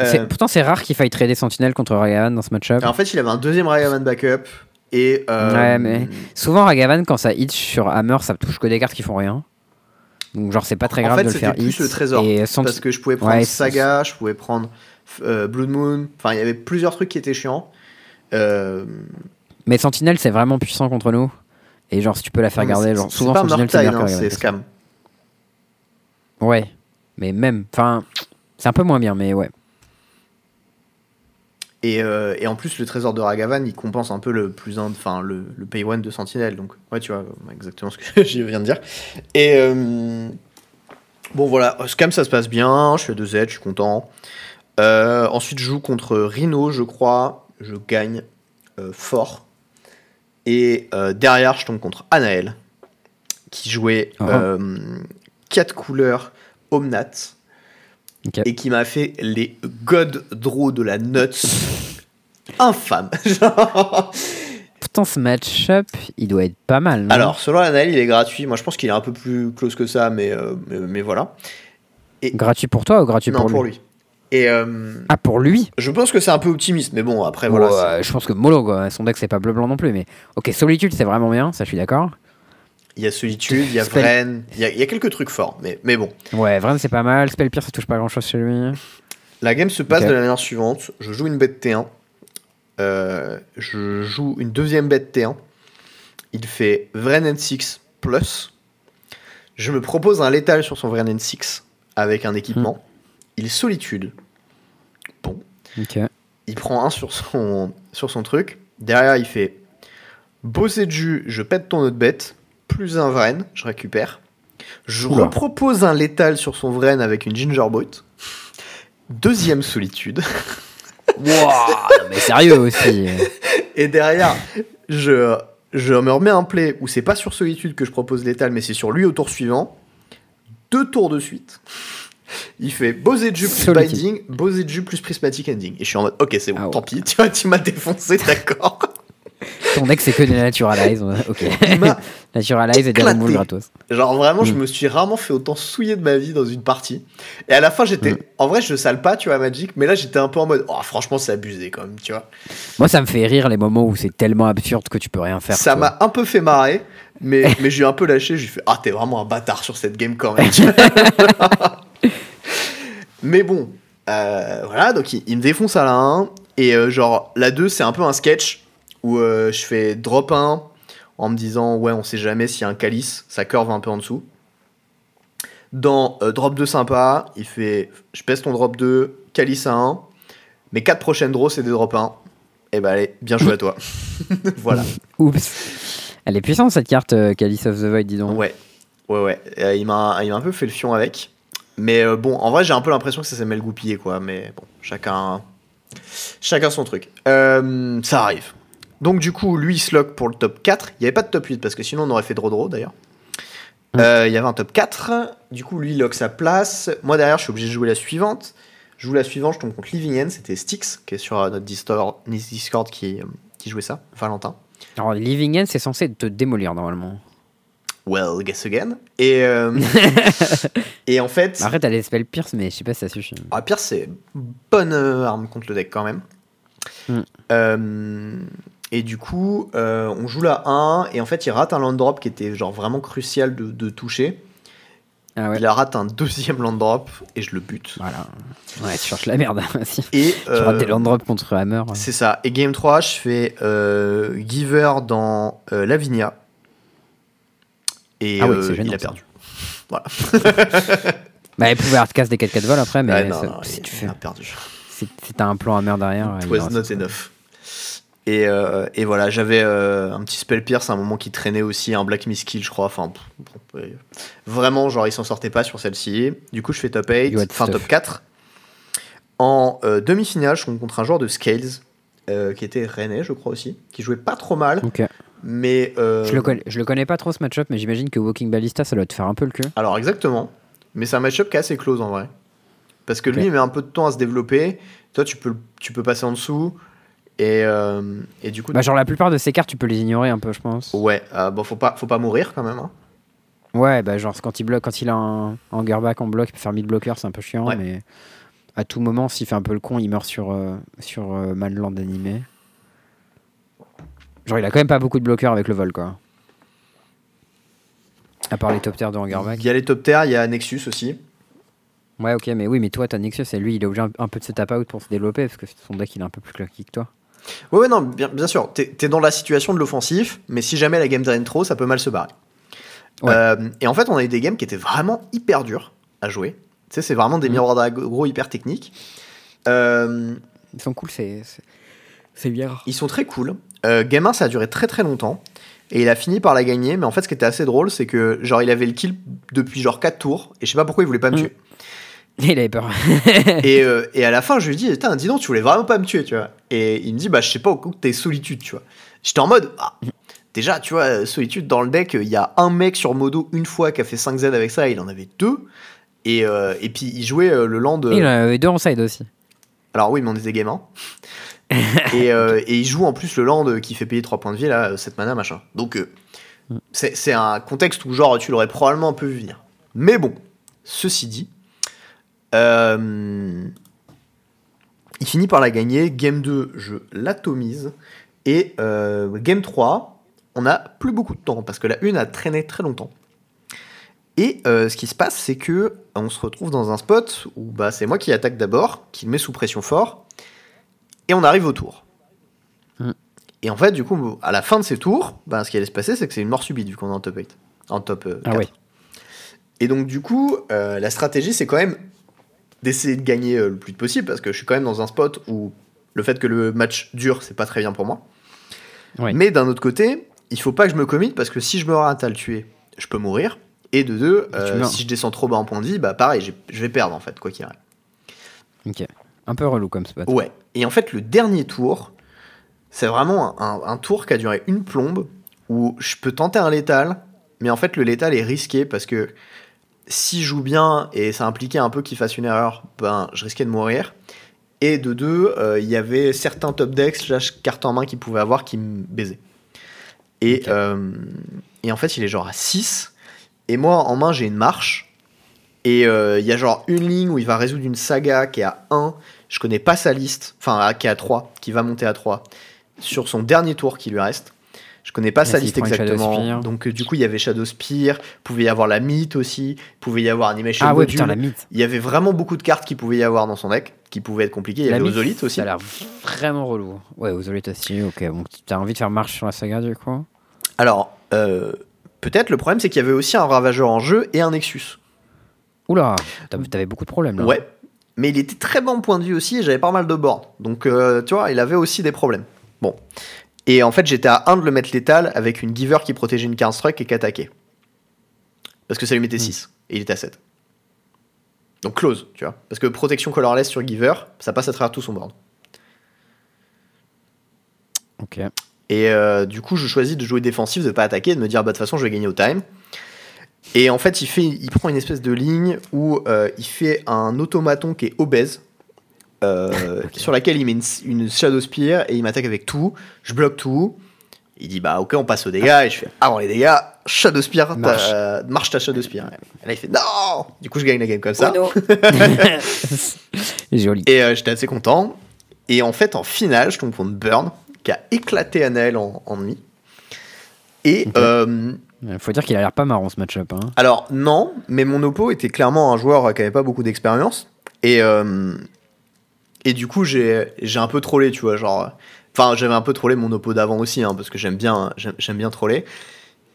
Euh, Pourtant, c'est rare qu'il faille trader Sentinelle contre Ragavan dans ce match-up. en fait, il avait un deuxième Ragavan backup. Et. euh, Ouais, mais- Souvent, Ragavan, quand ça hit sur Hammer, ça touche que des cartes qui font rien. Donc, genre, c'est pas très En grave fait, de le faire plus hit. le trésor, Et Parce que je pouvais prendre Ouais, Saga, je pouvais prendre Blood Moon. Enfin, il y avait plusieurs trucs qui étaient chiants. Mais Sentinelle, c'est vraiment puissant contre nous. Et genre, si tu peux la faire garder, genre, souvent pas Sentinelle, c'est hein, Ragavan. c'est Scam. Ouais. Mais même, enfin, c'est un peu moins bien, mais ouais. Et, euh, et en plus, le trésor de Ragavan, il compense un peu le plus un, enfin le, le pay one de Sentinelle. Donc, ouais, tu vois, exactement ce que je viens de dire. Et euh, bon, voilà, Scam, ça se passe bien. Je suis à 2 Z, je suis content. Euh, ensuite, je joue contre Rhino, je crois. Je gagne euh, fort. Et euh, derrière, je tombe contre Anaël, qui jouait Ah. euh, 4 couleurs Omnat. Et qui m'a fait les God Draw de la Nuts. Infâme. Pourtant, ce match-up, il doit être pas mal. Alors, selon Anaël, il est gratuit. Moi, je pense qu'il est un peu plus close que ça, mais, euh, mais, mais voilà. Gratuit pour toi ou gratuit non, pour, pour lui, lui. Et euh, Ah, pour lui je pense que c'est un peu optimiste, mais bon, après, voilà. Je pense que Molo, quoi. son deck, c'est pas bleu-blanc non plus. Mais ok, Solitude, c'est vraiment bien, ça, je suis d'accord. Il y a Solitude, il y a Spell- Vren, il y a, il y a quelques trucs forts, mais, mais bon. Ouais, Vren, c'est pas mal. Spellpierre, ça touche pas grand-chose chez lui. La game se passe de la manière suivante. Je joue une bête T1. Euh, je joue une deuxième bête T1. Il fait Vren N6 plus. Je me propose un létal sur son Vren N6 avec un équipement. Il solitude. Il prend un sur son, sur son truc. Derrière, il fait Bosser de jus, je pète ton autre bête. Plus un Vren, je récupère. Je Oula. repropose un létal sur son Vren avec une Gingerboat. Deuxième solitude. Wouah, mais sérieux aussi. Et derrière, je, je me remets un play où c'est pas sur solitude que je propose létal, mais c'est sur lui au tour suivant. Deux tours de suite. Il fait Bosé de jus plus binding, Bosé de jus plus prismatic ending. Et je suis en mode, ok, c'est bon, Ah ouais. tant pis, tu vois, tu m'as défoncé, d'accord. Ton deck, c'est que des Naturalize. Ok. Naturalize et des removes gratos. Genre vraiment, je Mm. me suis rarement fait autant souiller de ma vie dans une partie. Et à la fin, j'étais. Mm. En vrai, je sale pas, tu vois, Magic, mais là, j'étais un peu en mode, oh, franchement, c'est abusé quand même, tu vois. Moi, ça me fait rire les moments où c'est tellement absurde que tu peux rien faire. Ça m'a un peu fait marrer, mais, mais j'ai un peu lâché. J'ai fait Ah, t'es vraiment un bâtard sur cette game quand même. Mais bon, euh, voilà, donc il, il me défonce à la 1. Et euh, genre, la 2, c'est un peu un sketch où euh, je fais drop 1 en me disant Ouais, on sait jamais s'il y a un calice, ça curve un peu en dessous. Dans euh, drop 2 sympa, il fait Je pèse ton drop 2, calice à 1. Mes 4 prochaines draws, c'est des drop 1. Et bah, allez, bien joué à toi. voilà. Oups. Elle est puissante cette carte, Calice of the Void, dis donc. Ouais, ouais, ouais. Il m'a un peu fait le fion avec. Mais euh, bon, en vrai, j'ai un peu l'impression que ça s'est mal goupillé, quoi. Mais bon, chacun, chacun son truc. Euh, ça arrive. Donc, du coup, lui, il se lock pour le top 4. Il n'y avait pas de top 8 parce que sinon, on aurait fait draw-draw d'ailleurs. Euh, Il y avait un top 4. Du coup, lui, il lock sa place. Moi, derrière, je suis obligé de jouer la suivante. Je joue la suivante, je tombe contre Living End. C'était Styx, qui est sur notre Discord, qui, qui jouait ça. Valentin. Alors, Living End, c'est censé te démolir normalement. Well, guess again. Et, euh, et en fait. Après, t'as les spells pierce, mais je sais pas si ça suffit. Ah, pire, c'est bonne euh, arme contre le deck quand même. Mm. Euh, et du coup, on joue la 1 et en fait, il rate un land drop qui était genre vraiment crucial de, de toucher. Ah ouais. Il rate un deuxième land drop et je le bute. Voilà. Ouais, tu cherches la merde aussi. Et Tu rates des land drops contre Hammer. c'est ça. Et game 3, je fais Giver dans Lavinia. Et Ah oui, euh, gênant, il a perdu. Bah, elle pouvait hardcast des 4-4 vols après, mais Ouais, non, ça- non, si il, tu il fais. a perdu. Si si t'as un plan Hammer derrière. It il was not enough. Et, euh, et voilà, j'avais euh, un petit spell pierce à un moment qui traînait aussi, un Black Miskill, je crois. Enfin, vraiment, genre, il s'en sortait pas sur celle-ci. Du coup, je fais top 8, You had enfin top 4. En euh, demi-finale, je tombe contre un joueur de Scales, euh, qui était René, je crois aussi, qui jouait pas trop mal, Ok. Mais. euh, Je, le connais, je le connais pas trop ce match-up, mais j'imagine que Walking Ballista, ça doit te faire un peu le cul. Alors, exactement. Mais c'est un match-up qui est assez close en vrai. Parce que lui, il met un peu de temps à se développer. Toi, tu peux, tu peux passer en dessous. Et, euh, et du coup, Bah, genre, la plupart de ces cartes, tu peux les ignorer un peu, je pense. Ouais, euh, bon, faut pas, faut pas mourir quand même. hein. Ouais, bah, genre, quand il, bloque, quand il a un hangerback en bloc, il peut faire mid-blocker, c'est un peu chiant, Ouais. mais à tout moment, s'il fait un peu le con, il meurt sur, euh, sur euh, Manland animé. Genre, il a quand même pas beaucoup de bloqueurs avec le vol, quoi. À part les top de hangerback. Il y a les top il y a Nexus aussi. Ouais, ok, mais oui, mais toi, t'as Nexus et lui, il est obligé un, un peu de se tap out pour se développer parce que son deck, il est un peu plus claqué que toi. Ouais, ouais, non, bien, bien sûr. T'es es dans la situation de l'offensif, mais si jamais la game drain trop, ça peut mal se barrer. Ouais. Euh, et en fait, on a eu des games qui étaient vraiment hyper durs à jouer. Tu sais, c'est vraiment des Mhm. miroirs d'aggro hyper techniques. Euh, Ils sont cool, c'est. c'est- C'est bien. ils sont très cool. Euh, game 1, ça a duré très très longtemps. Et il a fini par la gagner. Mais en fait, ce qui était assez drôle, c'est que genre il avait le kill depuis genre 4 tours. Et je sais pas pourquoi il voulait pas me Mhm. tuer. Il avait peur. et, euh, et à la fin, je lui dis, Putain, dis donc, tu voulais vraiment pas me tuer, tu vois. Et il me dit, bah, je sais pas, au coup, t'es solitude, tu vois. J'étais en mode, ah, déjà, tu vois, solitude dans le deck, il y a un mec sur Modo une fois qui a fait 5 Z avec ça, il en avait deux. Et, euh, et puis, il jouait euh, le land. Il en avait deux en side aussi. Alors, oui, mais on était gamins. et, euh, et il joue en plus le land qui fait payer 3 points de vie, là, 7 mana, machin. Donc, euh, Mm. c'est un contexte où, genre, tu l'aurais probablement un peu vu venir. Mais bon, ceci dit, euh, il finit par la gagner. Game 2, je l'atomise. Et euh, game 3, on n'a plus beaucoup de temps parce que la 1 a traîné très longtemps. Et euh, ce qui se passe, c'est que on se retrouve dans un spot où bah, c'est moi qui attaque d'abord, qui le met sous pression fort, et on arrive au tour. Mm. Et en fait, du coup, à la fin de ces tours, bah, ce qui allait se passer, c'est que c'est une mort subite vu qu'on est en top 8. En top euh, Ah 4. oui. Et donc, du coup, euh, la stratégie, c'est quand même d'essayer de gagner euh, le plus possible parce que je suis quand même dans un spot où le fait que le match dure, c'est pas très bien pour moi. Oui. Mais d'un autre côté, il faut pas que je me commit parce que si je me rate à le tuer, je peux mourir. Et de deux, euh, si je descends trop bas en point de vie, bah pareil, je vais perdre en fait, quoi qu'il arrive. Ok. Un peu relou comme spot. Ouais. Et en fait, le dernier tour, c'est vraiment un, un tour qui a duré une plombe où je peux tenter un létal, mais en fait, le létal est risqué parce que si je joue bien et ça impliquait un peu qu'il fasse une erreur, ben je risquais de mourir. Et de deux, euh, il y avait certains top decks slash cartes en main qu'il pouvait avoir qui me baisaient. Et, euh, et en fait, il est genre à 6. Et moi, en main, j'ai une marche. Et euh, il y a genre une ligne où il va résoudre une saga qui est à 1. Je connais pas sa liste. Enfin, qui est à 3. Qui va monter à 3. Sur son dernier tour qui lui reste. Je connais pas sa liste exactement. Donc, euh, du coup, il y avait Shadow Spear. Pouvait y avoir la mythe aussi. Pouvait y avoir Animation Ah ouais, putain, la mythe. Il y avait vraiment beaucoup de cartes qui pouvaient y avoir dans son deck. Qui pouvaient être compliquées. Il y La avait mythe, Ozolite aussi. Ça a l'air vraiment relou. Ouais, Ozolite aussi. Ok, bon, t'as envie de faire marche sur la saga du coup? Alors, euh, peut-être le problème, c'est qu'il y avait aussi un Ravageur en jeu et un Nexus. Oula, t'avais beaucoup de problèmes là. Ouais. Mais il était très bon point de vue aussi et j'avais pas mal de boards. Donc, euh, tu vois, il avait aussi des problèmes. Bon. Et en fait, j'étais à 1 de le mettre létal avec une giver qui protégeait une carte strike et qui attaquait. Parce que ça lui mettait 6. Et il était à 7. Donc close, tu vois. Parce que protection colorless sur giver, ça passe à travers tout son board. Ok. Et euh, du coup, je choisis de jouer défensif, de pas attaquer, de me dire, bah, de toute façon, je vais gagner au time. Et en fait, il, fait, il prend une espèce de ligne où euh, il fait un automaton qui est obèse, euh, sur laquelle il met une, une Shadow Spear et il m'attaque avec tout. Je bloque tout. Il dit, bah, ok, on passe aux dégâts. Et je fais, avant les dégâts, Shadow Spear, ta- Marche. euh, marche ta Shadow Spear. Et là, il fait, non Du coup, je gagne la game comme ça. Oh Joli. Et euh, j'étais assez content. Et en fait, en finale, je tombe contre Burn, qui a éclaté Anael en, en demi. Et euh, Faut dire qu'il a l'air pas marrant ce match-up. Hein. alors, non, mais mon oppo était clairement un joueur qui avait pas beaucoup d'expérience. Et, euh, et du coup, j'ai un peu trollé, tu vois. Enfin, j'avais un peu trollé mon oppo d'avant aussi, hein, parce que j'aime bien, j'aime bien troller.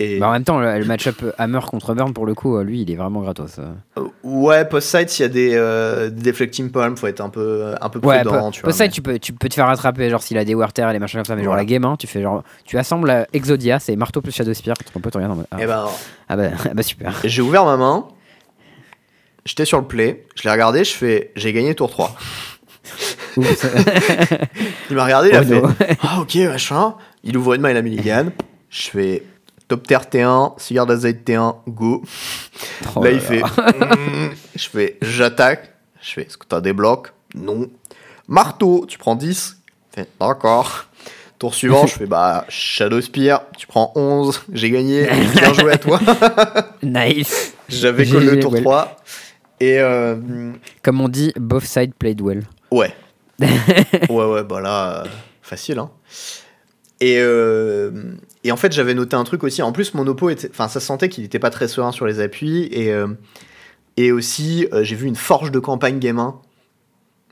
Et Bah, en même temps, le, le match-up Hammer contre Burn, pour le coup, euh, lui, il est vraiment gratos. euh. euh, ouais, post-side, s'il y a des, euh, deflecting palms, faut être un peu, un peu Ouais, prudent, po-. Poseidon, mais- tu peux, tu peux te faire rattraper, genre s'il a des Warter et des machins comme ça, mais genre la game 1, tu fais genre, tu assembles Exodia, c'est marteau plus Shadow Spear, peu, tu regardes en mode, ah, Eh ben, ah bah, ah bah super. J'ai ouvert ma main, j'étais sur le play, je l'ai regardé, je fais j'ai gagné tour 3. Oups. Il m'a regardé, il a Oh fait no. ah ok machin. Il ouvre une main, il a Milligan. Je fais top terre T1, cigare d'azite T1, go. Oh là, là il fait mm. je fais j'attaque. Je fais est-ce que t'as des blocs? Non. Marteau, tu prends 10. Il fait d'accord. Tour suivant, je fais bah Shadow Spear, tu prends 11, j'ai gagné, bien joué à toi. Nice. J'avais collé le tour well. 3. Et euh, Comme on dit, both sides played well. Ouais. ouais, ouais, bah là, euh, facile, hein. Et, euh, et en fait, j'avais noté un truc aussi. En plus, mon oppo, était, enfin, ça se sentait qu'il n'était pas très serein sur les appuis. Et, euh, et aussi, euh, j'ai vu une forge de campagne game 1.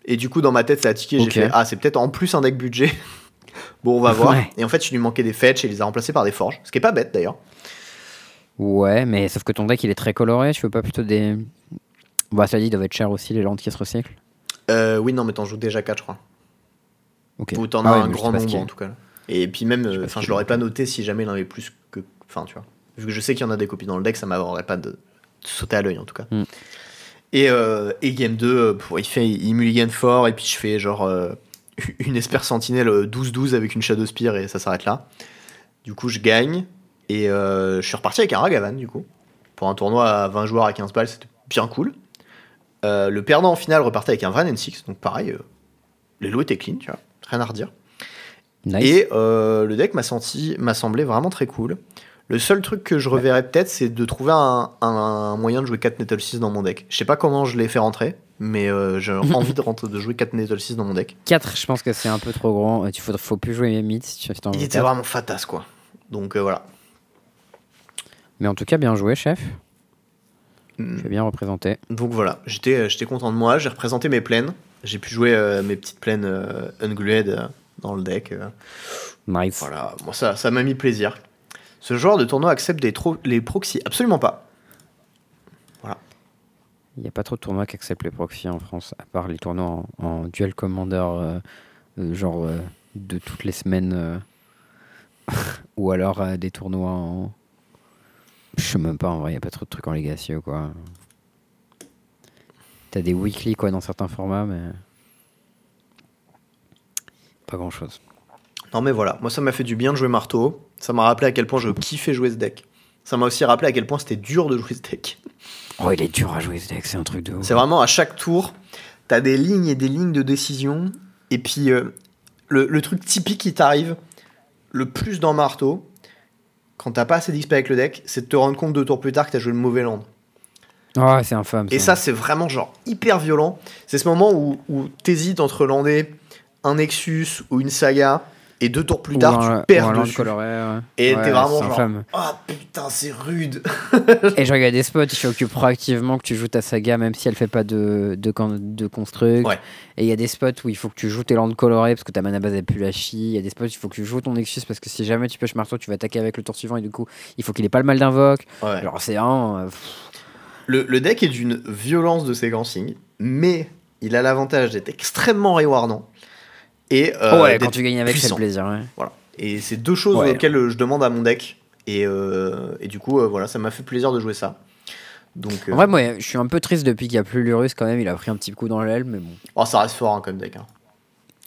Et du coup, dans ma tête, ça a tiqué. J'ai fait, ah, c'est peut-être en plus un deck budget. bon, on va voir. Ouais. Et en fait, il lui manquait des fetch et il les a remplacés par des forges. Ce qui est pas bête d'ailleurs. Ouais, mais sauf que ton deck il est très coloré, tu veux pas plutôt des. Bah, ça dit, ils doivent être chers aussi, les landes qui se recyclent. Oui, non, mais t'en joues déjà 4, je crois. Ok. Ou t'en Ah as ouais, un grand nombre en tout cas. Et puis même, euh, enfin, je l'aurais pas noté si jamais il en avait plus que. Enfin, tu vois. Vu que je sais qu'il y en a des copies dans le deck, ça m'aurait pas de sauté à l'œil en tout cas. Mm. Et, euh, et game 2, euh, pour, il, fait, il mulligan fort, et puis je fais genre euh, une Esper Sentinelle euh, 12-12 avec une Shadow Spear, et ça s'arrête là. Du coup, je gagne, et euh, je suis reparti avec un Ragavan, du coup. Pour un tournoi à 20 joueurs à 15 balles, c'était bien cool. Le perdant en finale repartait avec un Vran N6, donc pareil, les lots étaient clean, tu vois, rien à redire. Nice. Et euh, le deck m'a senti, m'a semblé vraiment très cool. Le seul truc que je reverrais peut-être, c'est de trouver un, un moyen de jouer 4 Nettle 6 dans mon deck. Je sais pas comment je l'ai fait rentrer, mais euh, j'ai envie de, rentrer, de jouer 4 Nettle 6 dans mon deck. 4, je pense que c'est un peu trop grand. Il faut, faut plus jouer mid si tu Il était vraiment fatas, quoi. Donc euh, voilà. Mais en tout cas, bien joué, chef. Mm. Es bien représenté. Donc voilà, j'étais content de moi, j'ai représenté mes plaines. J'ai pu jouer euh, mes petites plaines unglued dans le deck. euh. Nice. Voilà, moi ça ça m'a mis plaisir. Ce genre de tournoi accepte des tro- les proxys Absolument pas. Il n'y a pas trop de tournois qui acceptent les proxys en France, à part les tournois en, en duel commander, euh, euh, genre euh, de toutes les semaines, ou alors des tournois en. Je sais même pas en vrai, il n'y a pas trop de trucs en legacy ou quoi. T'as des weekly quoi dans certains formats, mais. Pas grand chose. Non mais voilà, moi ça m'a fait du bien de jouer marteau. Ça m'a rappelé à quel point je kiffais jouer ce deck. Ça m'a aussi rappelé à quel point c'était dur de jouer ce deck. Oh, il est dur à jouer ce deck, c'est un truc de ouf. C'est vraiment à chaque tour, t'as des lignes et des lignes de décision. Et puis euh, le, le truc typique qui t'arrive le plus dans marteau, quand t'as pas assez d'XP avec le deck, c'est de te rendre compte deux tours plus tard que t'as joué le mauvais land. Oh, c'est infâme. Et ça, c'est vraiment genre hyper violent. C'est ce moment où, où t'hésites entre lander un Nexus ou une saga, et deux tours plus tard, un- tu perds un dessus. coloré, ouais. Et Ouais, t'es vraiment genre, ah putain, c'est rude. Et je regarde des spots, faut que proactivement que tu joues ta saga, même si elle fait pas de, de, de construct. Ouais. Et il y a des spots où il faut que tu joues tes landes colorées parce que ta mana base elle pue la chie. Il y a des spots où il faut que tu joues ton Nexus parce que si jamais tu pêches marteau, tu vas attaquer avec le tour suivant et du coup, il faut qu'il ait pas le mal d'invoque. Genre, c'est vraiment. euh, Le, le deck est d'une violence de séquencing, mais il a l'avantage d'être extrêmement rewardant. Et, euh, oh ouais, d'être quand tu gagnes avec, c'est le plaisir. ouais. Voilà. Et c'est deux choses Ouais. auxquelles euh, je demande à mon deck. Et, euh, et du coup, euh, voilà, ça m'a fait plaisir de jouer ça. Donc, euh, En vrai, moi, je suis un peu triste depuis qu'il n'y a plus Lurus quand même. Il a pris un petit coup dans l'aile, mais bon. oh, ça reste fort hein, comme deck. hein.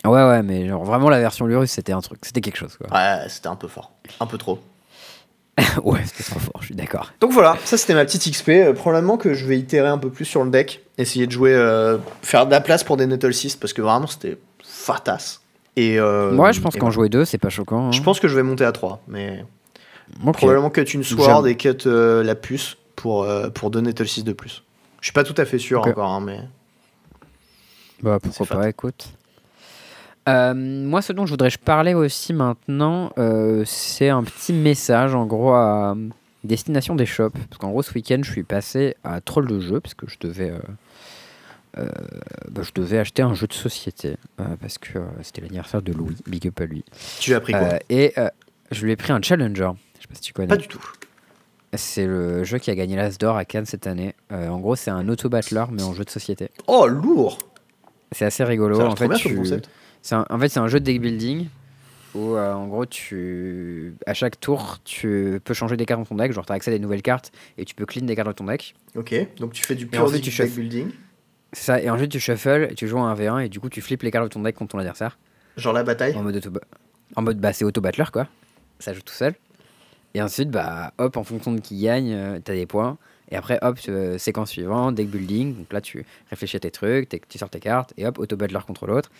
Ouais, ouais, mais genre vraiment la version Lurus, c'était un truc, c'était quelque chose quoi. Ouais, c'était un peu fort. Un peu trop. ouais, c'était trop fort, je suis d'accord. Donc voilà, ça c'était ma petite XP. Euh, probablement que je vais itérer un peu plus sur le deck. Essayer de jouer, euh, faire de la place pour des Nettle 6 parce que vraiment c'était fatas. Et, euh, Moi, je pense qu'en jouer deux, c'est pas choquant. hein. Je pense que je vais monter à 3, mais Ok. probablement cut une sword et cut euh, la puce pour, euh, pour deux Nettle 6 de plus. Je suis pas tout à fait sûr Ok. encore, hein, mais. Bah pourquoi fat. pas, écoute. Euh, moi, ce dont je voudrais parler aussi maintenant, euh, c'est un petit message en gros à destination des shops. Parce qu'en gros, ce week-end, je suis passé à Troll de jeu parce que je devais, euh, bah, je devais acheter un jeu de société euh, parce que euh, c'était l'anniversaire de Louis. Big up à lui. Tu as pris quoi Euh, et euh, je lui ai pris un Challenger. Je sais pas si tu connais. Pas du tout. C'est le jeu qui a gagné l'As d'or à Cannes cette année. Euh, en gros, c'est un auto-battler mais en jeu de société. Oh, lourd C'est assez rigolo. Ça a en fait, bien tu- un- en fait, c'est un jeu de deck building où, euh, en gros, tu, à chaque tour, tu peux changer des cartes dans ton deck. Genre, tu as accès à des nouvelles cartes et tu peux clean des cartes de ton deck. Ok, donc tu fais du pur deck tu deck building. C'est ça. Et ensuite, tu shuffles et tu joues un 1v1 et du coup, tu flippes les cartes de ton deck contre ton adversaire. Genre la bataille. En mode, auto en mode bah, c'est auto-battler, quoi. Ça joue tout seul. Et ensuite, bah, hop, en fonction de qui gagne, euh, t'as des points. Et après, hop, euh, séquence suivante, deck building. Donc là, tu réfléchis à tes trucs, tu sors tes cartes, et hop, auto-battler contre l'autre.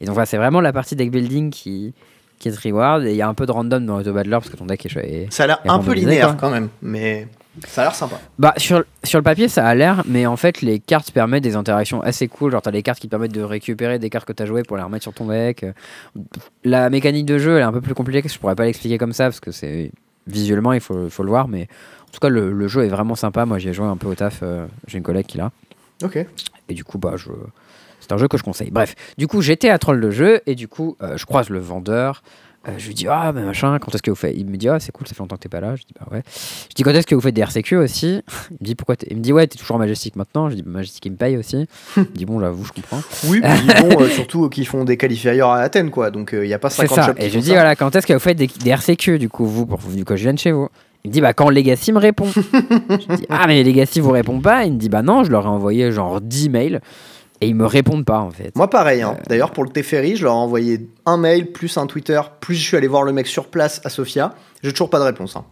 Et donc voilà, c'est vraiment la partie deck building qui, qui est reward. Et il y a un peu de random dans l'auto-battler parce que ton deck est chouette. Ça a l'air un peu linéaire quoi. quand même, mais ça a l'air sympa. Bah, sur, sur le papier, ça a l'air, mais en fait, les cartes permettent des interactions assez cool. Genre, t'as les cartes qui permettent de récupérer des cartes que t'as jouées pour les remettre sur ton deck. La mécanique de jeu, elle est un peu plus compliquée. Je pourrais pas l'expliquer comme ça parce que c'est visuellement, il faut, faut le voir. Mais en tout cas, le, le jeu est vraiment sympa. Moi, j'y ai joué un peu au taf. euh, J'ai une collègue qui l'a. Ok. Et du coup, bah, je... c'est un jeu que je conseille. Bref, du coup, j'étais à troll de jeu et du coup, euh, je croise le vendeur. Euh, je lui dis, ah, mais machin, quand est-ce que vous faites? Il me dit, ah, c'est cool, ça fait longtemps que t'es pas là. Je dis, bah ouais. Je dis, quand est-ce que vous faites des RCQ aussi? Il me dit, pourquoi Il me dit, ouais, t'es toujours Majestic maintenant. Je dis, bah, Majestic, il me paye aussi. Il me dit, bon, j'avoue, je comprends. Oui, puis bon, euh, surtout qu'ils font des qualifiers à Athènes, quoi. Donc il n'y a pas C'est 50 ça. qui Et je lui dis, voilà, quand est-ce que vous faites des, des RCQ, du coup, vous, pour que je vienne chez vous? Il me dit, bah quand Legacy me répond. je dis, ah mais Legacy vous répond pas? Il me dit, bah non, je leur ai envoyé genre 10 mails et ils me répondent pas en fait. Moi pareil, hein. d'ailleurs pour le Teferi, je leur ai envoyé un mail, plus un Twitter, plus je suis allé voir le mec sur place à Sofia. J'ai toujours pas de réponse. Hein.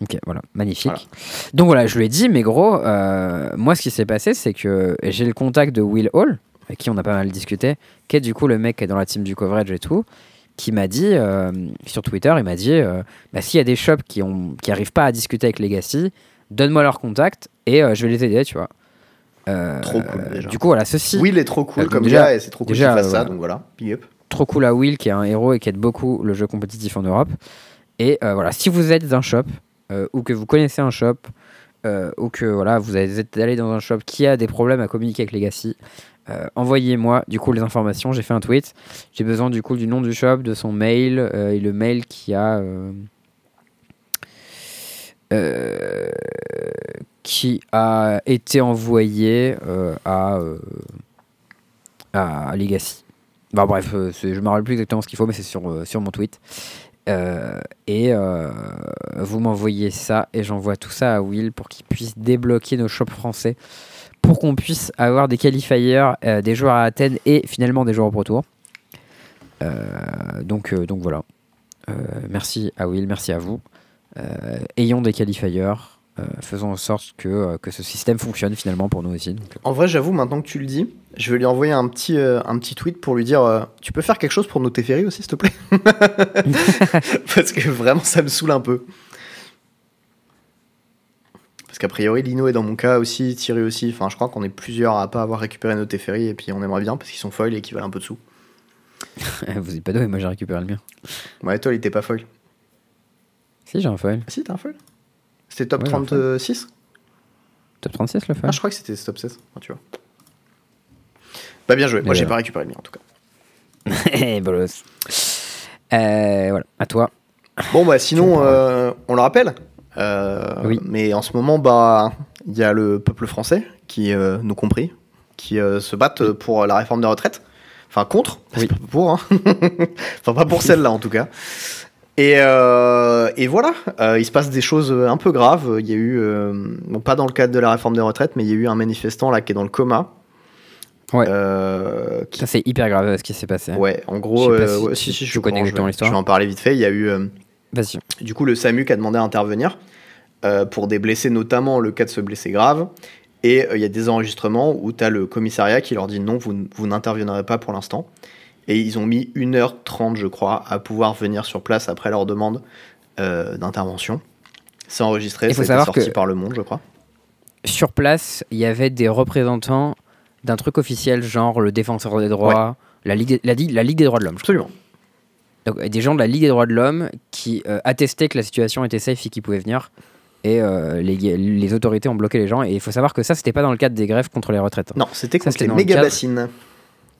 Ok, voilà, magnifique. Donc voilà, je lui ai dit, mais gros, euh, moi ce qui s'est passé, c'est que j'ai le contact de Will Hall, avec qui on a pas mal discuté, qui est du coup le mec qui est dans la team du coverage et tout, qui m'a dit, euh, sur Twitter, il m'a dit, euh, bah, s'il y a des shops qui ont qui arrivent pas à discuter avec Legacy, donne-moi leur contact et je vais les aider, tu vois. Trop cool déjà. Du coup, voilà, ceci. Will est trop cool comme déjà, et c'est trop cool qu'il fasse ça, donc voilà, big up. Trop cool à Will, qui est un héros et qui aide beaucoup le jeu compétitif en Europe. Et voilà, si vous êtes un shop, euh, ou que vous connaissez un shop, euh, ou que voilà, vous êtes allé dans un shop qui a des problèmes à communiquer avec Legacy, euh, envoyez-moi du coup les informations. J'ai fait un tweet. J'ai besoin du coup du nom du shop, de son mail et le mail qui a qui a été envoyé à à Legacy. Bah, bref, je me rappelle plus exactement ce qu'il faut, mais c'est sur, sur mon tweet. Euh, et euh, vous m'envoyez ça et j'envoie tout ça à Will pour qu'il puisse débloquer nos shops français pour qu'on puisse avoir des qualifiers, euh, des joueurs à Athènes et finalement des joueurs au Pro Tour. donc, donc voilà. merci à Will, merci à vous. ayons des qualifiers. Euh, faisons en sorte que, euh, que ce système fonctionne finalement pour nous aussi. Euh. En vrai, j'avoue, maintenant que tu le dis, je vais lui envoyer un petit, un petit tweet pour lui dire Tu peux faire quelque chose pour nos Teferi aussi, s'il te plaît Parce que vraiment, ça me saoule un peu. Parce qu'a priori, Lino est dans mon cas aussi, Thierry aussi. Enfin, je crois qu'on est plusieurs à pas avoir récupéré nos Teferi et puis on aimerait bien parce qu'ils sont foils et qu'ils valent un peu de sous. Vous êtes pas deux, moi j'ai récupéré le mien. Ouais, toi, il était pas foil. Si, j'ai un foil. Ah, si, t'as un foil c'était top 36 Top 36 le foil Ah, je crois que c'était top 16. tu vois. Bah, bien joué. Moi, j'ai pas récupéré le mien en tout cas. Eh, bolos. Euh, voilà, à toi. Bon, bah, sinon, euh, on le rappelle. Euh, oui. Mais en ce moment, bah, il y a le peuple français, qui, nous compris, qui se battent pour la réforme des retraites. Enfin, contre, oui. pas pour, hein. enfin, pas pour celle-là en tout cas. Et, euh, et voilà, euh, il se passe des choses un peu graves. Il y a eu, euh, bon, pas dans le cadre de la réforme des retraites, mais il y a eu un manifestant là qui est dans le coma. Ouais. Euh, Ça c'est hyper grave ce qui s'est passé. Ouais, en gros, euh, si, si, je, connais l'histoire. Je vais en parler vite fait. Il y a eu, du coup, le SAMU qui a demandé à intervenir pour des blessés, notamment le cas de se blesser grave. Et il y a des enregistrements où tu as le commissariat qui leur dit non, vous, vous n'interviendrez pas pour l'instant. Et ils ont mis 1h30, je crois, à pouvoir venir sur place après leur demande euh, d'intervention. C'est enregistré, c'est sorti par Le Monde, je crois. Sur place, il y avait des représentants d'un truc officiel, genre le défenseur des droits, la, Ligue, la, Ligue des droits de l'homme. Absolument. Donc, des gens de la Ligue des droits de l'homme qui euh, attestaient que la situation était safe et qu'ils pouvaient venir. Et euh, les, les, autorités ont bloqué les gens. Et il faut savoir que ça, c'était pas dans le cadre des grèves contre les retraites. Non, c'était contre les méga bassines.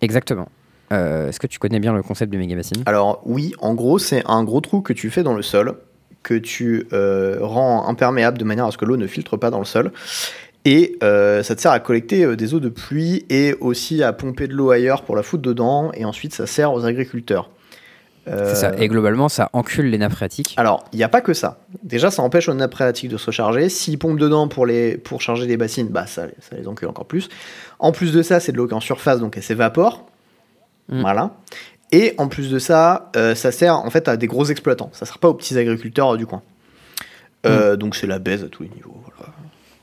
Exactement. Euh, est-ce que tu connais bien le concept du méga bassine Alors oui, en gros, c'est un gros trou que tu fais dans le sol, que tu euh, rends imperméable de manière à ce que l'eau ne filtre pas dans le sol. Et euh, ça te sert à collecter des eaux de pluie et aussi à pomper de l'eau ailleurs pour la foutre dedans. Et ensuite, ça sert aux agriculteurs. C'est ça. Et globalement, ça encule les nappes phréatiques. Alors, il n'y a pas que ça. Déjà, ça empêche aux nappes phréatiques de se recharger. S'ils pompent dedans pour, les, pour charger des bassines, bah, ça, ça les encule encore plus. En plus de ça, c'est de l'eau qui est en surface, donc elle s'évapore. Mm. Voilà. Et en plus de ça, euh, ça sert en fait à des gros exploitants. Ça sert pas aux petits agriculteurs euh, du coin. Euh, mm. Donc c'est la baise à tous les niveaux.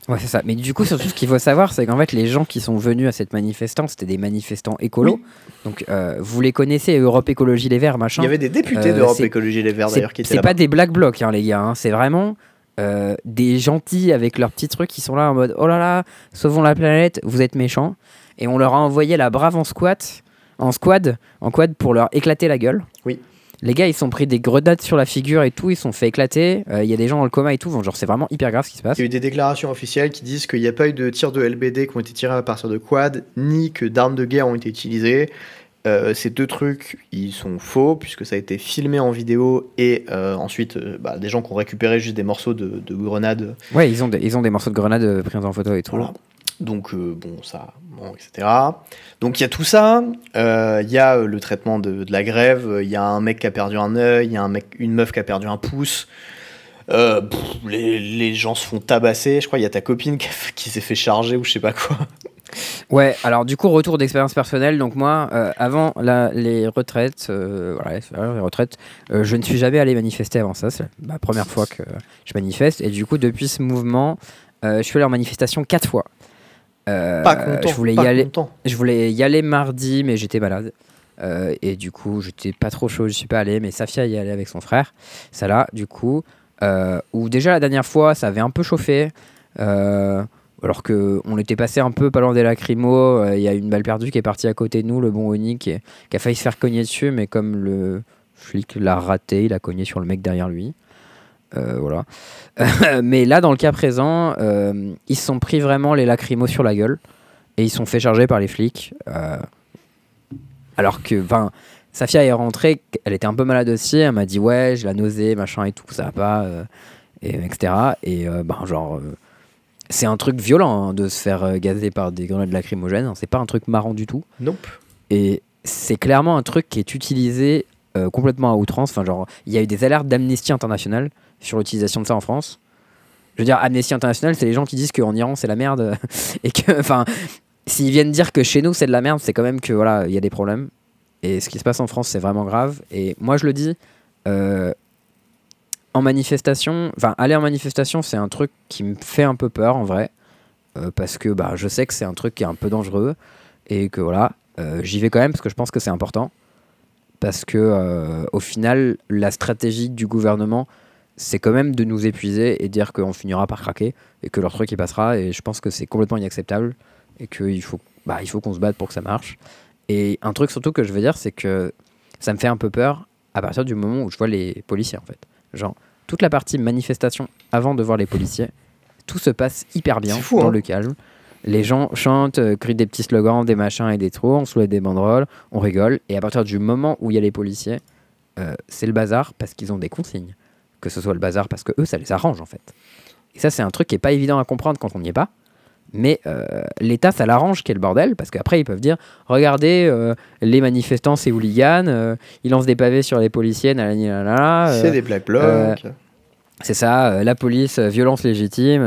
Ouais, c'est ça. Mais du coup, surtout, ce qu'il faut savoir, c'est qu'en fait, les gens qui sont venus à cette manifestation, c'était des manifestants écolos. Donc, vous les connaissez, Europe Écologie Les Verts, machin. Il y avait des députés d'Europe Écologie Les Verts d'ailleurs qui étaient là. C'est pas des black blocs, hein, les gars. Hein. C'est vraiment des gentils avec leurs petits trucs qui sont là en mode oh là là, sauvons la planète, vous êtes méchants. Et on leur a envoyé la brave en squat en squad, en quad pour leur éclater la gueule. Oui. Les gars, ils sont pris des grenades sur la figure et tout, ils sont fait éclater. Euh, il y a des gens dans le coma et tout. genre, c'est vraiment hyper grave ce qui se passe. Il y a eu des déclarations officielles qui disent qu'il n'y a pas eu de tirs de LBD qui ont été tirés à partir de quad, ni que d'armes de guerre ont été utilisées. Euh, ces deux trucs, ils sont faux, puisque ça a été filmé en vidéo et euh, ensuite, bah, des gens qui ont récupéré juste des morceaux de, grenades. Ouais, ils ont, des, ils ont des morceaux de grenades pris en photo et tout. Donc, euh, bon, ça, etc. Donc, il y a tout ça. Euh, il y a euh, le traitement de, la grève. Il y a un mec qui a perdu un œil. Il y a un mec, une meuf qui a perdu un pouce. Les, gens se font tabasser. Je crois qu'il y a ta copine qui, s'est fait charger ou je sais pas quoi. Ouais, alors du coup, retour d'expérience personnelle. Donc moi, avant les retraites, voilà, les retraites, je ne suis jamais allé manifester avant ça. C'est la première fois que je manifeste. Et du coup, depuis ce mouvement, je suis allé en manifestation quatre fois. Pas content. Je voulais, pas y aller, content. je voulais y aller mardi, mais j'étais malade. et du coup, j'étais pas trop chaud, je suis pas allé. Mais Safia y allait avec son frère. Ça là, du coup, où déjà la dernière fois, ça avait un peu chauffé. Euh, alors qu'on était passé un peu pas loin des lacrymos, il y a une balle perdue qui est partie à côté de nous, le bon Oni qui, a failli se faire cogner dessus, mais comme le flic l'a raté, il a cogné sur le mec derrière lui. Euh, voilà. mais là, dans le cas présent, euh, ils se sont pris vraiment les lacrymos sur la gueule et ils sont fait charger par les flics. Euh, alors que, enfin, Safia est rentrée, elle était un peu malade aussi, elle m'a dit ouais, j'ai la nausée, machin et tout, ça va pas, et, etc. Et ben, genre c'est un truc violent hein, de se faire euh, gazer par des grenades lacrymogènes. C'est pas un truc marrant du tout. Nope. Et c'est clairement un truc qui est utilisé euh, complètement à outrance. Enfin, genre, il y a eu des alertes d'Amnesty International sur l'utilisation de ça en France. Je veux dire, Amnesty International, c'est les gens qui disent qu'en Iran c'est la merde et que, enfin, s'ils viennent dire que chez nous c'est de la merde, c'est quand même que voilà, il y a des problèmes. Et ce qui se passe en France, c'est vraiment grave. Et moi, je le dis, euh, en manifestation, enfin aller en manifestation, c'est un truc qui me fait un peu peur en vrai, euh, parce que bah, je sais que c'est un truc qui est un peu dangereux et que voilà, euh, j'y vais quand même parce que je pense que c'est important, parce que au final, la stratégie du gouvernement, c'est quand même de nous épuiser et dire qu'on finira par craquer et que leur truc il passera et je pense que c'est complètement inacceptable et qu'il faut, bah, il faut qu'on se batte pour que ça marche. Et un truc surtout que je veux dire, c'est que ça me fait un peu peur à partir du moment où je vois les policiers en fait. Genre, toute la partie manifestation avant de voir les policiers, tout se passe hyper bien dans hein. le calme. Les gens chantent, euh, crient des petits slogans, des machins et des trous, on soulève des banderoles, on rigole. Et à partir du moment où il y a les policiers, euh, c'est le bazar parce qu'ils ont des consignes. Que ce soit le bazar parce que eux, ça les arrange en fait. Et ça, c'est un truc qui est pas évident à comprendre quand on n'y est pas. Mais euh, l'État, ça l'arrange quel bordel, parce qu'après, ils peuvent dire Regardez, euh, les manifestants, c'est hooligans, euh, ils lancent des pavés sur les policiers, c'est des black blocs. c'est ça, la police, violence légitime,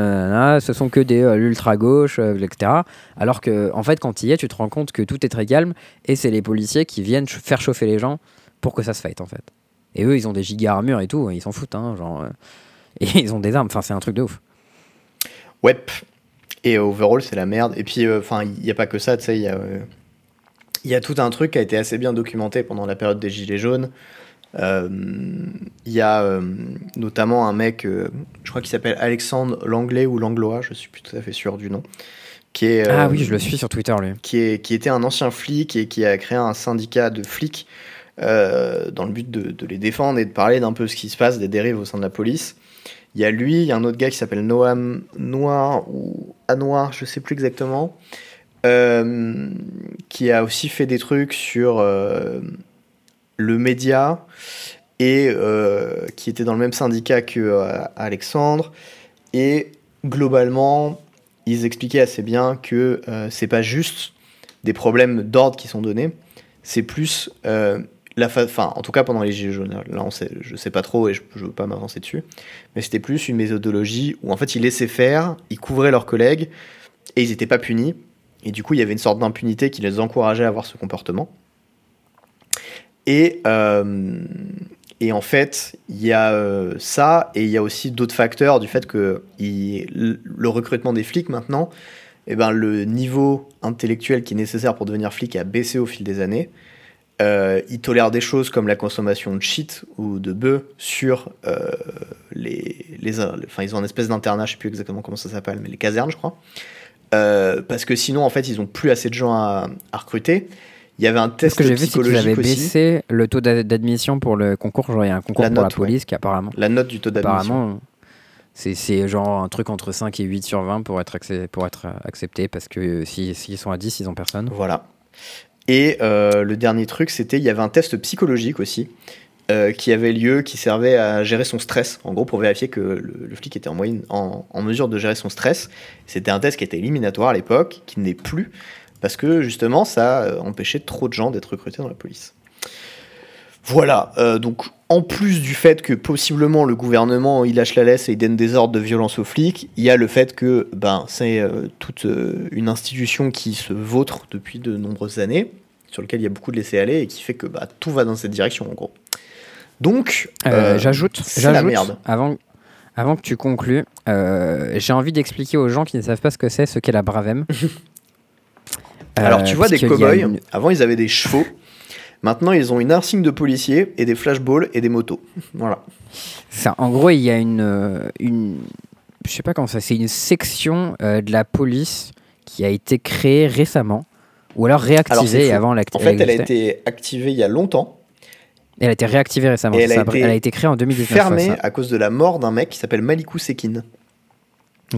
ce sont que des l'ultra-gauche, etc. Alors que, en fait, quand tu y es, tu te rends compte que tout est très calme et c'est les policiers qui viennent faire chauffer les gens pour que ça se fight, en fait. Et eux, ils ont des giga armures et tout, ils s'en foutent, hein, genre. et ils ont des armes, enfin, c'est un truc de ouf. Ouais. Et overall, c'est la merde. Et puis, euh, enfin, il n'y a pas que ça, tu sais, il y a. Euh, il y a tout un truc qui a été assez bien documenté pendant la période des Gilets jaunes. Euh, il y a notamment un mec, je crois qu'il s'appelle Alexandre Langlais ou Langlois, je suis plus tout à fait sûr du nom. Qui est, ah oui, je le suis sur Twitter, lui. Qui, est, qui était un ancien flic et qui a créé un syndicat de flics dans le but de, les défendre et de parler d'un peu ce qui se passe, des dérives au sein de la police. Il y a lui, il y a un autre gars qui s'appelle Noam Noir ou Anwar, je sais plus exactement, euh, qui a aussi fait des trucs sur euh, le média et euh, qui était dans le même syndicat que Alexandre. Et globalement, ils expliquaient assez bien que c'est pas juste des problèmes d'ordre qui sont donnés, c'est plus en tout cas pendant les Gilets jaunes, là on sait, je sais pas trop et je, je veux pas m'avancer dessus, mais c'était plus une méthodologie où en fait ils laissaient faire, ils couvraient leurs collègues et ils n'étaient pas punis. Et du coup, il y avait une sorte d'impunité qui les encourageait à avoir ce comportement. Et, euh, et en fait, il y a euh, ça, et il y a aussi d'autres facteurs du fait que le recrutement des flics maintenant, eh ben, le niveau intellectuel qui est nécessaire pour devenir flic a baissé au fil des années. Euh, ils tolèrent des choses comme la consommation de shit ou de bœufs sur euh, les, les, Enfin, ils ont une espèce d'internat, je sais plus exactement comment ça s'appelle, mais les casernes, je crois. Euh, parce que sinon, en fait, ils ont plus assez de gens à, recruter. Il y avait un test Ce que j'ai vu, baissé le taux d'admission pour le concours. Genre, il y a un concours pour la police qui apparemment. La note du taux d'admission. c'est genre un truc entre 5 et 8 sur 20 pour être, pour être accepté parce que s'ils si, sont à 10, ils ont personne. Voilà. Et euh, le dernier truc, c'était il y avait un test psychologique aussi. Euh, qui avait lieu, qui servait à gérer son stress, en gros pour vérifier que le, flic était en, moyenne, en, mesure de gérer son stress. C'était un test qui était éliminatoire à l'époque, qui n'est plus, parce que justement ça empêchait trop de gens d'être recrutés dans la police. Voilà, euh, donc en plus du fait que possiblement le gouvernement il lâche la laisse et il donne des ordres de violence aux flics, il y a le fait que ben, c'est euh, toute euh, une institution qui se vautre depuis de nombreuses années, sur lequel il y a beaucoup de laisser-aller et qui fait que bah, tout va dans cette direction en gros. Donc, j'ajoute, j'ajoute avant, avant que tu conclues, j'ai envie d'expliquer aux gens qui ne savent pas ce que c'est, ce qu'est la Bravem. Alors tu vois des cow-boys, avant ils avaient des chevaux. Maintenant, ils ont une insigne de policier et des flashballs et des motos. voilà. Ça, en gros, il y a une, euh, une je sais pas comment ça, c'est une section euh, de la police qui a été créée récemment ou alors réactivée avant l'activité. En fait, elle a été activée il y a longtemps. Elle a été réactivée récemment. elle, a été elle, a été créée en 2019. Fermée à cause de la mort d'un mec qui s'appelle Malikou Sekin,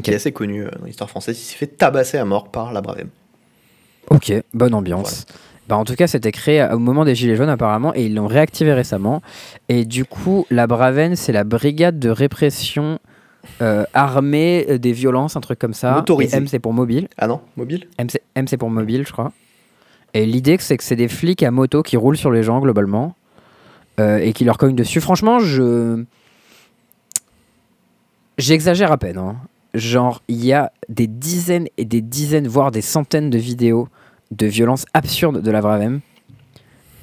qui est assez connu euh, dans l'histoire française. Il s'est fait tabasser à mort par la Bravem. Ok, bonne ambiance. Bah, en tout cas, c'était créé au moment des Gilets jaunes apparemment et ils l'ont réactivé récemment. Et du coup, la Braven, c'est la brigade de répression euh, armée euh, des violences, un truc comme ça. Motorisé. M, c'est pour mobile. Ah non, mobile? M, c'est pour mobile, je crois. Et l'idée, c'est que c'est des flics à moto qui roulent sur les gens, globalement, euh, et qui leur cognent dessus. Franchement, je. J'exagère à peine. Hein. Genre, il y a des dizaines et des dizaines, voire des centaines de vidéos de violence absurde de la Bravem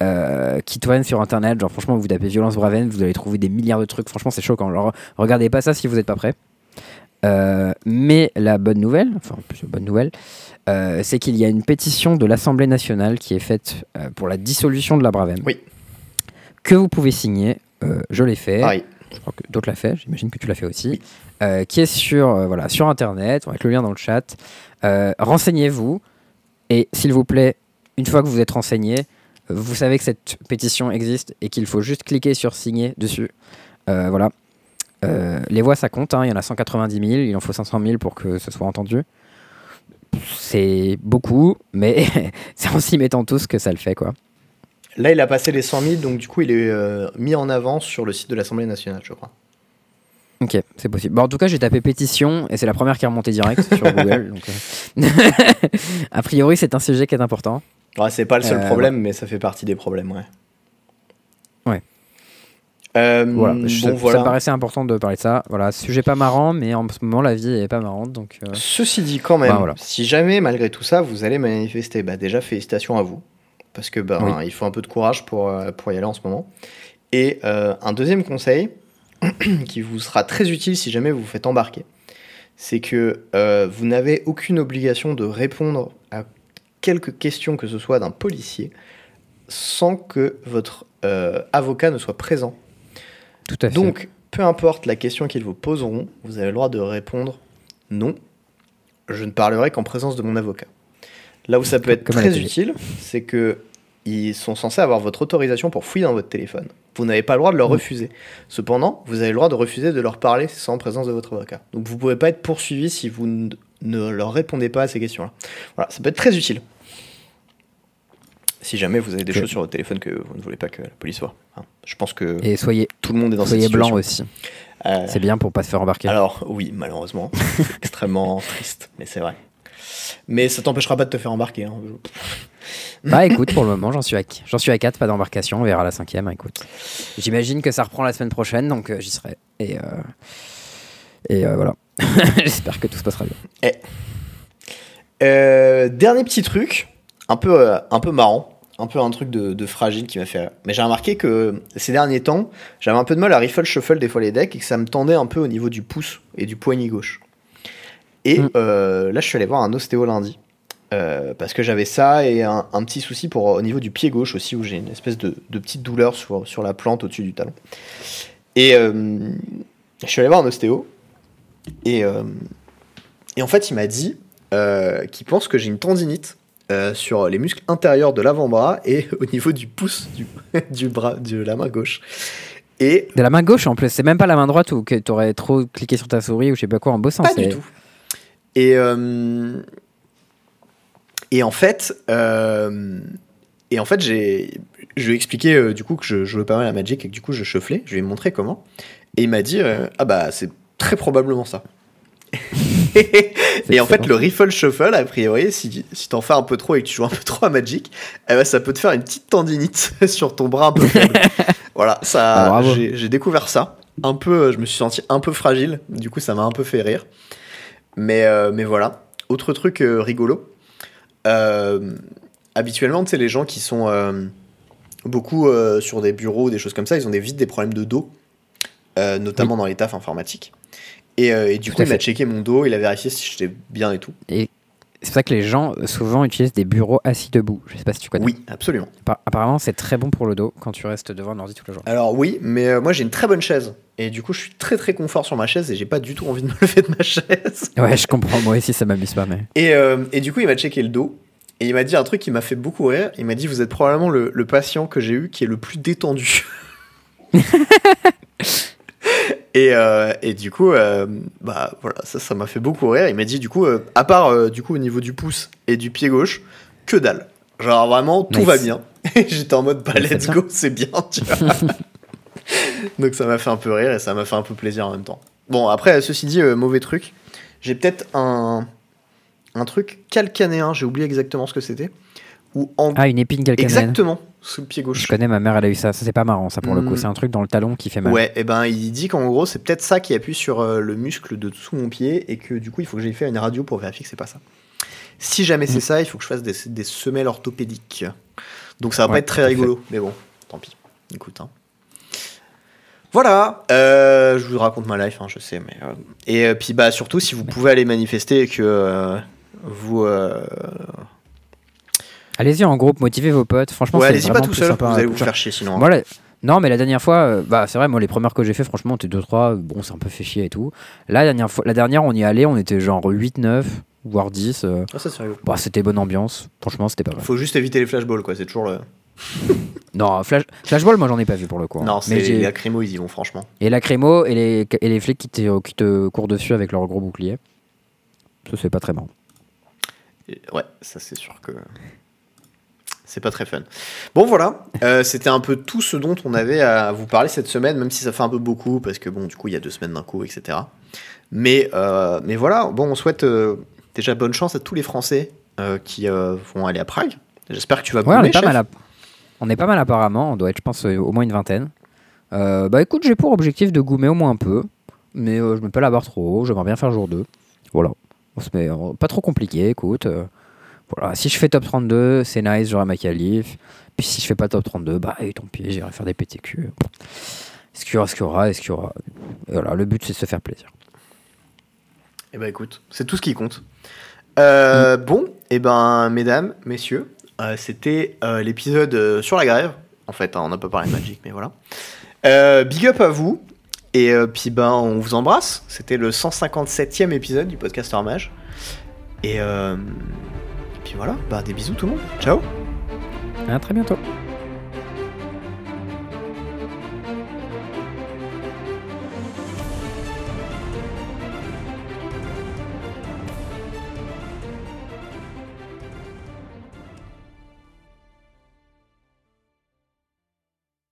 euh, qui tournent sur internet. Genre, franchement, vous tapez violence Braven, vous allez trouver des milliards de trucs. Franchement, c'est choquant. Alors, regardez pas ça si vous n'êtes pas prêt. Euh, mais la bonne nouvelle, enfin, plus bonne nouvelle, euh, c'est qu'il y a une pétition de l'Assemblée nationale qui est faite pour la dissolution de la Bravem. Oui. Que vous pouvez signer. je l'ai fait. Je crois que d'autres l'ont fait. J'imagine que tu l'as fait aussi. qui est sur, voilà, sur internet. On va mettre le lien dans le chat. Renseignez-vous. Et s'il vous plaît, une fois que vous êtes renseigné, vous savez que cette pétition existe et qu'il faut juste cliquer sur signer dessus. Euh, voilà. Euh, les voix, ça compte. Hein. Il y en a 190 000. Il en faut 500 000 pour que ce soit entendu. C'est beaucoup, mais c'est en s'y mettant tous que ça le fait. quoi. Là, il a passé les 100 000, donc du coup, il est euh, mis en avant sur le site de l'Assemblée nationale, je crois. Ok, c'est possible. Bon, en tout cas, j'ai tapé pétition et c'est la première qui est remontée direct sur Google. Euh. a priori, c'est un sujet qui est important. Ouais, c'est pas le seul euh, problème, mais ça fait partie des problèmes, ouais. Ouais. Euh, voilà, ça, me paraissait important de parler de ça. Voilà, sujet pas marrant, mais en ce moment, la vie est pas marrante. Donc, Ceci dit, quand même, bah, si jamais, malgré tout ça, vous allez manifester, bah, déjà, félicitations à vous. Parce que bah, il faut un peu de courage pour, pour y aller en ce moment. Et un deuxième conseil, qui vous sera très utile si jamais vous vous faites embarquer. C'est que euh, vous n'avez aucune obligation de répondre à quelques questions que ce soit d'un policier sans que votre euh, avocat ne soit présent. Tout à fait. Donc, peu importe la question qu'ils vous poseront, vous avez le droit de répondre non, je ne parlerai qu'en présence de mon avocat. Là où ça peut être très utile, c'est que ils sont censés avoir votre autorisation pour fouiller dans votre téléphone. Vous n'avez pas le droit de leur refuser. Cependant, vous avez le droit de refuser de leur parler sans présence de votre avocat. Donc vous ne pouvez pas être poursuivi si vous ne leur répondez pas à ces questions-là. Voilà, ça peut être très utile. Si jamais vous avez des choses sur votre téléphone que vous ne voulez pas que la police voit. Hein. Je pense que Et soyez, tout le monde est dans soyez cette situation. blanc aussi. Euh, c'est bien pour pas se faire embarquer. Alors oui, malheureusement, c'est extrêmement triste, mais c'est vrai. Mais ça t'empêchera pas de te faire embarquer. Hein. Bah écoute, pour le moment, j'en suis à, j'en suis à 4, pas d'embarcation, on verra la cinquième. Écoute, j'imagine que ça reprend la semaine prochaine, donc euh, j'y serai. Et, euh, et euh, voilà. J'espère que tout se passera bien. Eh. dernier petit truc, un peu, un peu marrant, un peu un truc de, fragile qui m'a fait. Mais j'ai remarqué que ces derniers temps, j'avais un peu de mal à riffle shuffle des fois les decks et que ça me tendait un peu au niveau du pouce et du poignet gauche. Et mm. là, je suis allé voir un ostéo lundi. Euh, parce que j'avais ça et un, petit souci pour, au niveau du pied gauche aussi, où j'ai une espèce de, petite douleur sur, sur la plante au-dessus du talon. Et euh, je suis allé voir un ostéo, et, euh, et en fait, il m'a dit qu'il pense que j'ai une tendinite sur les muscles intérieurs de l'avant-bras et au niveau du pouce du, du, bras, de la main gauche. Et de la main gauche en plus, c'est même pas la main droite où tu aurais trop cliqué sur ta souris ou je sais pas quoi en bossant. Pas du tout. Et, et en fait, euh, et en fait, j'ai, je lui ai expliqué euh, du coup que je jouais pas mal à Magic et que du coup je shufflais. Je lui ai montré comment. Et il m'a dit euh, ah bah c'est très probablement ça. et en fait, le Riffle Shuffle, a priori, si, si t'en fais un peu trop et que tu joues un peu trop à Magic, eh ben, ça peut te faire une petite tendinite sur ton bras un peu faible. voilà, ça, ah, j'ai découvert ça. Un peu, je me suis senti un peu fragile, du coup, ça m'a un peu fait rire. Mais, euh, mais voilà. Autre truc euh, rigolo. Euh, habituellement, tu sais, les gens qui sont beaucoup sur des bureaux, des choses comme ça, ils ont des, vite des problèmes de dos, notamment dans les tafs informatiques. Et, du coup, il m'a checké mon dos, il a vérifié si j'étais bien et tout. Et c'est pour ça que les gens souvent utilisent des bureaux assis debout. Je sais pas si tu connais. Oui, absolument. Apparemment, c'est très bon pour le dos quand tu restes devant un ordi toute la journée. Alors oui, mais moi j'ai une très bonne chaise. Et du coup, je suis très très confort sur ma chaise et j'ai pas du tout envie de me lever de ma chaise. Ouais, je comprends. Moi aussi, ça m'amuse pas. Mais... Et, euh, et du coup, il m'a checké le dos. Et il m'a dit un truc qui m'a fait beaucoup rire. Il m'a dit Vous êtes probablement le, le patient que j'ai eu qui est le plus détendu. et, euh, et, du coup, euh, bah voilà, ça, ça m'a fait beaucoup rire. Il m'a dit du coup, à part du coup au niveau du pouce et du pied gauche, que dalle. Genre vraiment, tout va bien. J'étais en mode bah let's go, c'est bien, tu vois. Donc ça m'a fait un peu rire et ça m'a fait un peu plaisir en même temps. Bon, après, ceci dit, euh, mauvais truc. J'ai peut-être un, un truc calcanéen, j'ai oublié exactement ce que c'était. Ou en... Ah, une épine calcanéenne. Exactement, sous le pied gauche. Je connais, ma mère, elle a eu ça. Ça, c'est pas marrant, ça, pour le coup. Hmm. C'est un truc dans le talon qui fait mal. Ouais, et ben il dit qu'en gros, c'est peut-être ça qui appuie sur euh, le muscle de dessous mon pied et que du coup, il faut que j'aille faire une radio pour vérifier que c'est pas ça. Si jamais c'est hmm. ça, il faut que je fasse des, des semelles orthopédiques. Donc ça va pas être très rigolo, mais bon, tant pis. Écoute, hein. Voilà, euh, je vous raconte ma life, hein, je sais, mais euh, et euh, puis bah surtout si vous pouvez aller manifester et que vous allez-y en groupe, motivez vos potes. Franchement, ouais, allez-y pas tout seul, vous allez vous faire chier sinon. Hein. Voilà. Non, mais la dernière fois, bah c'est vrai, moi les premières que j'ai fait, franchement, on était 2-3, bon, c'est un peu fait chier et tout. La dernière fois, la dernière, on y allait, on était genre 8-9 voire 10. Ah, ça, bah, c'était bonne ambiance. Franchement, c'était pas mal. Faut juste éviter les flashballs, quoi. C'est toujours le. non, flash, Flashball, moi j'en ai pas vu pour le coup. Hein. Non, c'est les lacrymo, ils y vont franchement. Et lacrymo et les, et les flics qui te, qui te courent dessus avec leur gros bouclier. Ça, c'est pas très marrant. ouais, ça c'est sûr que. C'est pas très fun. Bon voilà, euh, c'était un peu tout ce dont on avait à vous parler cette semaine, même si ça fait un peu beaucoup, parce que bon, du coup, il y a deux semaines d'un coup, etc. Mais, euh, mais voilà, bon, on souhaite euh, déjà bonne chance à tous les Français qui vont aller à Prague. J'espère que tu vas ouais, on est pas mal on est pas mal apparemment, on doit être je pense au moins une vingtaine. Bah écoute, j'ai pour objectif de goumer au moins un peu, mais je me peux la barre trop haut, j'aimerais bien faire jour 2. Voilà. On se met, pas trop compliqué, écoute. Voilà, si je fais top 32, c'est nice, j'aurai ma qualif. Puis si je fais pas top 32, bah et tant pis, j'irai faire des PTQ. Est-ce qu'il y aura ce qu'il y aura, est-ce qu'il y aura? voilà, le but c'est de se faire plaisir. Et eh bah écoute, c'est tout ce qui compte. Mm. Bon, et eh ben mesdames, messieurs, euh, c'était euh, l'épisode euh, sur la grève. En fait, hein, on n'a pas parlé de Magic, mais voilà. big up à vous. Et puis ben, on vous embrasse. C'était le 157e épisode du podcast Mage. Et, et voilà, bah, des bisous tout le monde. Ciao. À très bientôt.